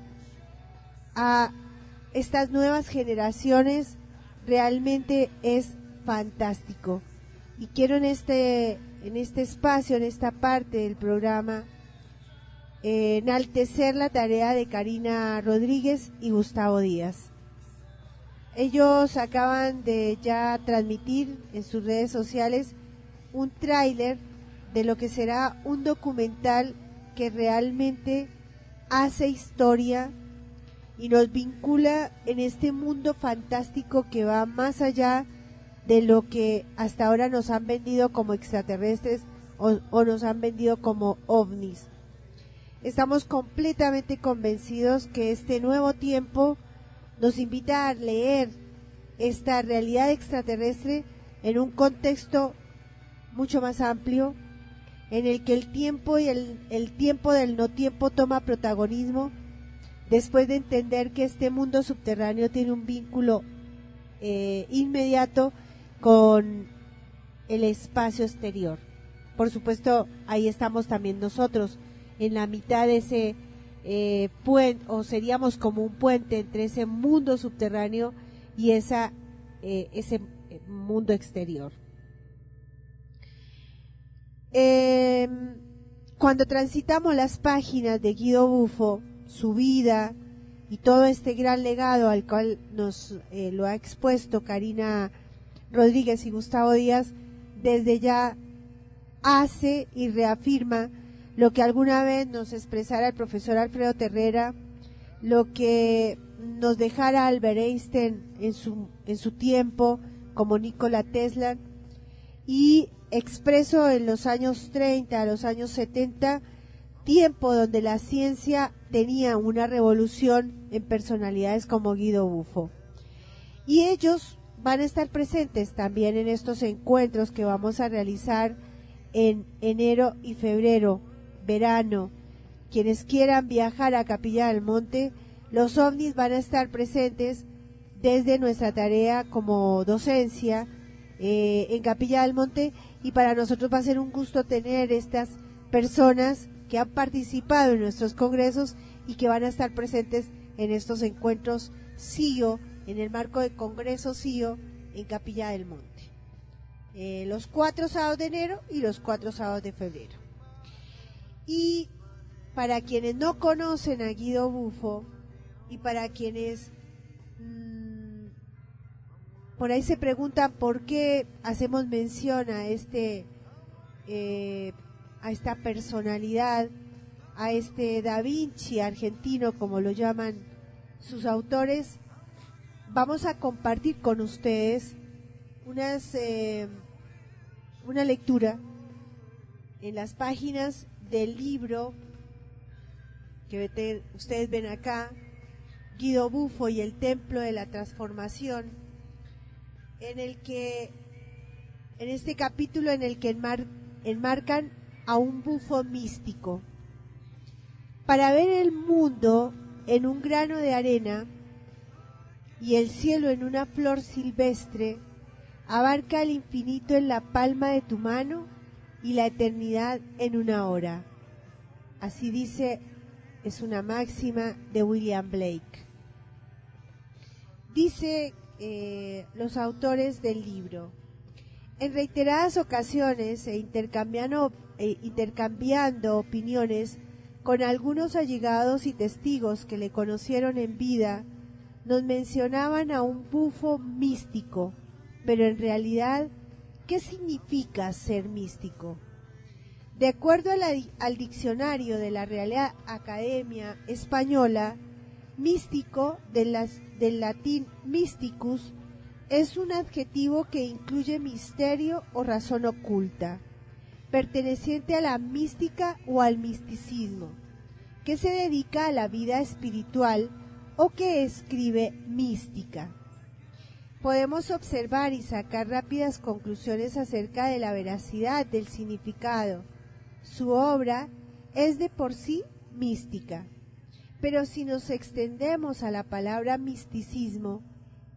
a estas nuevas generaciones realmente es fantástico. Y quiero en este, en este espacio, en esta parte del programa, eh, enaltecer la tarea de Karina Rodríguez y Gustavo Díaz. Ellos acaban de ya transmitir en sus redes sociales un tráiler de lo que será un documental que realmente hace historia y nos vincula en este mundo fantástico que va más allá de lo que hasta ahora nos han vendido como extraterrestres o, o nos han vendido como ovnis. Estamos completamente convencidos que este nuevo tiempo nos invita a leer esta realidad extraterrestre en un contexto mucho más amplio, en el que el tiempo y el, el tiempo del no tiempo toma protagonismo, después de entender que este mundo subterráneo tiene un vínculo eh, inmediato con el espacio exterior. Por supuesto, ahí estamos también nosotros, en la mitad de ese eh, o seríamos como un puente entre ese mundo subterráneo y esa, eh, ese mundo exterior. Eh, cuando transitamos las páginas de Guido Bufo, su vida y todo este gran legado al cual nos eh, lo ha expuesto Karina Rodríguez y Gustavo Díaz, desde ya hace y reafirma lo que alguna vez nos expresara el profesor Alfredo Terrera, lo que nos dejara Albert Einstein en su, en su tiempo, como Nikola Tesla, y expreso en los años 30, a los años 70, tiempo donde la ciencia tenía una revolución en personalidades como Guido Bufo. Y ellos van a estar presentes también en estos encuentros que vamos a realizar en enero y febrero, verano. Quienes quieran viajar a Capilla del Monte, los ovnis van a estar presentes desde nuestra tarea como docencia eh, en Capilla del Monte y para nosotros va a ser un gusto tener estas personas que han participado en nuestros congresos y que van a estar presentes en estos encuentros CIO, en el marco del Congreso CIO en Capilla del Monte. Eh, los cuatro sábados de enero y los cuatro sábados de febrero. Y para quienes no conocen a Guido Bufo y para quienes mmm, por ahí se preguntan por qué hacemos mención a este eh, a esta personalidad, a este Da Vinci argentino, como lo llaman sus autores, vamos a compartir con ustedes unas, eh, una lectura en las páginas del libro que te, ustedes ven acá, Guido Bufo y el Templo de la Transformación, en el que, en este capítulo en el que enmar, enmarcan a un bufo místico. Para ver el mundo en un grano de arena y el cielo en una flor silvestre, abarca el infinito en la palma de tu mano y la eternidad en una hora. Así dice, es una máxima de William Blake. Dice eh, los autores del libro, en reiteradas ocasiones e intercambiando, e intercambiando opiniones con algunos allegados y testigos que le conocieron en vida, nos mencionaban a un bufo místico, pero en realidad, ¿qué significa ser místico? De acuerdo al diccionario de la Real Academia Española, místico de las, del latín mysticus es un adjetivo que incluye misterio o razón oculta, perteneciente a la mística o al misticismo. que se dedica a la vida espiritual o que escribe mística. Podemos observar y sacar rápidas conclusiones acerca de la veracidad del significado. Su obra es de por sí mística. Pero si nos extendemos a la palabra misticismo,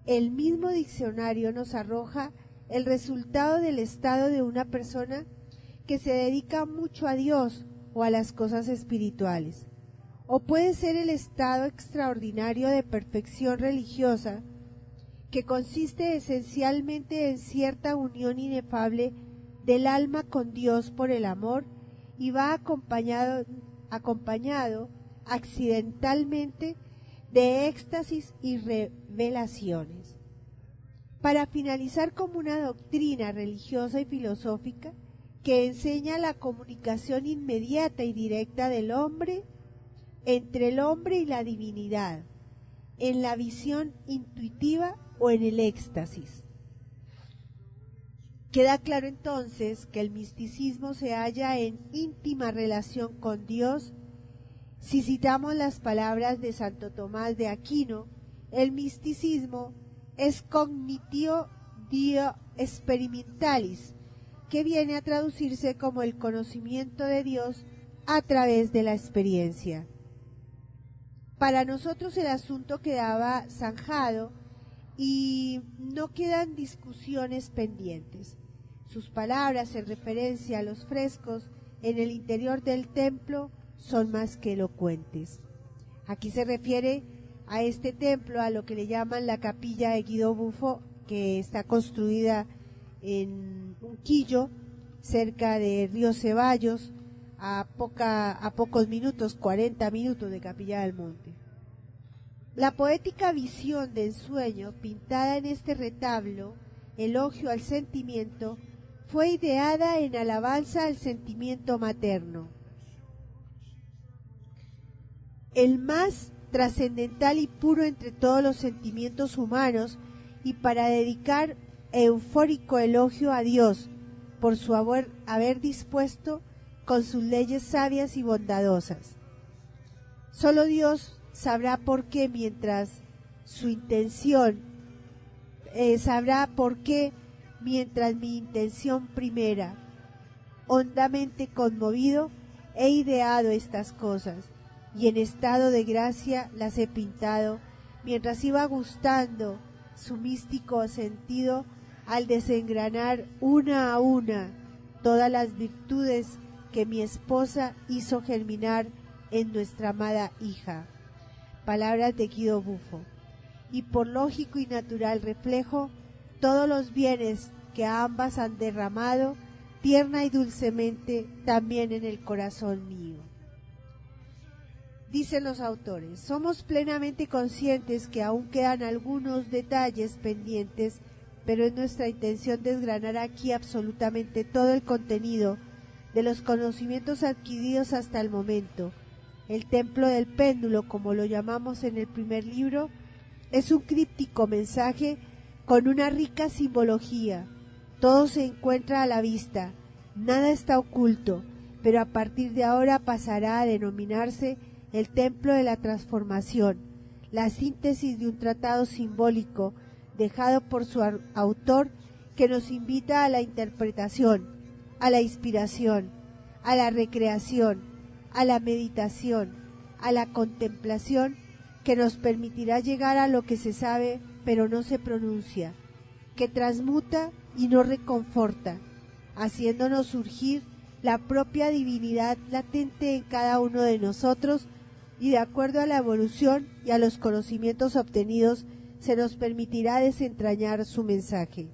el mismo diccionario nos arroja el resultado del estado de una persona que se dedica mucho a Dios o a las cosas espirituales. O puede ser el estado extraordinario de perfección religiosa que consiste esencialmente en cierta unión inefable del alma con Dios por el amor y va acompañado, acompañado accidentalmente de éxtasis y revelaciones. Para finalizar como una doctrina religiosa y filosófica que enseña la comunicación inmediata y directa del hombre entre el hombre y la divinidad, en la visión intuitiva o en el éxtasis. Queda claro entonces que el misticismo se halla en íntima relación con Dios. Si citamos las palabras de Santo Tomás de Aquino, el misticismo es cognitio dio experimentalis, que viene a traducirse como el conocimiento de Dios a través de la experiencia. Para nosotros el asunto quedaba zanjado y no quedan discusiones pendientes. Sus palabras en referencia a los frescos en el interior del templo son más que elocuentes. Aquí se refiere a este templo, a lo que le llaman la capilla de Guido Bufo, que está construida en Unquillo, cerca de Río Ceballos, a, poca, a pocos minutos, 40 minutos de Capilla del Monte. La poética visión de ensueño pintada en este retablo, elogio al sentimiento, fue ideada en alabanza al sentimiento materno. El más trascendental y puro entre todos los sentimientos humanos y para dedicar eufórico elogio a Dios por su haber, haber dispuesto con sus leyes sabias y bondadosas. Solo Dios sabrá por qué mientras su intención, eh, sabrá por qué mientras mi intención primera, hondamente conmovido, he ideado estas cosas y en estado de gracia las he pintado, mientras iba gustando su místico sentido al desengranar una a una todas las virtudes que mi esposa hizo germinar en nuestra amada hija. Palabras de Guido Bufo. Y por lógico y natural reflejo, todos los bienes que ambas han derramado tierna y dulcemente también en el corazón mío. Dicen los autores, somos plenamente conscientes que aún quedan algunos detalles pendientes, pero es nuestra intención desgranar aquí absolutamente todo el contenido de los conocimientos adquiridos hasta el momento. El templo del péndulo, como lo llamamos en el primer libro, es un críptico mensaje con una rica simbología. Todo se encuentra a la vista, nada está oculto, pero a partir de ahora pasará a denominarse el templo de la transformación, la síntesis de un tratado simbólico dejado por su autor que nos invita a la interpretación, a la inspiración, a la recreación, a la meditación, a la contemplación que nos permitirá llegar a lo que se sabe pero no se pronuncia, que transmuta y no reconforta, haciéndonos surgir la propia divinidad latente en cada uno de nosotros y de acuerdo a la evolución y a los conocimientos obtenidos se nos permitirá desentrañar su mensaje.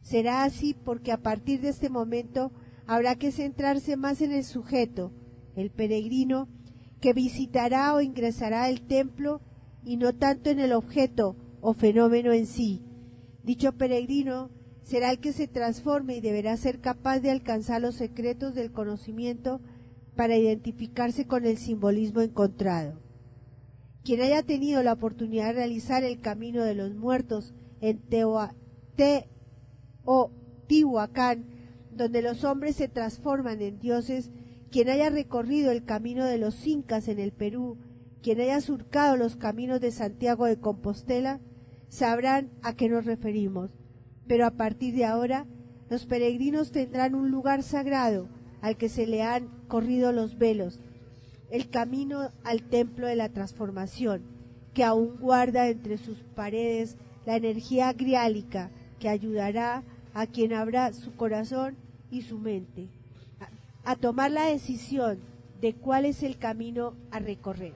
Será así porque a partir de este momento habrá que centrarse más en el sujeto, el peregrino, que visitará o ingresará al templo y no tanto en el objeto o fenómeno en sí. Dicho peregrino será el que se transforme y deberá ser capaz de alcanzar los secretos del conocimiento para identificarse con el simbolismo encontrado. Quien haya tenido la oportunidad de realizar el camino de los muertos en Teotihuacán, donde los hombres se transforman en dioses, Quien haya recorrido el camino de los incas en el Perú, quien haya surcado los caminos de Santiago de Compostela, sabrán a qué nos referimos. Pero a partir de ahora, los peregrinos tendrán un lugar sagrado al que se le han corrido los velos, el camino al templo de la transformación, que aún guarda entre sus paredes la energía griálica que ayudará a quien abra su corazón y su mente a, tomar la decisión de cuál es el camino a recorrer.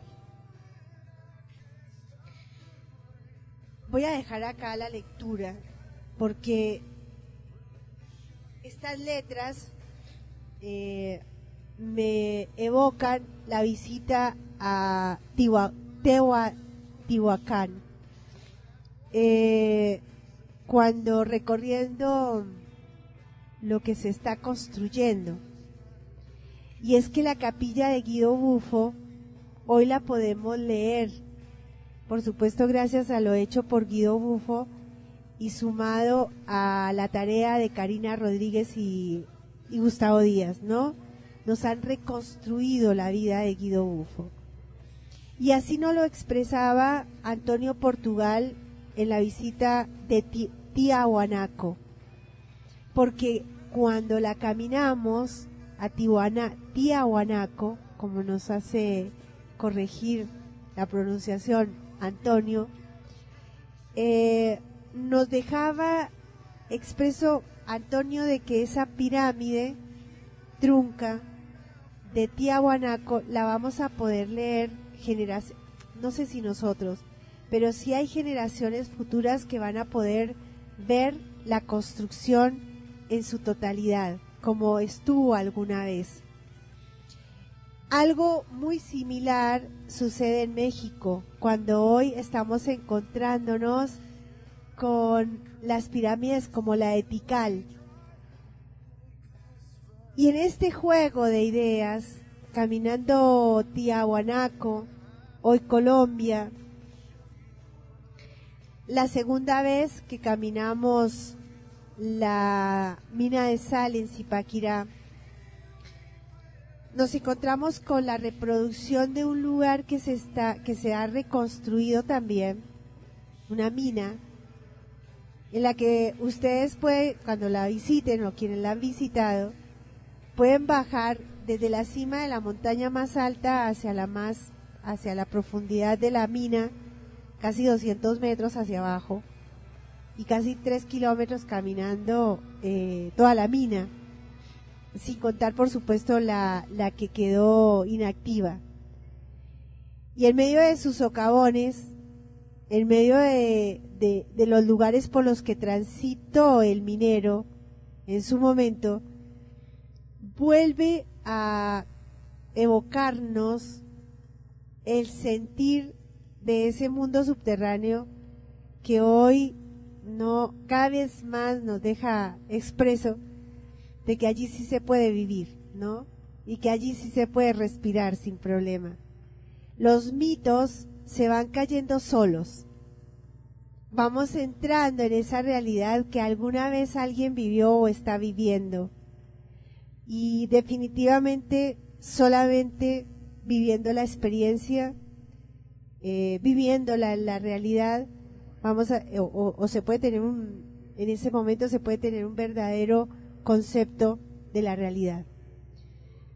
Voy a dejar acá la lectura porque estas letras eh, me evocan la visita a Teotihuacán. Eh, cuando recorriendo lo que se está construyendo. Y es que la capilla de Guido Bufo hoy la podemos leer, por supuesto gracias a lo hecho por Guido Bufo y sumado a la tarea de Karina Rodríguez y, Gustavo Díaz, ¿no? Nos han reconstruido la vida de Guido Bufo. Y así nos lo expresaba Antonio Portugal en la visita de Ti- Tiahuanaco. Porque cuando la caminamos a Tihuana, Tiahuanaco, como nos hace corregir la pronunciación Antonio, eh, nos dejaba expreso Antonio de que esa pirámide trunca de Tiahuanaco la vamos a poder leer generación, no sé si nosotros, pero sí hay generaciones futuras que van a poder ver la construcción en su totalidad, como estuvo alguna vez. Algo muy similar sucede en México, cuando hoy estamos encontrándonos con las pirámides como la de Tikal. Y en este juego de ideas, caminando Tiahuanaco, hoy Colombia, la segunda vez que caminamos la mina de sal en Zipaquirá, nos encontramos con la reproducción de un lugar que se está, que se ha reconstruido también, una mina, en la que ustedes pueden, cuando la visiten o quienes la han visitado, pueden bajar desde la cima de la montaña más alta hacia la más, hacia la profundidad de la mina, casi 200 metros hacia abajo, y casi 3 kilómetros caminando eh, toda la mina, sin contar por supuesto la, la que quedó inactiva. Y en medio de sus socavones, en medio de, de, de los lugares por los que transitó el minero en su momento, vuelve a evocarnos el sentir de ese mundo subterráneo que hoy no cada vez más nos deja expreso de que allí sí se puede vivir, ¿no? Y que allí sí se puede respirar sin problema. Los mitos se van cayendo solos. Vamos entrando en esa realidad que alguna vez alguien vivió o está viviendo. Y definitivamente solamente viviendo la experiencia, eh, viviéndola en la realidad, vamos a, o, o- se puede tener un, en ese momento se puede tener un verdadero concepto de la realidad.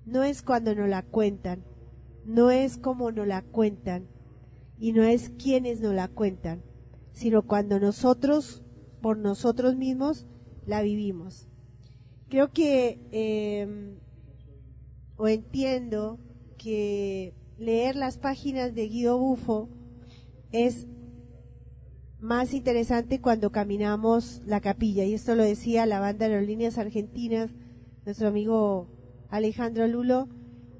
No es cuando nos la cuentan, no es como nos la cuentan y no es quienes nos la cuentan, sino cuando nosotros, por nosotros mismos, la vivimos. Creo que, eh, o entiendo que leer las páginas de Guido Bufo es más interesante cuando caminamos la capilla. Y esto lo decía la banda de aerolíneas argentinas, nuestro amigo Alejandro Lulo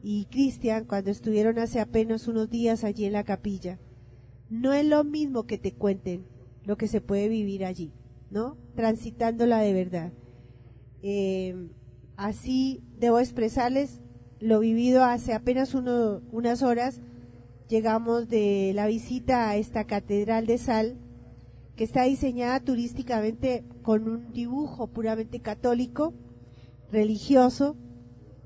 y Cristian, cuando estuvieron hace apenas unos días allí en la capilla. No es lo mismo que te cuenten lo que se puede vivir allí, ¿no? Transitándola de verdad. Eh, así debo expresarles lo vivido hace apenas unas horas. Llegamos de la visita a esta catedral de sal que está diseñada turísticamente con un dibujo puramente católico, religioso,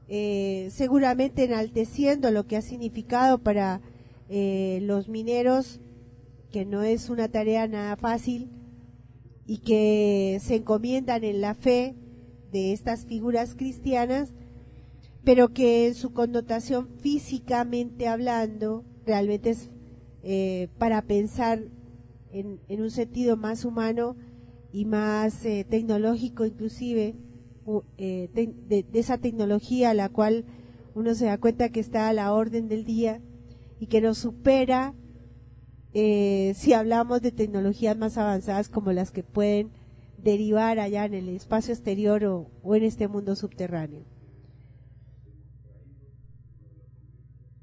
eh, seguramente enalteciendo lo que ha significado para eh, los mineros, que no es una tarea nada fácil y que se encomiendan en la fe de estas figuras cristianas, pero que en su connotación físicamente hablando realmente es eh, para pensar en, un sentido más humano y más eh, tecnológico inclusive eh, de, esa tecnología a la cual uno se da cuenta que está a la orden del día y que nos supera eh, si hablamos de tecnologías más avanzadas como las que pueden derivar allá en el espacio exterior o en este mundo subterráneo.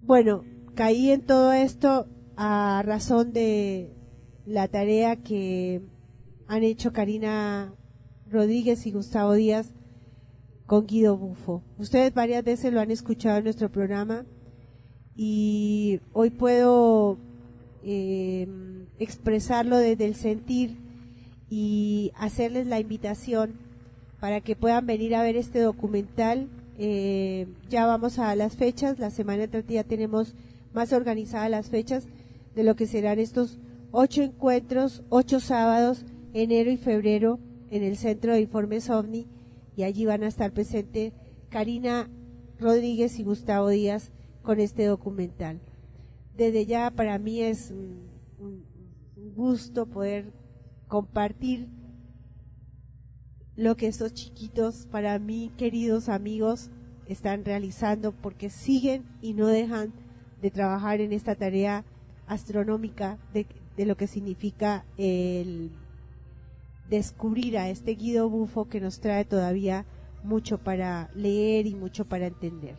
Bueno, caí en todo esto a razón de la tarea que han hecho Karina Rodríguez y Gustavo Díaz con Guido Bufo. Ustedes varias veces lo han escuchado en nuestro programa y hoy puedo eh, expresarlo desde el sentir y hacerles la invitación para que puedan venir a ver este documental. Eh, ya vamos a las fechas, la semana entrante ya tenemos más organizadas las fechas de lo que serán estos ocho encuentros, ocho sábados, enero y febrero, en el Centro de Informes OVNI, y allí van a estar presentes Karina Rodríguez y Gustavo Díaz con este documental. Desde ya para mí es un, gusto poder compartir lo que estos chiquitos, para mí queridos amigos, están realizando porque siguen y no dejan de trabajar en esta tarea astronómica de, de lo que significa el descubrir a este Guido Bufo que nos trae todavía mucho para leer y mucho para entender.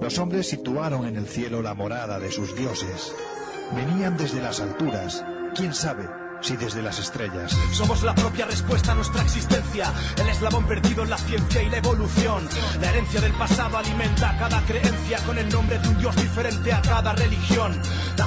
Los hombres situaron en el cielo la morada de sus dioses. Venían desde las alturas, quién sabe, si desde las estrellas? Somos la propia respuesta a nuestra existencia, el eslabón perdido en la ciencia y la evolución. La herencia del pasado alimenta cada creencia con el nombre de un Dios diferente a cada religión.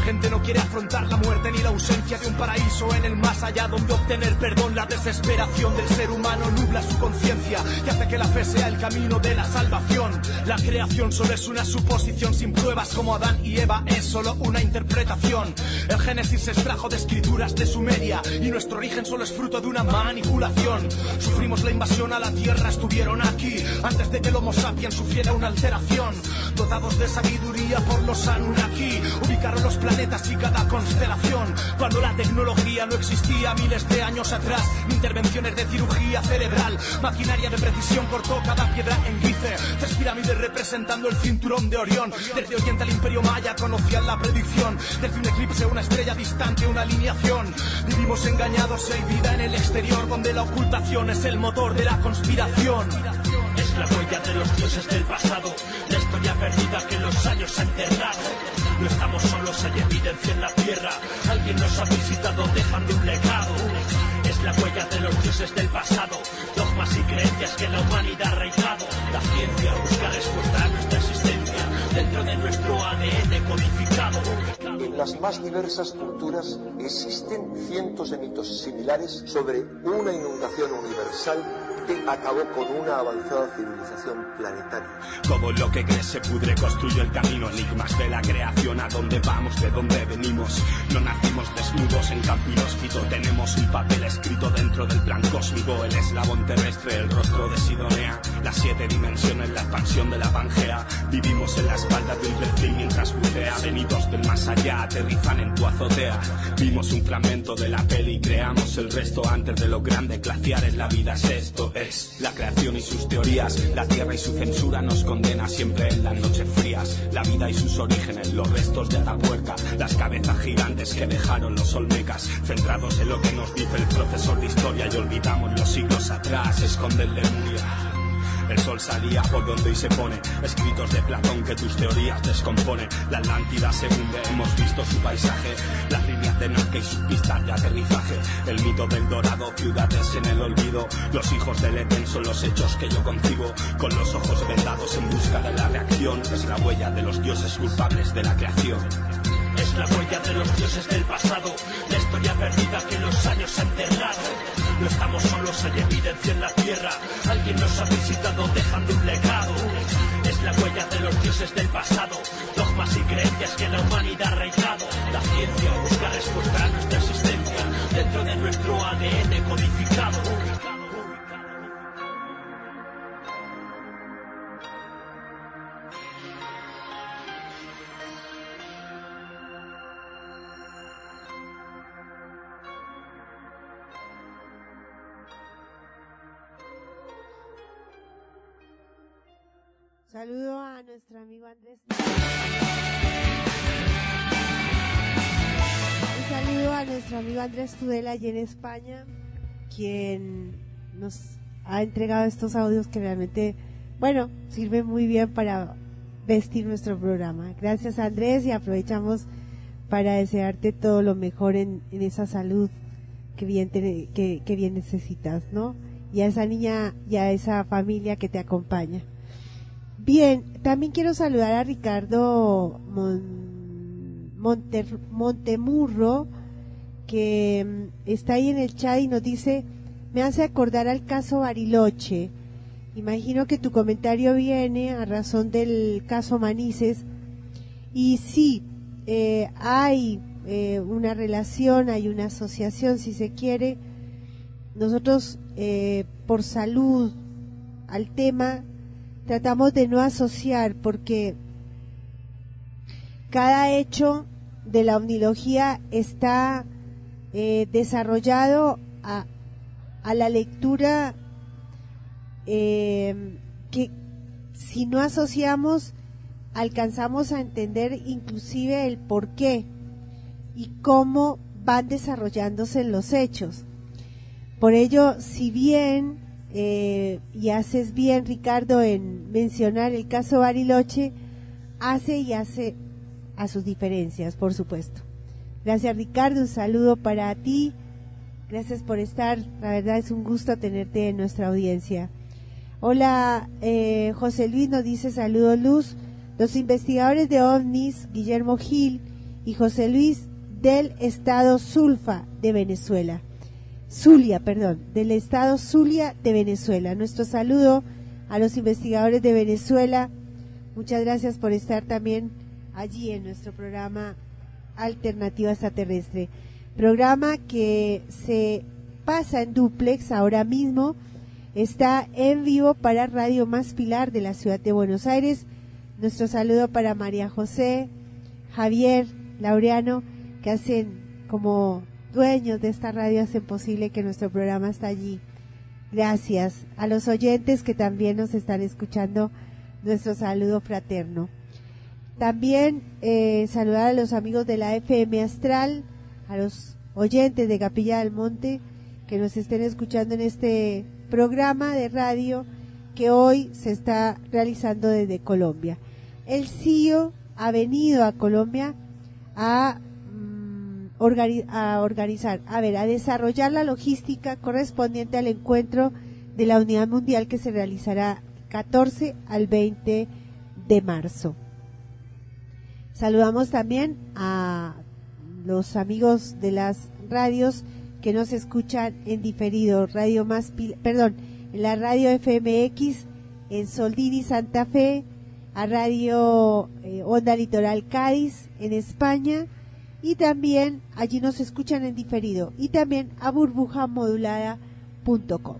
Gente no quiere afrontar la muerte ni la ausencia de un paraíso en el más allá donde obtener perdón. La desesperación del ser humano nubla su conciencia y hace que la fe sea el camino de la salvación. La creación solo es una suposición sin pruebas como Adán y Eva es solo una interpretación. El Génesis se extrajo de escrituras de Sumeria y nuestro origen solo es fruto de una manipulación. Sufrimos la invasión a la tierra, estuvieron aquí antes de que el Homo sapiens sufriera una alteración. Dotados de sabiduría por los Anunnaki, ubicaron los planetas y cada constelación. Cuando la tecnología no existía miles de años atrás, intervenciones de cirugía cerebral, maquinaria de precisión cortó cada piedra en Gize. Tres pirámides representando el cinturón de Orión. Desde Oriente al Imperio Maya conocían la predicción. Desde un eclipse, una estrella distante, una alineación. Vivimos engañados, hay vida en el exterior, donde la ocultación es el motor de la conspiración. La huella de los dioses del pasado, la historia perdida que los años ha enterrado. No estamos solos, hay evidencia en la tierra. Alguien nos ha visitado dejando un legado. Es la huella de los dioses del pasado, dogmas y creencias que la humanidad ha arraigado. La ciencia busca respuesta a nuestra existencia dentro de nuestro ADN codificado. En las más diversas culturas existen cientos de mitos similares sobre una inundación universal acabó con una avanzada civilización planetaria. Todo lo que crece pudre, construye el camino. Enigmas de la creación, a dónde vamos, de dónde venimos. No nacimos desnudos en campo inhóspito. Tenemos un papel escrito dentro del plan cósmico. El eslabón terrestre, el rostro de Sidonea. Las siete dimensiones, la expansión de la Pangea. Vivimos en la espalda de un reptil mientras bucea. Venidos del más allá, aterrizan en tu azotea. Vimos un fragmento de la peli y creamos el resto antes de lo grande. Glaciares, la vida es esto. La creación y sus teorías. La tierra y su censura nos condena siempre en las noches frías. La vida y sus orígenes, los restos de Atapuerca. Las cabezas gigantes que dejaron los olmecas. Centrados en lo que nos dice el profesor de historia y olvidamos los siglos atrás. Esconde el Lemuria. El sol salía por donde hoy se pone. Escritos de Platón que tus teorías descompone. La Atlántida se hemos visto su paisaje. Las líneas de Nazca y sus pistas de aterrizaje. El mito del dorado, ciudades en el olvido. Los hijos del Edén son los hechos que yo concibo. Con los ojos vendados en busca de la reacción. Es la huella de los dioses culpables de la creación. La huella de los dioses del pasado, la historia perdida que los años han enterrado. No estamos solos, hay evidencia en la tierra. Alguien nos ha visitado dejando un legado. Es la huella de los dioses del pasado, dogmas y creencias que la humanidad ha arraigado. La ciencia busca respuesta a nuestra existencia dentro de nuestro ADN codificado. Saludo a nuestro amigo Andrés. Un saludo a nuestro amigo Andrés Tudela allí en España, quien nos ha entregado estos audios que realmente, bueno, sirven muy bien para vestir nuestro programa. Gracias Andrés y aprovechamos para desearte todo lo mejor en, esa salud que bien, te- que bien necesitas, ¿no? Y a esa niña y a esa familia que te acompaña. Bien, también quiero saludar a Ricardo Montemurro, que mm, está ahí en el chat y nos dice, me hace acordar al caso Bariloche. Imagino que tu comentario viene a razón del caso Manises. Y sí, eh, hay eh, una relación, hay una asociación, si se quiere. Nosotros, eh, por salud al tema, tratamos de no asociar porque cada hecho de la omnilogía está eh, desarrollado a, la lectura eh, que si no asociamos alcanzamos a entender inclusive el por qué y cómo van desarrollándose los hechos. Por ello, si bien, eh, y haces bien Ricardo en mencionar el caso Bariloche, hace y hace a sus diferencias, por supuesto. Gracias Ricardo, un saludo para ti Gracias por estar. La verdad es un gusto tenerte en nuestra audiencia. Hola, eh, José Luis nos dice saludos Luz. Los investigadores de OVNIS, Guillermo Gil y José Luis del estado Zulfa de Venezuela. Zulia, perdón, del estado Zulia de Venezuela. Nuestro saludo a los investigadores de Venezuela. Muchas gracias por estar también allí en nuestro programa Alternativa Extraterrestre. Programa que se pasa en duplex ahora mismo. Está en vivo para Radio Más Pilar de la ciudad de Buenos Aires. Nuestro saludo para María José, Javier, Laureano, que hacen como dueños de esta radio, hacen posible que nuestro programa está allí. Gracias a los oyentes que también nos están escuchando, nuestro saludo fraterno. También eh, saludar a los amigos de la FM Astral, a los oyentes de Capilla del Monte que nos estén escuchando en este programa de radio que hoy se está realizando desde Colombia. El CIO ha venido a Colombia a, a organizar, a ver, a desarrollar la logística correspondiente al encuentro de la Unidad Mundial que se realizará 14 al 20 de marzo. Saludamos también a los amigos de las radios que nos escuchan en diferido, Radio Más, perdón, la radio FMX en Soldini Santa Fe, a Radio eh, Onda Litoral Cádiz en España y también allí nos escuchan en diferido y también a burbujamodulada.com.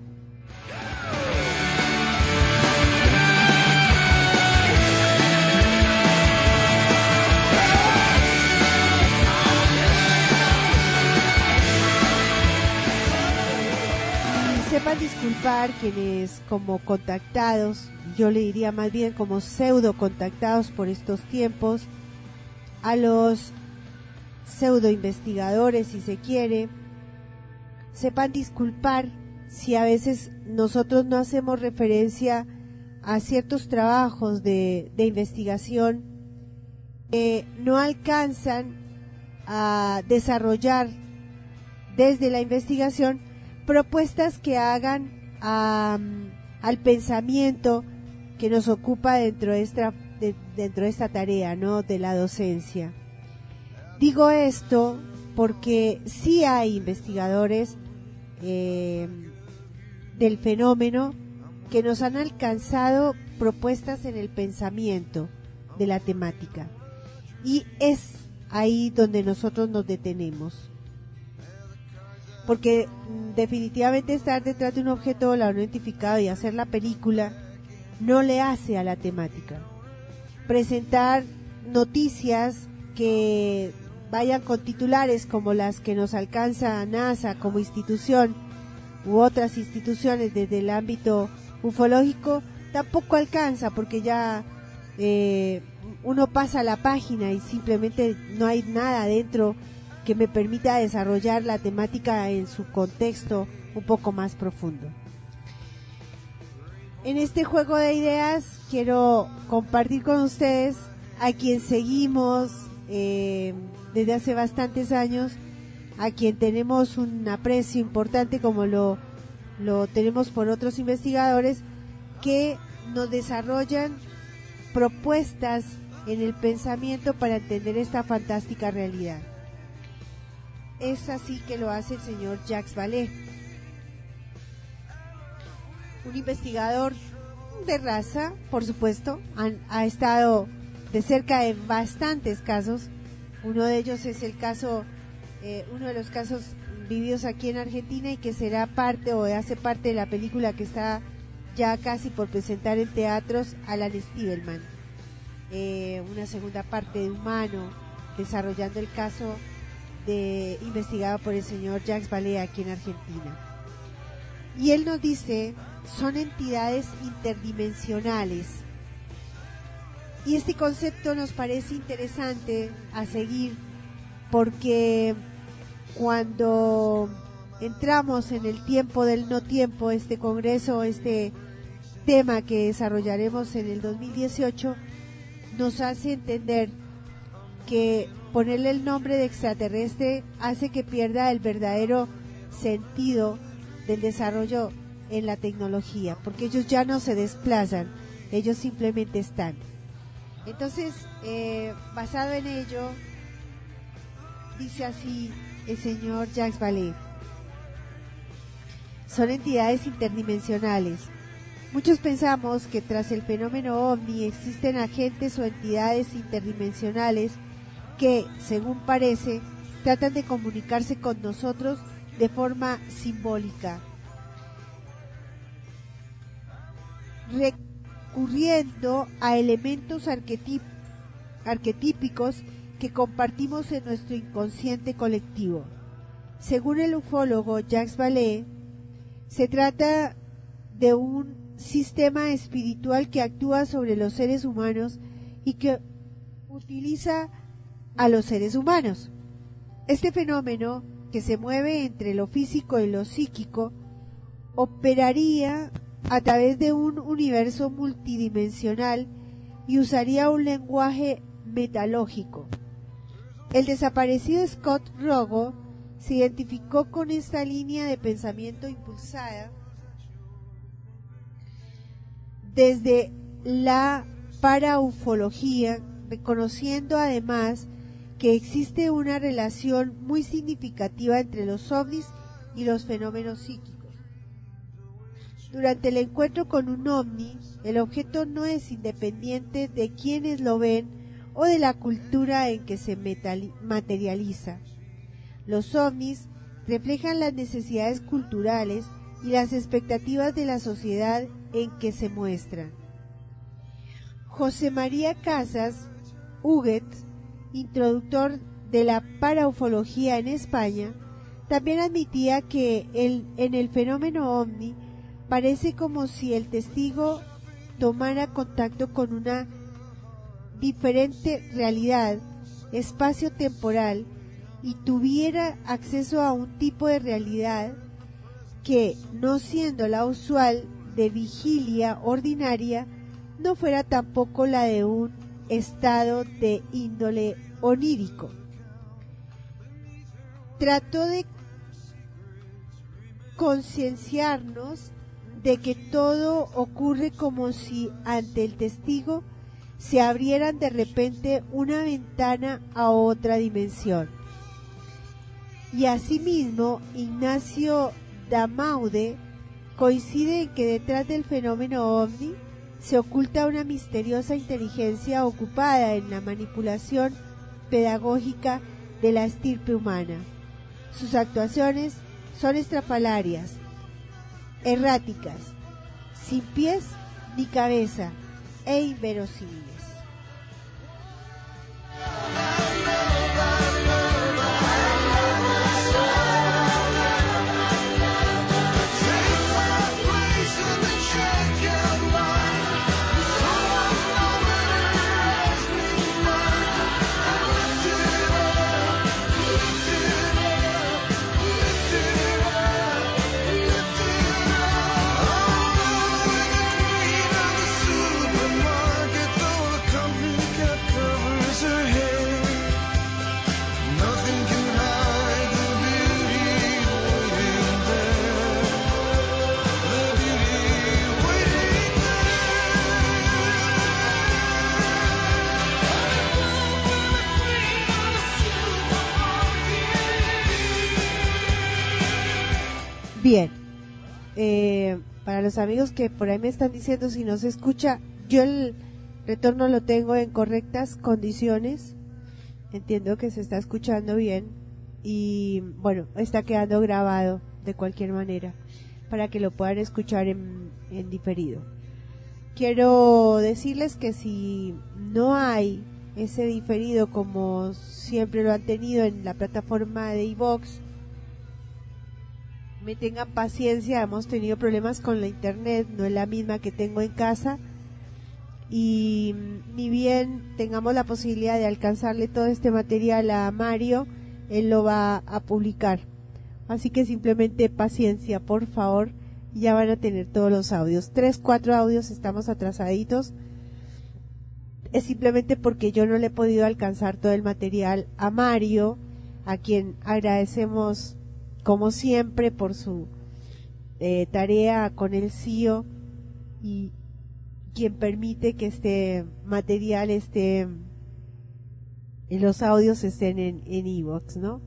Sepan disculpar quienes como contactados, yo le diría más bien como pseudo contactados por estos tiempos, a los pseudo investigadores si se quiere, sepan disculpar si a veces nosotros no hacemos referencia a ciertos trabajos de, investigación que no alcanzan a desarrollar desde la investigación propuestas que hagan al pensamiento que nos ocupa dentro de esta, de- dentro de esta tarea, ¿no? De la docencia. Digo esto porque sí hay investigadores eh, del fenómeno que nos han alcanzado propuestas en el pensamiento de la temática. Y es ahí donde nosotros nos detenemos. Porque mm, definitivamente estar detrás de un objeto volador no identificado y hacer la película no le hace a la temática. Presentar noticias que vayan con titulares como las que nos alcanza NASA como institución u otras instituciones desde el ámbito ufológico tampoco alcanza porque ya eh, uno pasa la página y simplemente no hay nada dentro que me permita desarrollar la temática en su contexto un poco más profundo. En este juego de ideas quiero compartir con ustedes a quien seguimos eh, desde hace bastantes años, a quien tenemos un aprecio importante como lo, lo tenemos por otros investigadores que nos desarrollan propuestas en el pensamiento para entender esta fantástica realidad. Es así que lo hace el señor Jacques Vallée, un investigador de raza, por supuesto, han- ha estado de cerca de bastantes casos. Uno de ellos es el caso, eh, uno de los casos vividos aquí en Argentina y que será parte o hace parte de la película que está ya casi por presentar en teatros, Alan Stiebelman. Eh, una segunda parte de Humano, desarrollando el caso de investigado por el señor Jacques Vallée aquí en Argentina. Y él nos dice, son entidades interdimensionales. Y este concepto nos parece interesante a seguir porque cuando entramos en el tiempo del no tiempo, este congreso, este tema que desarrollaremos en el 2018, nos hace entender que ponerle el nombre de extraterrestre hace que pierda el verdadero sentido del desarrollo en la tecnología, porque ellos ya no se desplazan, ellos simplemente están. Entonces, eh, basado en ello, dice así el señor Jacques Vallée. Son entidades interdimensionales. Muchos pensamos que tras el fenómeno ovni existen agentes o entidades interdimensionales que, según parece, tratan de comunicarse con nosotros de forma simbólica, recurriendo a elementos arquetípicos que compartimos en nuestro inconsciente colectivo. Según el ufólogo Jacques Vallée, se trata de un sistema espiritual que actúa sobre los seres humanos y que utiliza a los seres humanos. Este fenómeno, que se mueve entre lo físico y lo psíquico, operaría a través de un universo multidimensional y usaría un lenguaje metalógico. El desaparecido Scott Rogo se identificó con esta línea de pensamiento impulsada desde la paraufología, reconociendo además que existe una relación muy significativa entre los ovnis y los fenómenos psíquicos. Durante el encuentro con un ovni, el objeto no es independiente de quienes lo ven o de la cultura en que se materializa. Los ovnis reflejan las necesidades culturales y las expectativas de la sociedad en que se muestran. José María Casas Huguet, introductor de la paraufología en España, también admitía que en el fenómeno ovni parece como si el testigo tomara contacto con una diferente realidad espacio-temporal y tuviera acceso a un tipo de realidad que, no siendo la usual de vigilia ordinaria, no fuera tampoco la de un estado de índole onírico. Trató de concienciarnos de que todo ocurre como si ante el testigo se abrieran de repente una ventana a otra dimensión. Y asimismo, Ignacio Damaude coincide en que detrás del fenómeno ovni se oculta una misteriosa inteligencia ocupada en la manipulación pedagógica de la estirpe humana. Sus actuaciones son estrafalarias, erráticas, sin pies ni cabeza e inverosímiles. Bien, eh, para los amigos que por ahí me están diciendo si no se escucha, yo el retorno lo tengo en correctas condiciones. Entiendo que se está escuchando bien y bueno, está quedando grabado de cualquier manera para que lo puedan escuchar en, en diferido. Quiero decirles que si no hay ese diferido como siempre lo han tenido en la plataforma de iVox, me tengan paciencia, hemos tenido problemas con la internet, no es la misma que tengo en casa y ni bien tengamos la posibilidad de alcanzarle todo este material a Mario, él lo va a publicar. Así que simplemente paciencia, por favor, ya van a tener todos los audios. Tres, cuatro audios estamos atrasaditos. Es simplemente porque yo no le he podido alcanzar todo el material a Mario, a quien agradecemos como siempre, por su eh, tarea con el CIO y quien permite que este material esté y los audios estén en en iVoox, ¿no?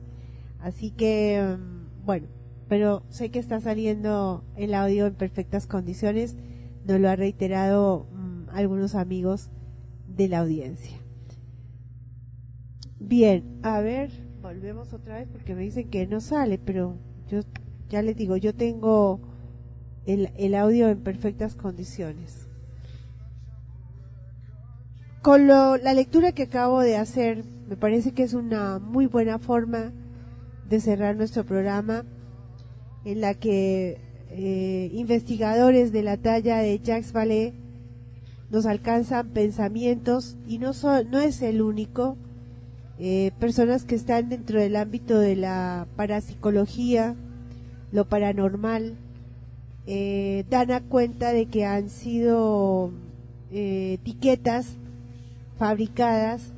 Así que, mm, bueno, pero sé que está saliendo el audio en perfectas condiciones, nos lo ha reiterado mm, algunos amigos de la audiencia. Bien, a ver, volvemos otra vez porque me dicen que no sale, pero yo ya les digo, yo tengo el, el audio en perfectas condiciones. Con lo- la lectura que acabo de hacer, me parece que es una muy buena forma de cerrar nuestro programa en la que eh, investigadores de la talla de Jacques Vallée nos alcanzan pensamientos y no, son, no es el único, eh, personas que están dentro del ámbito de la parapsicología, lo paranormal, eh, dan a cuenta de que han sido eh, etiquetas fabricadas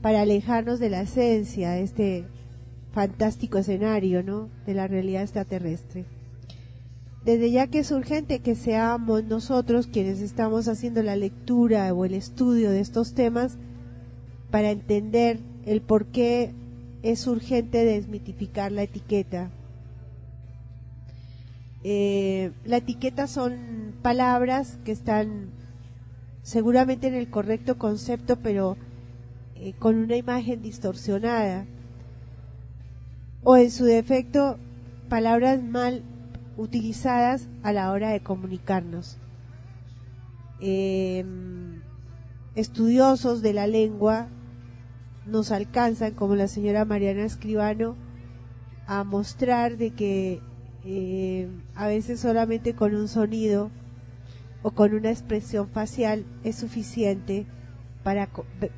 para alejarnos de la esencia de este fantástico escenario, ¿no? De la realidad extraterrestre. Desde ya que es urgente que seamos nosotros quienes estamos haciendo la lectura o el estudio de estos temas para entender el por qué es urgente desmitificar la etiqueta. Eh, la etiqueta son palabras que están seguramente en el correcto concepto, pero eh, con una imagen distorsionada. O en su defecto, palabras mal utilizadas a la hora de comunicarnos. Eh, estudiosos de la lengua nos alcanzan, como la señora Mariana Escribano, a mostrar de que eh, a veces solamente con un sonido o con una expresión facial es suficiente para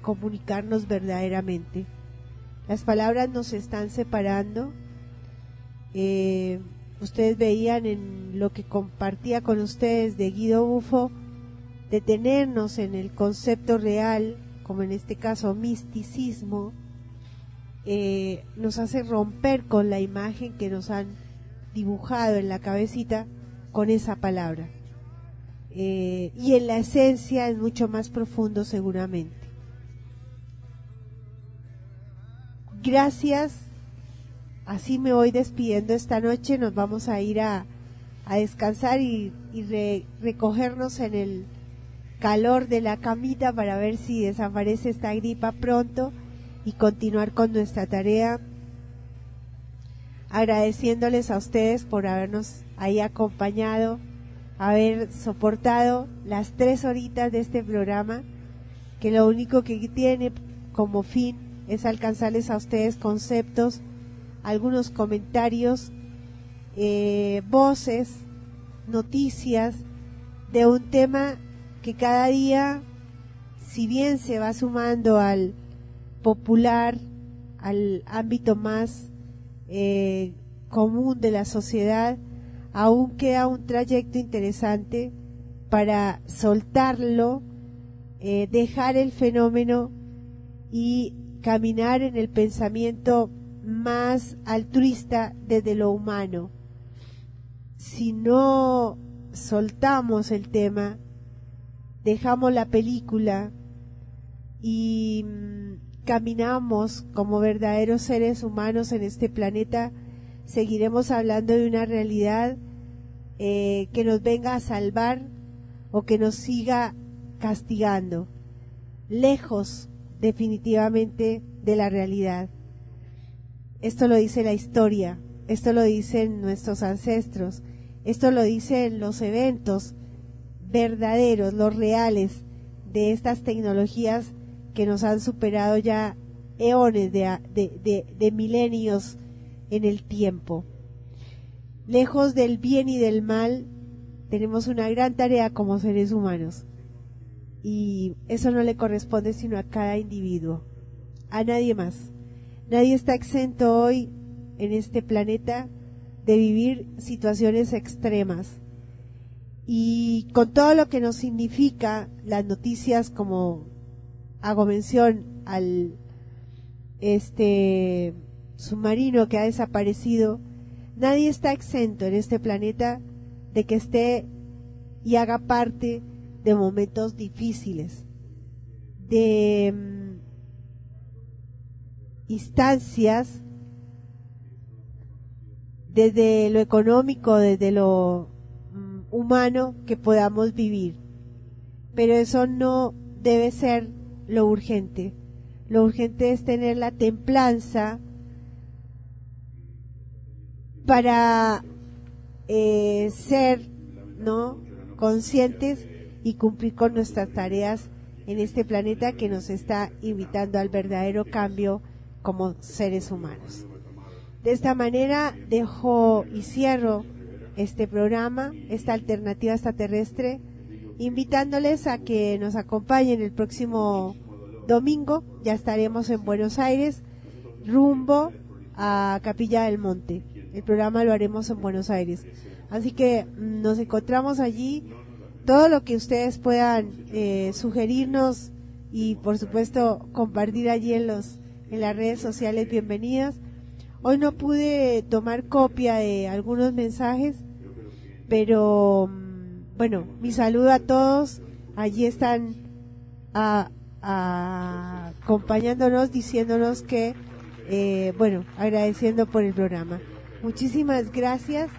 comunicarnos verdaderamente. Las palabras nos están separando. Eh, ustedes veían en lo que compartía con ustedes de Guido Bufo, detenernos en el concepto real, como en este caso misticismo, eh, nos hace romper con la imagen que nos han dibujado en la cabecita con esa palabra. Eh, y en la esencia es mucho más profundo seguramente. Gracias. Así me voy despidiendo esta noche. Nos vamos a ir a, a descansar y, y re- recogernos en el calor de la camita para ver si desaparece esta gripa pronto y continuar con nuestra tarea. Agradeciéndoles a ustedes por habernos ahí acompañado, haber soportado las tres horitas de este programa, que lo único que tiene como fin es alcanzarles a ustedes conceptos, algunos comentarios, eh, voces, noticias de un tema que cada día, si bien se va sumando al popular, al ámbito más eh, común de la sociedad, aún queda un trayecto interesante para soltarlo, eh, dejar el fenómeno y caminar en el pensamiento más altruista desde lo humano. Si no soltamos el tema, dejamos la película y mm, caminamos como verdaderos seres humanos en este planeta, seguiremos hablando de una realidad eh, que nos venga a salvar o que nos siga castigando, lejos definitivamente de la realidad. Esto lo dice la historia, esto lo dicen nuestros ancestros, esto lo dicen los eventos verdaderos, los reales de estas tecnologías que nos han superado ya eones de, de, milenios en el tiempo. Lejos del bien y del mal, tenemos una gran tarea como seres humanos. Y eso no le corresponde sino a cada individuo, a nadie más. Nadie está exento hoy en este planeta de vivir situaciones extremas. Y con todo lo que nos significa las noticias como hago mención al este submarino que ha desaparecido, nadie está exento en este planeta de que esté y haga parte de momentos difíciles, de mm, instancias desde lo económico, desde lo humano que podamos vivir. Pero eso no debe ser lo urgente. Lo urgente es tener la templanza para eh, ser no conscientes y cumplir con nuestras tareas en este planeta que nos está invitando al verdadero cambio como seres humanos. De esta manera dejo y cierro este programa, esta alternativa extraterrestre, invitándoles a que nos acompañen el próximo domingo. Ya estaremos en Buenos Aires, rumbo a Capilla del Monte. El programa lo haremos en Buenos Aires. Así que mm, nos encontramos allí. Todo lo que ustedes puedan eh, sugerirnos y por supuesto compartir allí en los en las redes sociales bienvenidas. Hoy no pude tomar copia de algunos mensajes, pero mm, bueno, mi saludo a todos. Allí están acompañándonos, diciéndonos que, eh, bueno, agradeciendo por el programa. Muchísimas gracias.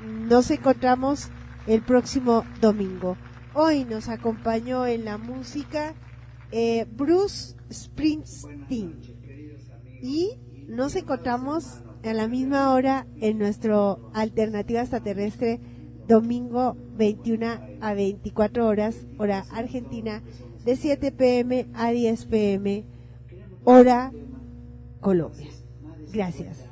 Nos encontramos el próximo domingo. Hoy nos acompañó en la música eh, Bruce Springsteen. Y nos encontramos a la misma hora en nuestro Alternativa Extraterrestre, domingo 21 a 24 horas, hora argentina, de 7 pm a 10 pm, hora Colombia. Gracias.